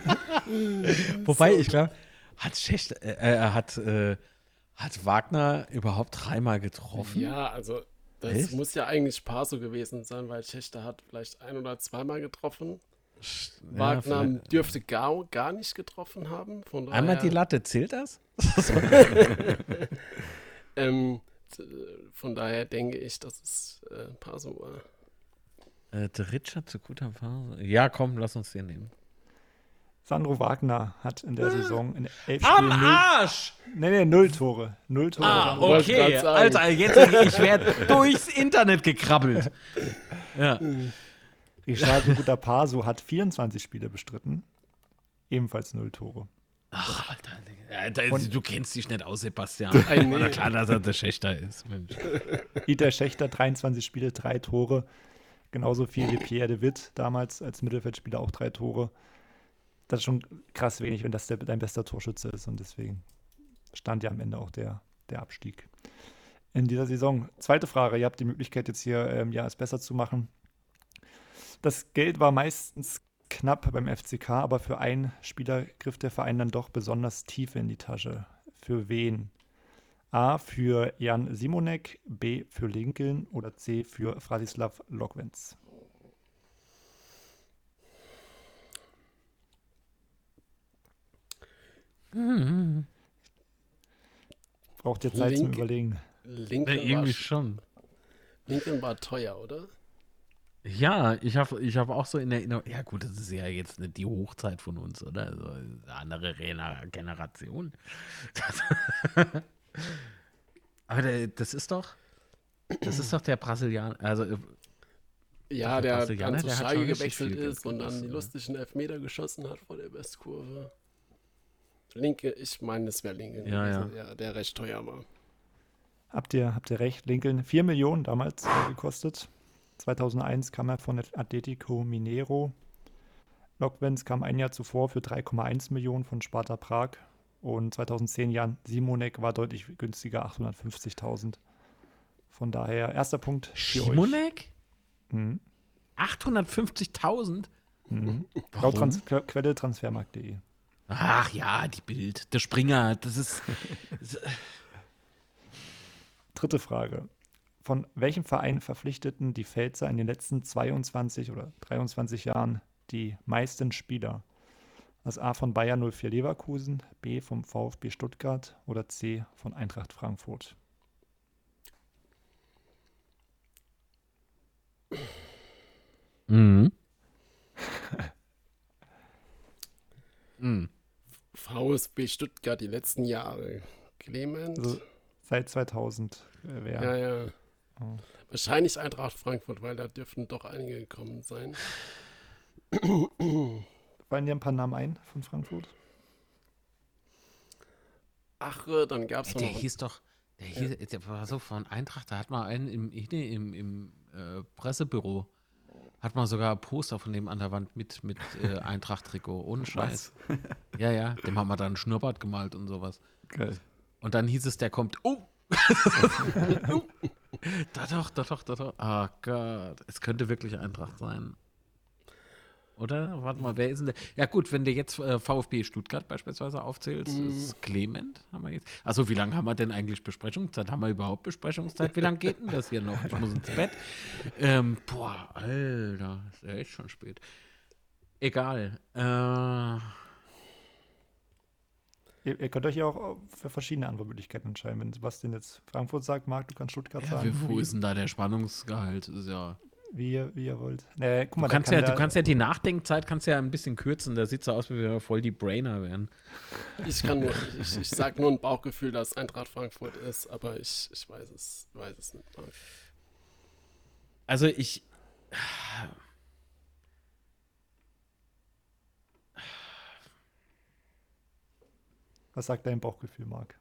Wobei, ich glaube, hat Schächter, äh, äh, hat, äh, hat Wagner überhaupt dreimal getroffen?
Ja, also das Echt? muss ja eigentlich Paso gewesen sein, weil Schächter hat vielleicht ein oder zweimal getroffen. Ja, Wagner dürfte gar, gar nicht getroffen haben.
Einmal die Latte, zählt das?
ähm, von daher denke ich, dass es äh, Paso war.
Äh, Richard zu guter Phase. Ja, komm, lass uns den nehmen.
Sandro Wagner hat in der Saison in elf
Am Spielen Arsch!
Null, nee, nee, null Tore. Null Tore.
Ah, okay. Alter, jetzt ich werde durchs Internet gekrabbelt. Ja.
Richard Guter Paso hat 24 Spiele bestritten. Ebenfalls null Tore.
Ach, Alter, ja, du kennst dich nicht aus, Sebastian. nee. klar, dass er der Schächter ist. Mensch.
Ida Schächter, 23 Spiele, drei Tore. Genauso viel wie Pierre de Witt damals als Mittelfeldspieler auch drei Tore. Das ist schon krass wenig, wenn das der, dein bester Torschütze ist. Und deswegen stand ja am Ende auch der, der Abstieg in dieser Saison. Zweite Frage: Ihr habt die Möglichkeit, jetzt hier ähm, ja, es besser zu machen. Das Geld war meistens knapp beim FCK, aber für einen Spieler griff der Verein dann doch besonders tief in die Tasche. Für wen? A für Jan Simonek, B für Lincoln oder C für Fradislav Lokwenz? Mhm. Braucht ihr Zeit Link, zum Überlegen?
Lincoln ja, irgendwie war, schon.
Lincoln war teuer, oder?
Ja, ich habe ich hab auch so in Erinnerung, ja gut, das ist ja jetzt nicht die Hochzeit von uns, oder? Also eine andere Generation. Aber der, das ist doch, das ist doch der Brasilianer, also äh,
ja, der, Brasilianer, der zu Schalke gewechselt ist und dann die lustigen Elfmeter geschossen hat vor der Westkurve. Linke, ich meine, es wäre Lincoln
ja, ja.
ja, der recht teuer war.
Habt ihr, habt ihr recht, Lincoln 4 Millionen damals gekostet. 2001 kam er von Atletico Minero. Lokwenz kam ein Jahr zuvor für 3,1 Millionen von Sparta Prag. Und 2010 Jan Simonek war deutlich günstiger, 850.000. Von daher, erster Punkt
für Simonek? Mhm. 850.000?
Mhm. Laut Trans Quelle transfermarkt.de.
Ach ja, die Bild. Der Springer, das ist.
Dritte Frage. Von welchem Verein verpflichteten die Pfälzer in den letzten 22 oder 23 Jahren die meisten Spieler? Das A von Bayern 04 Leverkusen, B vom VfB Stuttgart oder C von Eintracht Frankfurt?
Mhm. mhm. VSB Stuttgart die letzten Jahre. Clement. Also
seit 2000
äh, wäre. Ja, ja. Oh. Wahrscheinlich Eintracht Frankfurt, weil da dürften doch einige gekommen sein.
Fallen dir ein paar Namen ein von Frankfurt?
Ach, äh, dann gab es
noch. Der hieß doch, der, hieß, ja. der war so von Eintracht, da hat man einen im, im, im äh, Pressebüro, hat man sogar Poster von dem an der Wand mit, mit äh, Eintracht-Trikot, ohne Scheiß. ja, ja, dem haben wir dann Schnurrbart gemalt und sowas. Geil. Und dann hieß es, der kommt, oh! da doch, da doch, da doch. Ah oh Gott, es könnte wirklich Eintracht sein. Oder? Warte mal, wer ist denn der? Ja, gut, wenn du jetzt äh, VfB Stuttgart beispielsweise aufzählst,
Mhm.
ist Clement, haben wir jetzt. Also, wie lange haben wir denn eigentlich Besprechungszeit? Haben wir überhaupt Besprechungszeit? Wie lange geht denn das hier noch? Ich muss ins Bett. Ähm, boah, Alter, ist ja echt schon spät. Egal. Äh,
Ihr, ihr könnt euch ja auch für verschiedene Antwortmöglichkeiten entscheiden. Wenn Sebastian jetzt Frankfurt sagt, Marc, du kannst Stuttgart
ja,
sagen.
wie, wo ist denn da der Spannungsgehalt? Ist ja.
Wie ihr, wie ihr wollt. Nee, guck mal,
Du kannst,
kann
ja, du kannst ja die Nachdenkzeit kannst ja ein bisschen kürzen. Da sieht so aus, wie wir voll die Brainer wären.
Ich kann nur, ich, ich sag nur ein Bauchgefühl, dass Eintracht Frankfurt ist, aber ich, ich weiß es, weiß es nicht.
Also ich.
Was sagt dein Bauchgefühl, Marc?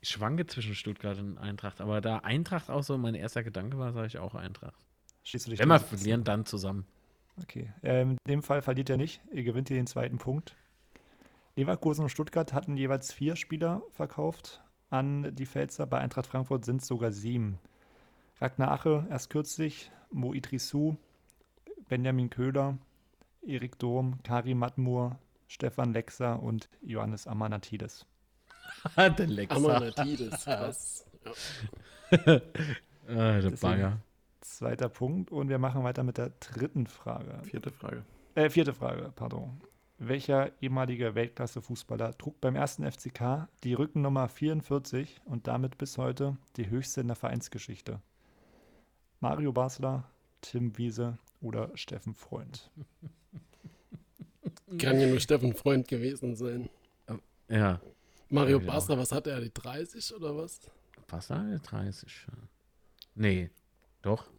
Ich schwanke zwischen Stuttgart und Eintracht, aber da Eintracht auch so mein erster Gedanke war, sage ich auch Eintracht.
Du dich
Wenn wir verlieren, dann zusammen.
Okay. Ähm, in dem Fall verliert ihr nicht. Ihr gewinnt hier den zweiten Punkt. Leverkusen und Stuttgart hatten jeweils vier Spieler verkauft an die Pfälzer. Bei Eintracht Frankfurt sind es sogar sieben. Ragnar Ache erst kürzlich, Mo Idrissou, Benjamin Köhler, Erik Durm, Karim Matmur, Stefan Lexer und Johannes Amanatides.
der Lexa.
Amanatides, krass. Ja.
Ah, der Bagger.
Zweiter Punkt. Und wir machen weiter mit der dritten Frage.
Vierte Frage.
Äh, vierte Frage, pardon. Welcher ehemalige Weltklasse-Fußballer trug beim ersten FCK die Rückennummer 44 und damit bis heute die höchste in der Vereinsgeschichte? Mario Basler, Tim Wiese oder Steffen Freund?
Kann ja nur Steffen Freund gewesen sein.
Ja.
Mario
Ja, genau.
Basler, was hat er, die 30 oder was?
Was da? 30. ja. Nee. Doch.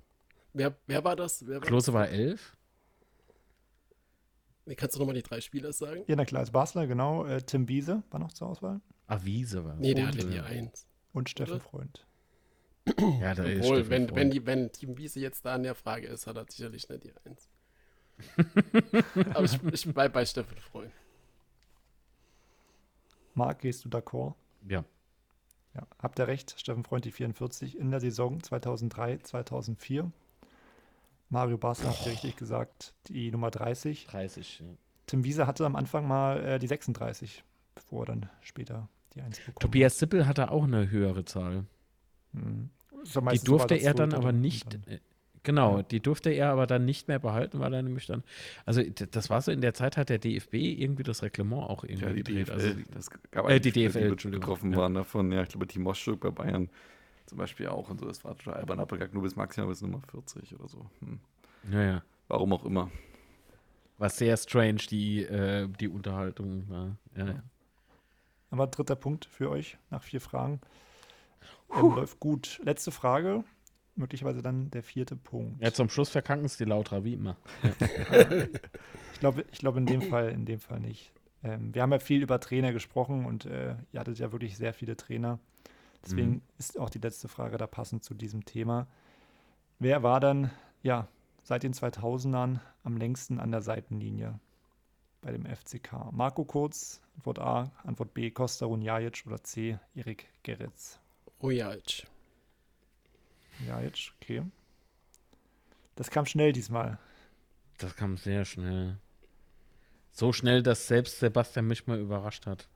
Wer, wer war das? Wer war
Klose war 11.
Nee, kannst du nochmal die drei Spieler sagen?
Ja, na klar, als Basler, genau. Äh, Tim Wiese war noch zur Auswahl
Avise war
Nee, der
Und,
hatte die
äh,
1.
und Steffen
Oder?
Freund.
Ja, da ist
Obwohl,
Steffen
wenn,
Freund.
wenn, die, wenn Team Wiese jetzt da an der Frage ist, hat er sicherlich nicht die 1. Aber ich, ich bleib bei Steffen Freund.
Marc, gehst du d'accord?
Ja.
Ja, habt ihr recht. Steffen Freund die 44 in der Saison 2003, 2004. Mario Basler ihr richtig gesagt, die Nummer 30.
30. Ja.
Tim Wiese hatte am Anfang mal äh, die 36, bevor er dann später die 1 bekommen
Tobias Sippel hatte auch eine höhere Zahl.
hat. Mhm.
Die durfte er dann aber nicht.
dann-
äh, Genau,
Ja.
die durfte er aber dann nicht mehr behalten, weil er nämlich dann. Also, das war so, in der Zeit hat der DFB irgendwie das Reglement auch irgendwie
Ja, die
gedreht.
DFL,
Also,
das gab
äh, die DFL,
die betroffen
ja.
waren davon. Ja, ich glaube, Team Moschuk bei Bayern zum Beispiel auch und so. Das war total albern abgegangen, nur bis maximal bis Nummer 40 oder so. Hm.
ja, ja.
Warum auch immer.
War sehr strange, die, äh, die Unterhaltung war. Ja, ja.
Aber dritter Punkt für euch nach vier Fragen. Ähm, läuft gut. Letzte Frage, möglicherweise dann der vierte Punkt.
ja, zum Schluss verkacken es die Lautra, wie immer.
Ich glaube, ich glaube in dem Fall, in dem Fall nicht. Ähm, wir haben ja viel über Trainer gesprochen und äh, ihr hattet ja wirklich sehr viele Trainer. Deswegen
Mhm.
ist auch die letzte Frage da passend zu diesem Thema. Wer war dann, ja, seit den 2000ern am längsten an der Seitenlinie bei dem FCK? Marco Kurz, Antwort A, Antwort B, Costa Runjajic oder C, Erik Geretz?
Rujalc.
Jajic, okay. Das kam schnell diesmal.
Das kam sehr schnell. So schnell, dass selbst Sebastian mich mal überrascht hat.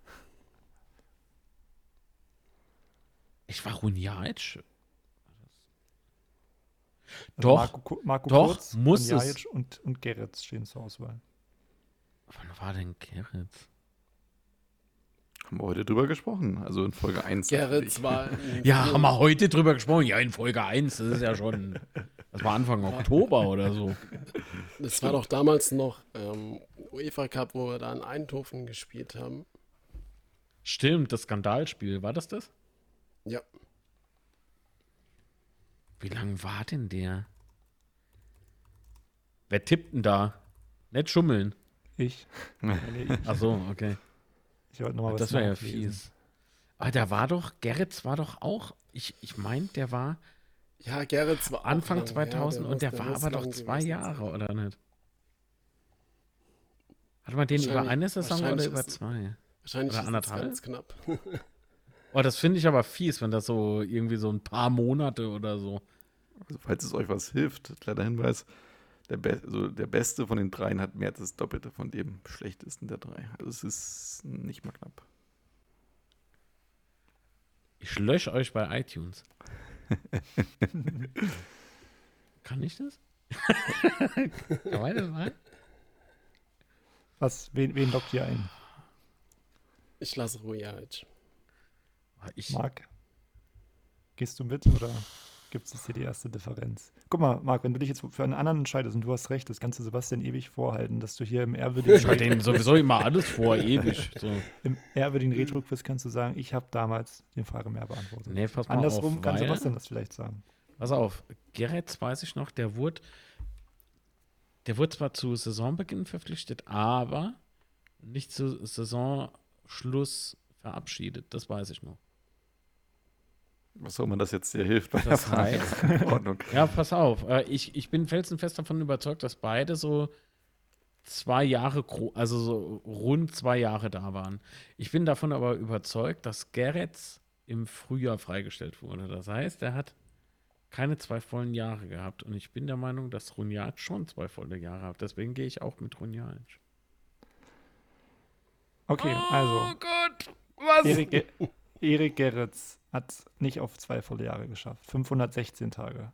Ich war Runjaic?
Also
Doch,
Marco, Marco
doch,
Kurz,
muss es.
Runjajic und, und Geretz stehen zur Auswahl.
Wann war denn Gerrit?
Haben wir heute drüber gesprochen. Also in Folge 1.
Gerrit war.
Ja, haben wir heute drüber gesprochen. Ja, in Folge 1. Das ist ja schon. Das war Anfang Oktober oder so.
Das war doch damals noch ähm, UEFA Cup, wo wir da in Eindhoven gespielt haben.
Stimmt, das Skandalspiel. War das das?
Ja.
Wie lang war denn der? Wer tippt denn da? Nicht schummeln.
Ich. Nee, ich,
Ach so, okay.
Ich wollte noch mal was
Das wäre ja fies. Aber der war doch, Gerrits war doch auch, ich, ich meine, der war
Ja, Gerrit war
Anfang
lang,
2000
ja,
und der war aber doch zwei Jahre,
sein.
oder nicht? Hat man den über eine Saison oder über
ist-
zwei?
Wahrscheinlich
Oder
ist
anderthalb?
das ganz knapp.
Oh, das finde ich aber fies, wenn das so irgendwie so ein paar Monate oder so.
Also, falls es euch was hilft, kleiner Hinweis. Der, Be also der Beste von den dreien hat mehr als das Doppelte von dem Schlechtesten der drei. Also es ist nicht mal knapp.
Ich lösche euch bei iTunes. Kann ich das? Kann man das machen?
Was, wen, wen lockt ihr ein?
Ich lasse Rujajic.
Ich,
Marc? Gehst du mit oder gibt es hier die erste Differenz? Guck mal, Marc, wenn du dich jetzt für einen anderen entscheidest und du hast recht, das kannst du Sebastian ewig vorhalten, dass du hier im ehrwürdigen,
ich halte denen sowieso immer alles vor, ewig. So.
im ehrwürdigen Retro-Quiz kannst du sagen, ich habe damals den Frage mehr beantwortet.
Nee, pass mal
Andersrum
auf,
kann Sebastian das vielleicht sagen.
Pass auf, Gerets weiß ich noch, der wurde, der wurde zwar zu Saisonbeginn verpflichtet, aber nicht zu Saisonschluss verabschiedet. Das weiß ich noch.
Was soll man das jetzt dir hilft bei der
Das
Frage?
heißt-
Ordnung.
Ja, pass auf. äh, Ich, ich bin felsenfest davon überzeugt, dass beide so zwei Jahre, also so rund zwei Jahre da waren. Ich bin davon aber überzeugt, dass Gerets im Frühjahr freigestellt wurde. Das heißt, er hat keine zwei vollen Jahre gehabt. Und ich bin der Meinung, dass Runjaic schon zwei volle Jahre hat. Deswegen gehe ich auch mit Runjaic.
Okay, also,
Oh Gott, was?
Erik, Erik Gerritz hat nicht auf zwei volle Jahre geschafft. 516 Tage.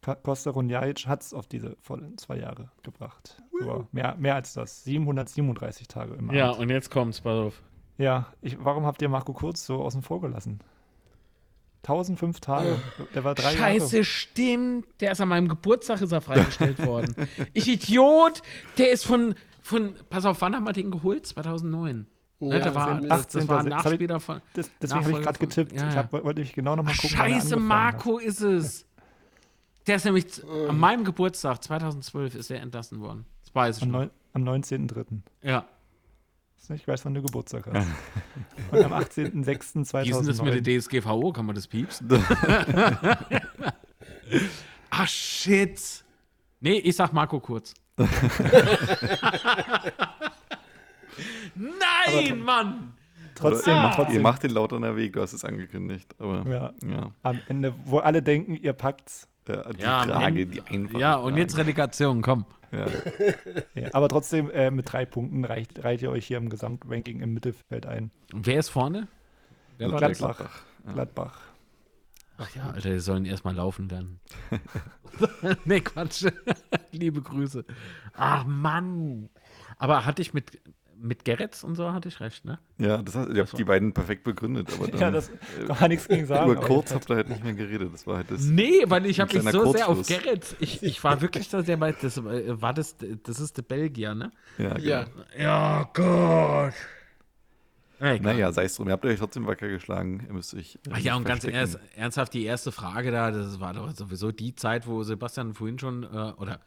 Ka- Costa Runjaic hat es auf diese vollen zwei Jahre gebracht. So, mehr, mehr als das. 737 Tage im
Ja, und jetzt kommt's, pass auf.
Ja, ich, warum habt ihr Marco Kurz so außen vor gelassen? 1005 Tage. Der war drei
Scheiße,
Jahre.
stimmt. Der ist an meinem Geburtstag ist er freigestellt worden. Ich Idiot. Der ist von, von, pass auf, wann haben wir den geholt? 2009. Ne,
Ja,
der war,
sind wir-
das, das war ein
18. Ich-
Nachspieler von.
Das, deswegen habe ich gerade getippt.
ja,
Ich
ja.
hab, wollte ich genau nochmal gucken.
scheiße, Marco ist es. Der ist nämlich z- an meinem Geburtstag, 2012, ist er entlassen worden. Das weiß ich
Hat. Am, neun- am 19.03.
Ja.
Ich weiß, wann du Geburtstag hast. Und am 18.06.2009.
Wie ist denn das mit der DSGVO? Kann man das piepsen? Ach, shit. Nee, ich sag Marco Kurz. Nein, Mann!
Trotzdem,
macht,
trotzdem.
ihr macht den Lauterner Weg, du hast es angekündigt. Aber ja,
Ja,
ja.
am Ende, wo alle denken, ihr packt's.
Äh, die
Ja,
Frage, die einfache
Ja, und
Frage.
jetzt Relegation, komm.
Ja.
Ja, aber trotzdem, äh, mit drei Punkten reicht, reiht ihr euch hier im Gesamtranking im Mittelfeld ein.
Und wer ist vorne? Wer?
Gladbach.
Ja.
Gladbach.
Ach ja, Alter, die sollen erstmal laufen lernen. nee, Quatsch. Liebe Grüße. Ach Mann. Aber hatte ich mit, mit Gerritz und so hatte ich recht, ne?
Ja, das heißt, ihr habt die beiden perfekt begründet, aber dann
Ja, das
äh,
kann man nichts gegen sagen.
über kurz habt ihr halt nicht mehr geredet. Das war halt das.
Nee, weil ich habe mich so sehr auf
Kurzschluss.
Gerrit. Ich, ich war wirklich so sehr bei. Das äh, war das. Das ist der Belgier, ne?
Ja, genau.
Ja,
Ja, Gott. Ja, egal.
Naja, sei es drum. Ihr habt euch trotzdem wacker geschlagen. Ihr müsst euch. äh,
Ach ja, und ganz
verstecken.
ernst, ernsthaft, die erste Frage da, das war doch sowieso die Zeit, wo Sebastian vorhin schon, äh, oder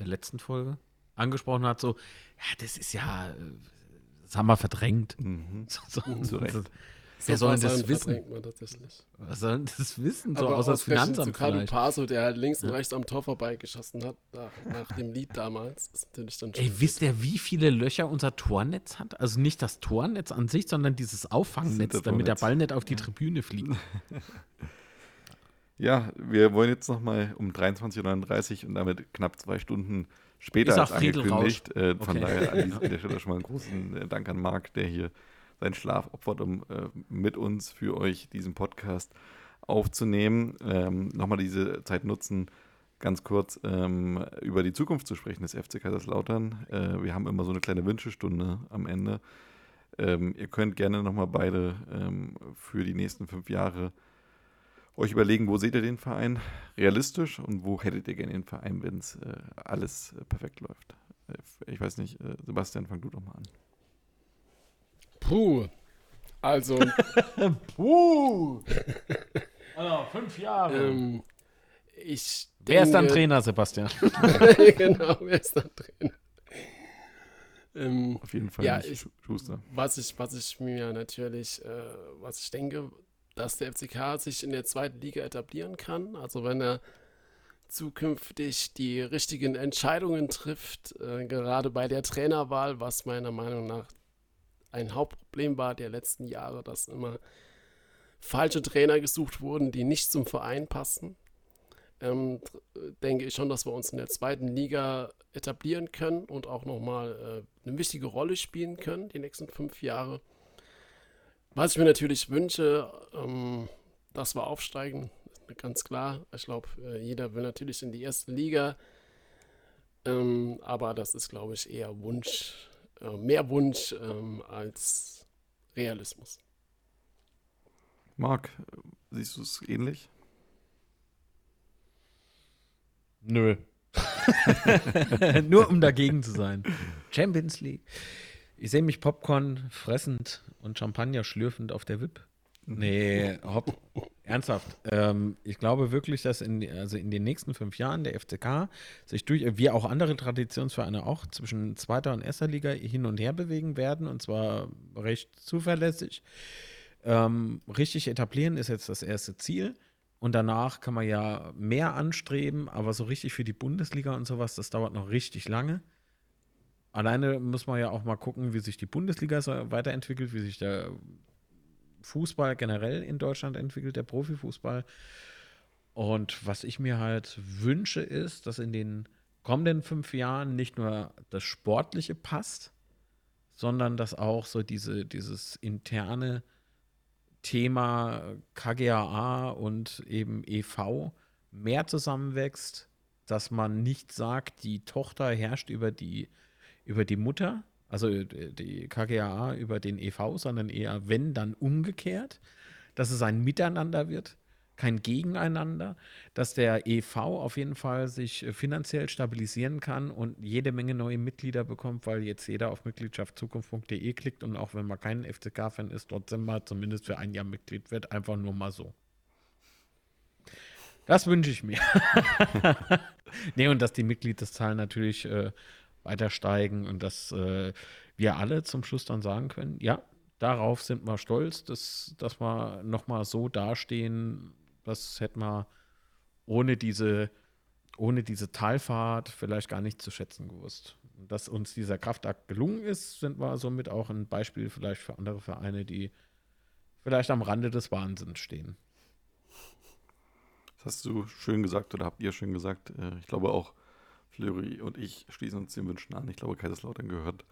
der letzten Folge, angesprochen hat, so, ja, das ist ja, das haben wir verdrängt.
Mhm.
So, so,
Zu Recht.
Wer soll denn das wissen? Was soll denn das wissen? So
Aber
außer das Finanzamt
Zucano
vielleicht.
Paso, der halt links und rechts am Tor vorbeigeschossen hat, nach, nach dem Lied damals, ist natürlich dann schon.
Ey, wisst ihr, wie viele Löcher unser Tornetz hat? Also nicht das Tornetz an sich, sondern dieses Auffangnetz, damit der. Ball nicht auf die Tribüne fliegt.
Ja, wir wollen jetzt nochmal um 23.39 Uhr und damit knapp zwei Stunden später
Ist
als angekündigt. Äh, von
Okay.
daher an dieser- der Stelle schon mal einen großen äh, Dank an Marc, der hier seinen Schlaf opfert, um äh, mit uns für euch diesen Podcast aufzunehmen. Ähm, nochmal diese Zeit nutzen, ganz kurz ähm, über die Zukunft zu sprechen des FC Kaiserslautern. Äh, wir haben immer so eine kleine Wünschestunde am Ende. Ähm, ihr könnt gerne nochmal beide ähm, für die nächsten fünf Jahre euch überlegen, wo seht ihr den Verein realistisch und wo hättet ihr gerne den Verein, wenn es äh, alles äh, perfekt läuft. Äh, ich weiß nicht, äh, Sebastian, fang du doch mal an.
Puh. Also,
Puh! Also, fünf Jahre.
ähm, ich.
Wer ist dann
denke-
Trainer, Sebastian?
genau, wer ist dann drin? Ähm,
Auf jeden Fall
Ja,
nicht
ich-
Schu- Schuster.
was, ich, was ich mir natürlich, äh, was ich denke, dass der FCK sich in der zweiten Liga etablieren kann. Also wenn er zukünftig die richtigen Entscheidungen trifft, äh, gerade bei der Trainerwahl, was meiner Meinung nach ein Hauptproblem war der letzten Jahre, dass immer falsche Trainer gesucht wurden, die nicht zum Verein passen. ähm, denke ich schon, dass wir uns in der zweiten Liga etablieren können und auch nochmal äh, eine wichtige Rolle spielen können, die nächsten fünf Jahre. Was ich mir natürlich wünsche, ähm, dass wir aufsteigen, ganz klar. Ich glaube, äh, jeder will natürlich in die erste Liga. Ähm, aber das ist, glaube ich, eher Wunsch, äh, mehr Wunsch ähm, als Realismus.
Marc, siehst du es ähnlich?
Nö. Nur um dagegen zu sein. Champions League. Ich sehe mich Popcorn fressend und Champagner schlürfend auf der WIP. Nee, hopp, ernsthaft. Ähm, ich glaube wirklich, dass in, also in den nächsten fünf Jahren der FCK sich durch, wie auch andere Traditionsvereine auch, zwischen zweiter und erster Liga hin und her bewegen werden und zwar recht zuverlässig. Ähm, richtig etablieren ist jetzt das erste Ziel. Und danach kann man ja mehr anstreben, aber so richtig für die Bundesliga und sowas, das dauert noch richtig lange. Alleine muss man ja auch mal gucken, wie sich die Bundesliga so weiterentwickelt, wie sich der Fußball generell in Deutschland entwickelt, der Profifußball. Und was ich mir halt wünsche, ist, dass in den kommenden fünf Jahren nicht nur das Sportliche passt, sondern dass auch so diese, dieses interne Thema KGAA und eben EV mehr zusammenwächst, dass man nicht sagt, die Tochter herrscht über die, über die Mutter, also die KGAA über den EV, sondern eher, wenn, dann umgekehrt, dass es ein Miteinander wird, kein Gegeneinander, dass der EV auf jeden Fall sich äh, finanziell stabilisieren kann und jede Menge neue Mitglieder bekommt, weil jetzt jeder auf mitgliedschaftzukunft.de klickt und auch wenn man kein FCK-Fan ist, trotzdem mal zumindest für ein Jahr Mitglied wird, einfach nur mal so. Das wünsche ich mir. nee, und dass die Mitgliedszahlen natürlich äh, weiter steigen und dass äh, wir alle zum Schluss dann sagen können, ja, darauf sind wir stolz, dass, dass wir nochmal so dastehen, das hätten wir ohne diese, ohne diese Talfahrt vielleicht gar nicht zu schätzen gewusst. Dass uns dieser Kraftakt gelungen ist, sind wir somit auch ein Beispiel vielleicht für andere Vereine, die vielleicht am Rande des Wahnsinns stehen.
Das hast du schön gesagt oder habt ihr schön gesagt. Äh, ich glaube auch, Fleury und ich schließen uns den Wünschen an. Ich glaube, Kaiserslautern gehört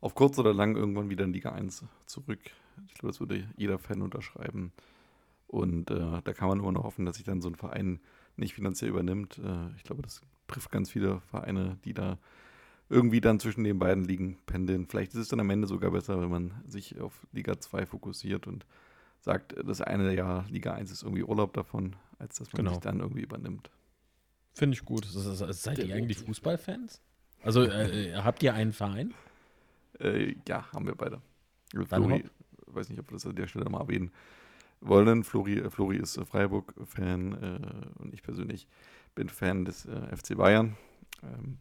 auf kurz oder lang irgendwann wieder in Liga 1 zurück. Ich glaube, das würde jeder Fan unterschreiben. Und äh, da kann man immer noch hoffen, dass sich dann so ein Verein nicht finanziell übernimmt. Äh, ich glaube, das trifft ganz viele Vereine, die da irgendwie dann zwischen den beiden Ligen pendeln. Vielleicht ist es dann am Ende sogar besser, wenn man sich auf Liga 2 fokussiert und sagt, das eine Jahr Liga 1 ist irgendwie Urlaub davon, als dass man genau. sich dann irgendwie übernimmt.
Finde ich gut. seid ihr eigentlich Fußballfans? Also äh, äh, habt ihr einen Verein?
Äh, ja, haben wir beide. Flori, weiß nicht, ob wir das an der Stelle mal erwähnen wollen. Flori, äh, Flori ist äh, Freiburg-Fan äh, und ich persönlich bin Fan des äh, FC Bayern. Ähm,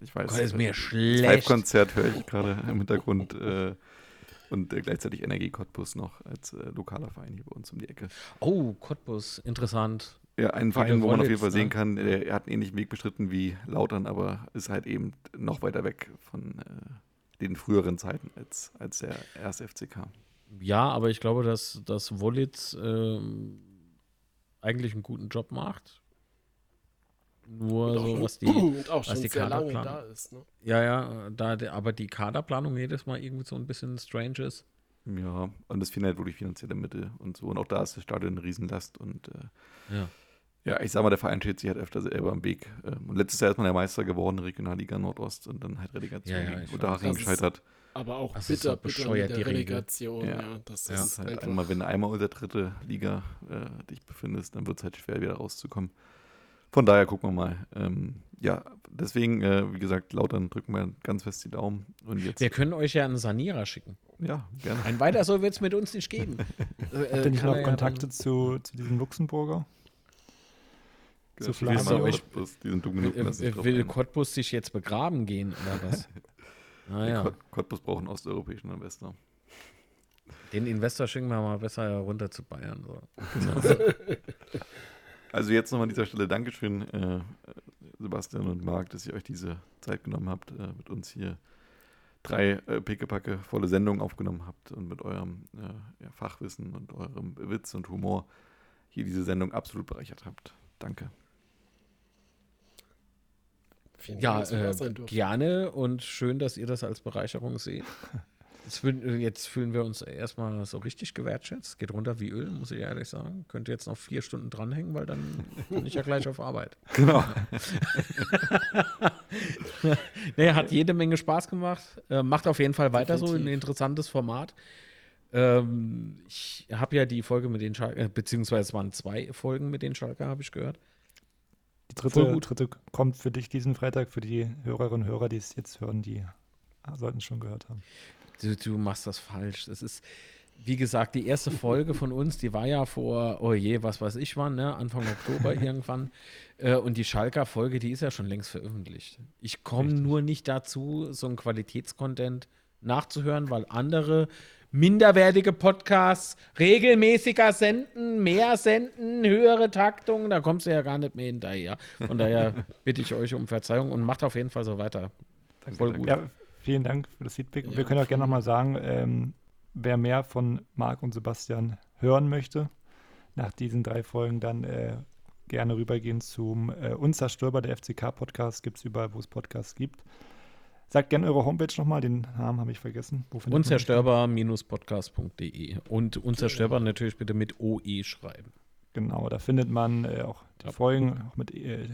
ich weiß,
Gott, ist mir schlecht.
Live-Konzert höre ich gerade im Hintergrund und gleichzeitig Energie Cottbus noch als lokaler Verein hier bei uns um die Ecke.
Oh, Cottbus, interessant.
Ja, ein Verein, wo man auf jeden Fall sehen ne? kann, er, hat einen ähnlichen Weg bestritten wie Lautern, aber ist halt eben noch weiter weg von äh, den früheren Zeiten als, als der erste FCK.
Ja, aber ich glaube, dass, dass Wollitz äh, eigentlich einen guten Job macht. Nur und so, was die,
und auch was die Kaderplanung da ist. Ne?
Ja, ja, da, aber die Kaderplanung jedes Mal irgendwie so ein bisschen strange ist.
Ja, und das fehlen halt wirklich finanzielle Mittel und so. Und auch da ist das Stadion eine Riesenlast. Und äh,
ja.
Ja, ich sag mal, der Verein steht sich halt öfter selber im Weg. Ähm, und letztes Jahr ist man der Meister geworden, Regionalliga Nordost, und dann halt Relegation
ja, ja,
unter Haching gescheitert.
Aber auch das bitter, bitter mit der Relegation.
Ja, ja das ja. ist halt einmal, wenn du einmal unter dritte Liga äh, dich befindest, dann wird es halt schwer, wieder rauszukommen. Von daher gucken wir mal. Ähm, ja, deswegen, äh, wie gesagt, Lautern drücken wir ganz fest die Daumen. Und jetzt,
wir können euch ja einen Sanierer schicken.
Ja, gerne.
Ein weiter so wird es mit uns nicht geben.
äh, Habt ihr nicht noch Kontakte zu, zu diesem Luxemburger?
Zu Flavio. Diesen Minuten, will Cottbus sich jetzt begraben gehen oder was?
naja. Ah, Cottbus braucht einen osteuropäischen Investor.
Den Investor schicken wir mal besser runter zu Bayern. So.
also jetzt nochmal an dieser Stelle Dankeschön, äh, Sebastian und Marc, dass ihr euch diese Zeit genommen habt, äh, mit uns hier drei äh, pickepacke volle Sendungen aufgenommen habt und mit eurem äh, ja, Fachwissen und eurem Witz und Humor hier diese Sendung absolut bereichert habt. Danke.
Vielen
Ja,
da
äh, gerne und schön, dass ihr das als Bereicherung seht. Jetzt fühlen, jetzt fühlen wir uns erstmal so richtig gewertschätzt. Geht runter wie Öl, muss ich ehrlich sagen. Könnt ihr jetzt noch vier Stunden dranhängen, weil dann bin ich ja gleich auf Arbeit.
Genau.
nee, hat jede Menge Spaß gemacht. Äh, macht auf jeden Fall weiter so. Ein
Definitiv.
interessantes Format. Ähm, ich habe ja die Folge mit den Schalke, äh, beziehungsweise es waren zwei Folgen mit den Schalke, habe ich gehört.
Die
Voll
dritte, dritte kommt für dich diesen Freitag, für die Hörerinnen und Hörer, die es jetzt hören, die sollten es schon gehört haben.
Du, du machst das falsch. Das ist, wie gesagt, die erste Folge von uns, die war ja vor, oh je, was weiß ich wann, ne? Anfang Oktober irgendwann. Äh, und die Schalker Folge, die ist ja schon längst veröffentlicht. Ich komme nur nicht dazu, so einen Qualitätscontent nachzuhören, weil andere minderwertige Podcasts regelmäßiger senden, mehr senden, höhere Taktung, da kommst du ja gar nicht mehr hinterher. Von daher bitte ich euch um Verzeihung und macht auf jeden Fall so weiter. Voll gut.
Ja, vielen Dank für das Feedback.
Ja,
Wir können auch gerne nochmal sagen, ähm, wer mehr von Marc und Sebastian hören möchte, nach diesen drei Folgen dann äh, gerne rübergehen zum äh, Unzerstörbar, der FCK-Podcast. Gibt es überall, wo es Podcasts gibt. Sagt gerne eure Homepage nochmal, den Namen habe ich vergessen.
Unzerstörbar-podcast.de und unzerstörbar natürlich bitte mit OE schreiben.
Genau, da findet man äh, auch die
Ja.
Folgen, auch mit äh,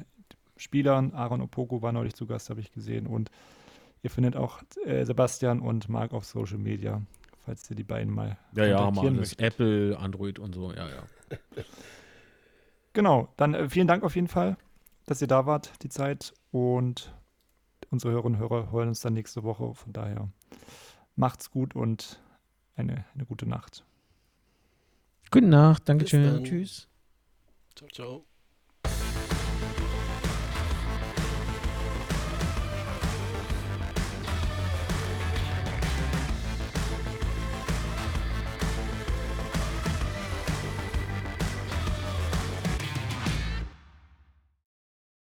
Spielern. Aaron Opoko war neulich zu Gast, habe ich gesehen. Und ihr findet auch äh, Sebastian und Marc auf Social Media, falls ihr die beiden mal
Ja, ja, haben wir. Apple, Android und so, ja, ja.
Genau, dann äh, vielen Dank auf jeden Fall, dass ihr da wart, die Zeit. Und unsere Hörerinnen und Hörer hören uns dann nächste Woche. Von daher macht's gut und eine, eine gute Nacht.
Gute Nacht,
dann.
Tschüss.
Ciao, ciao.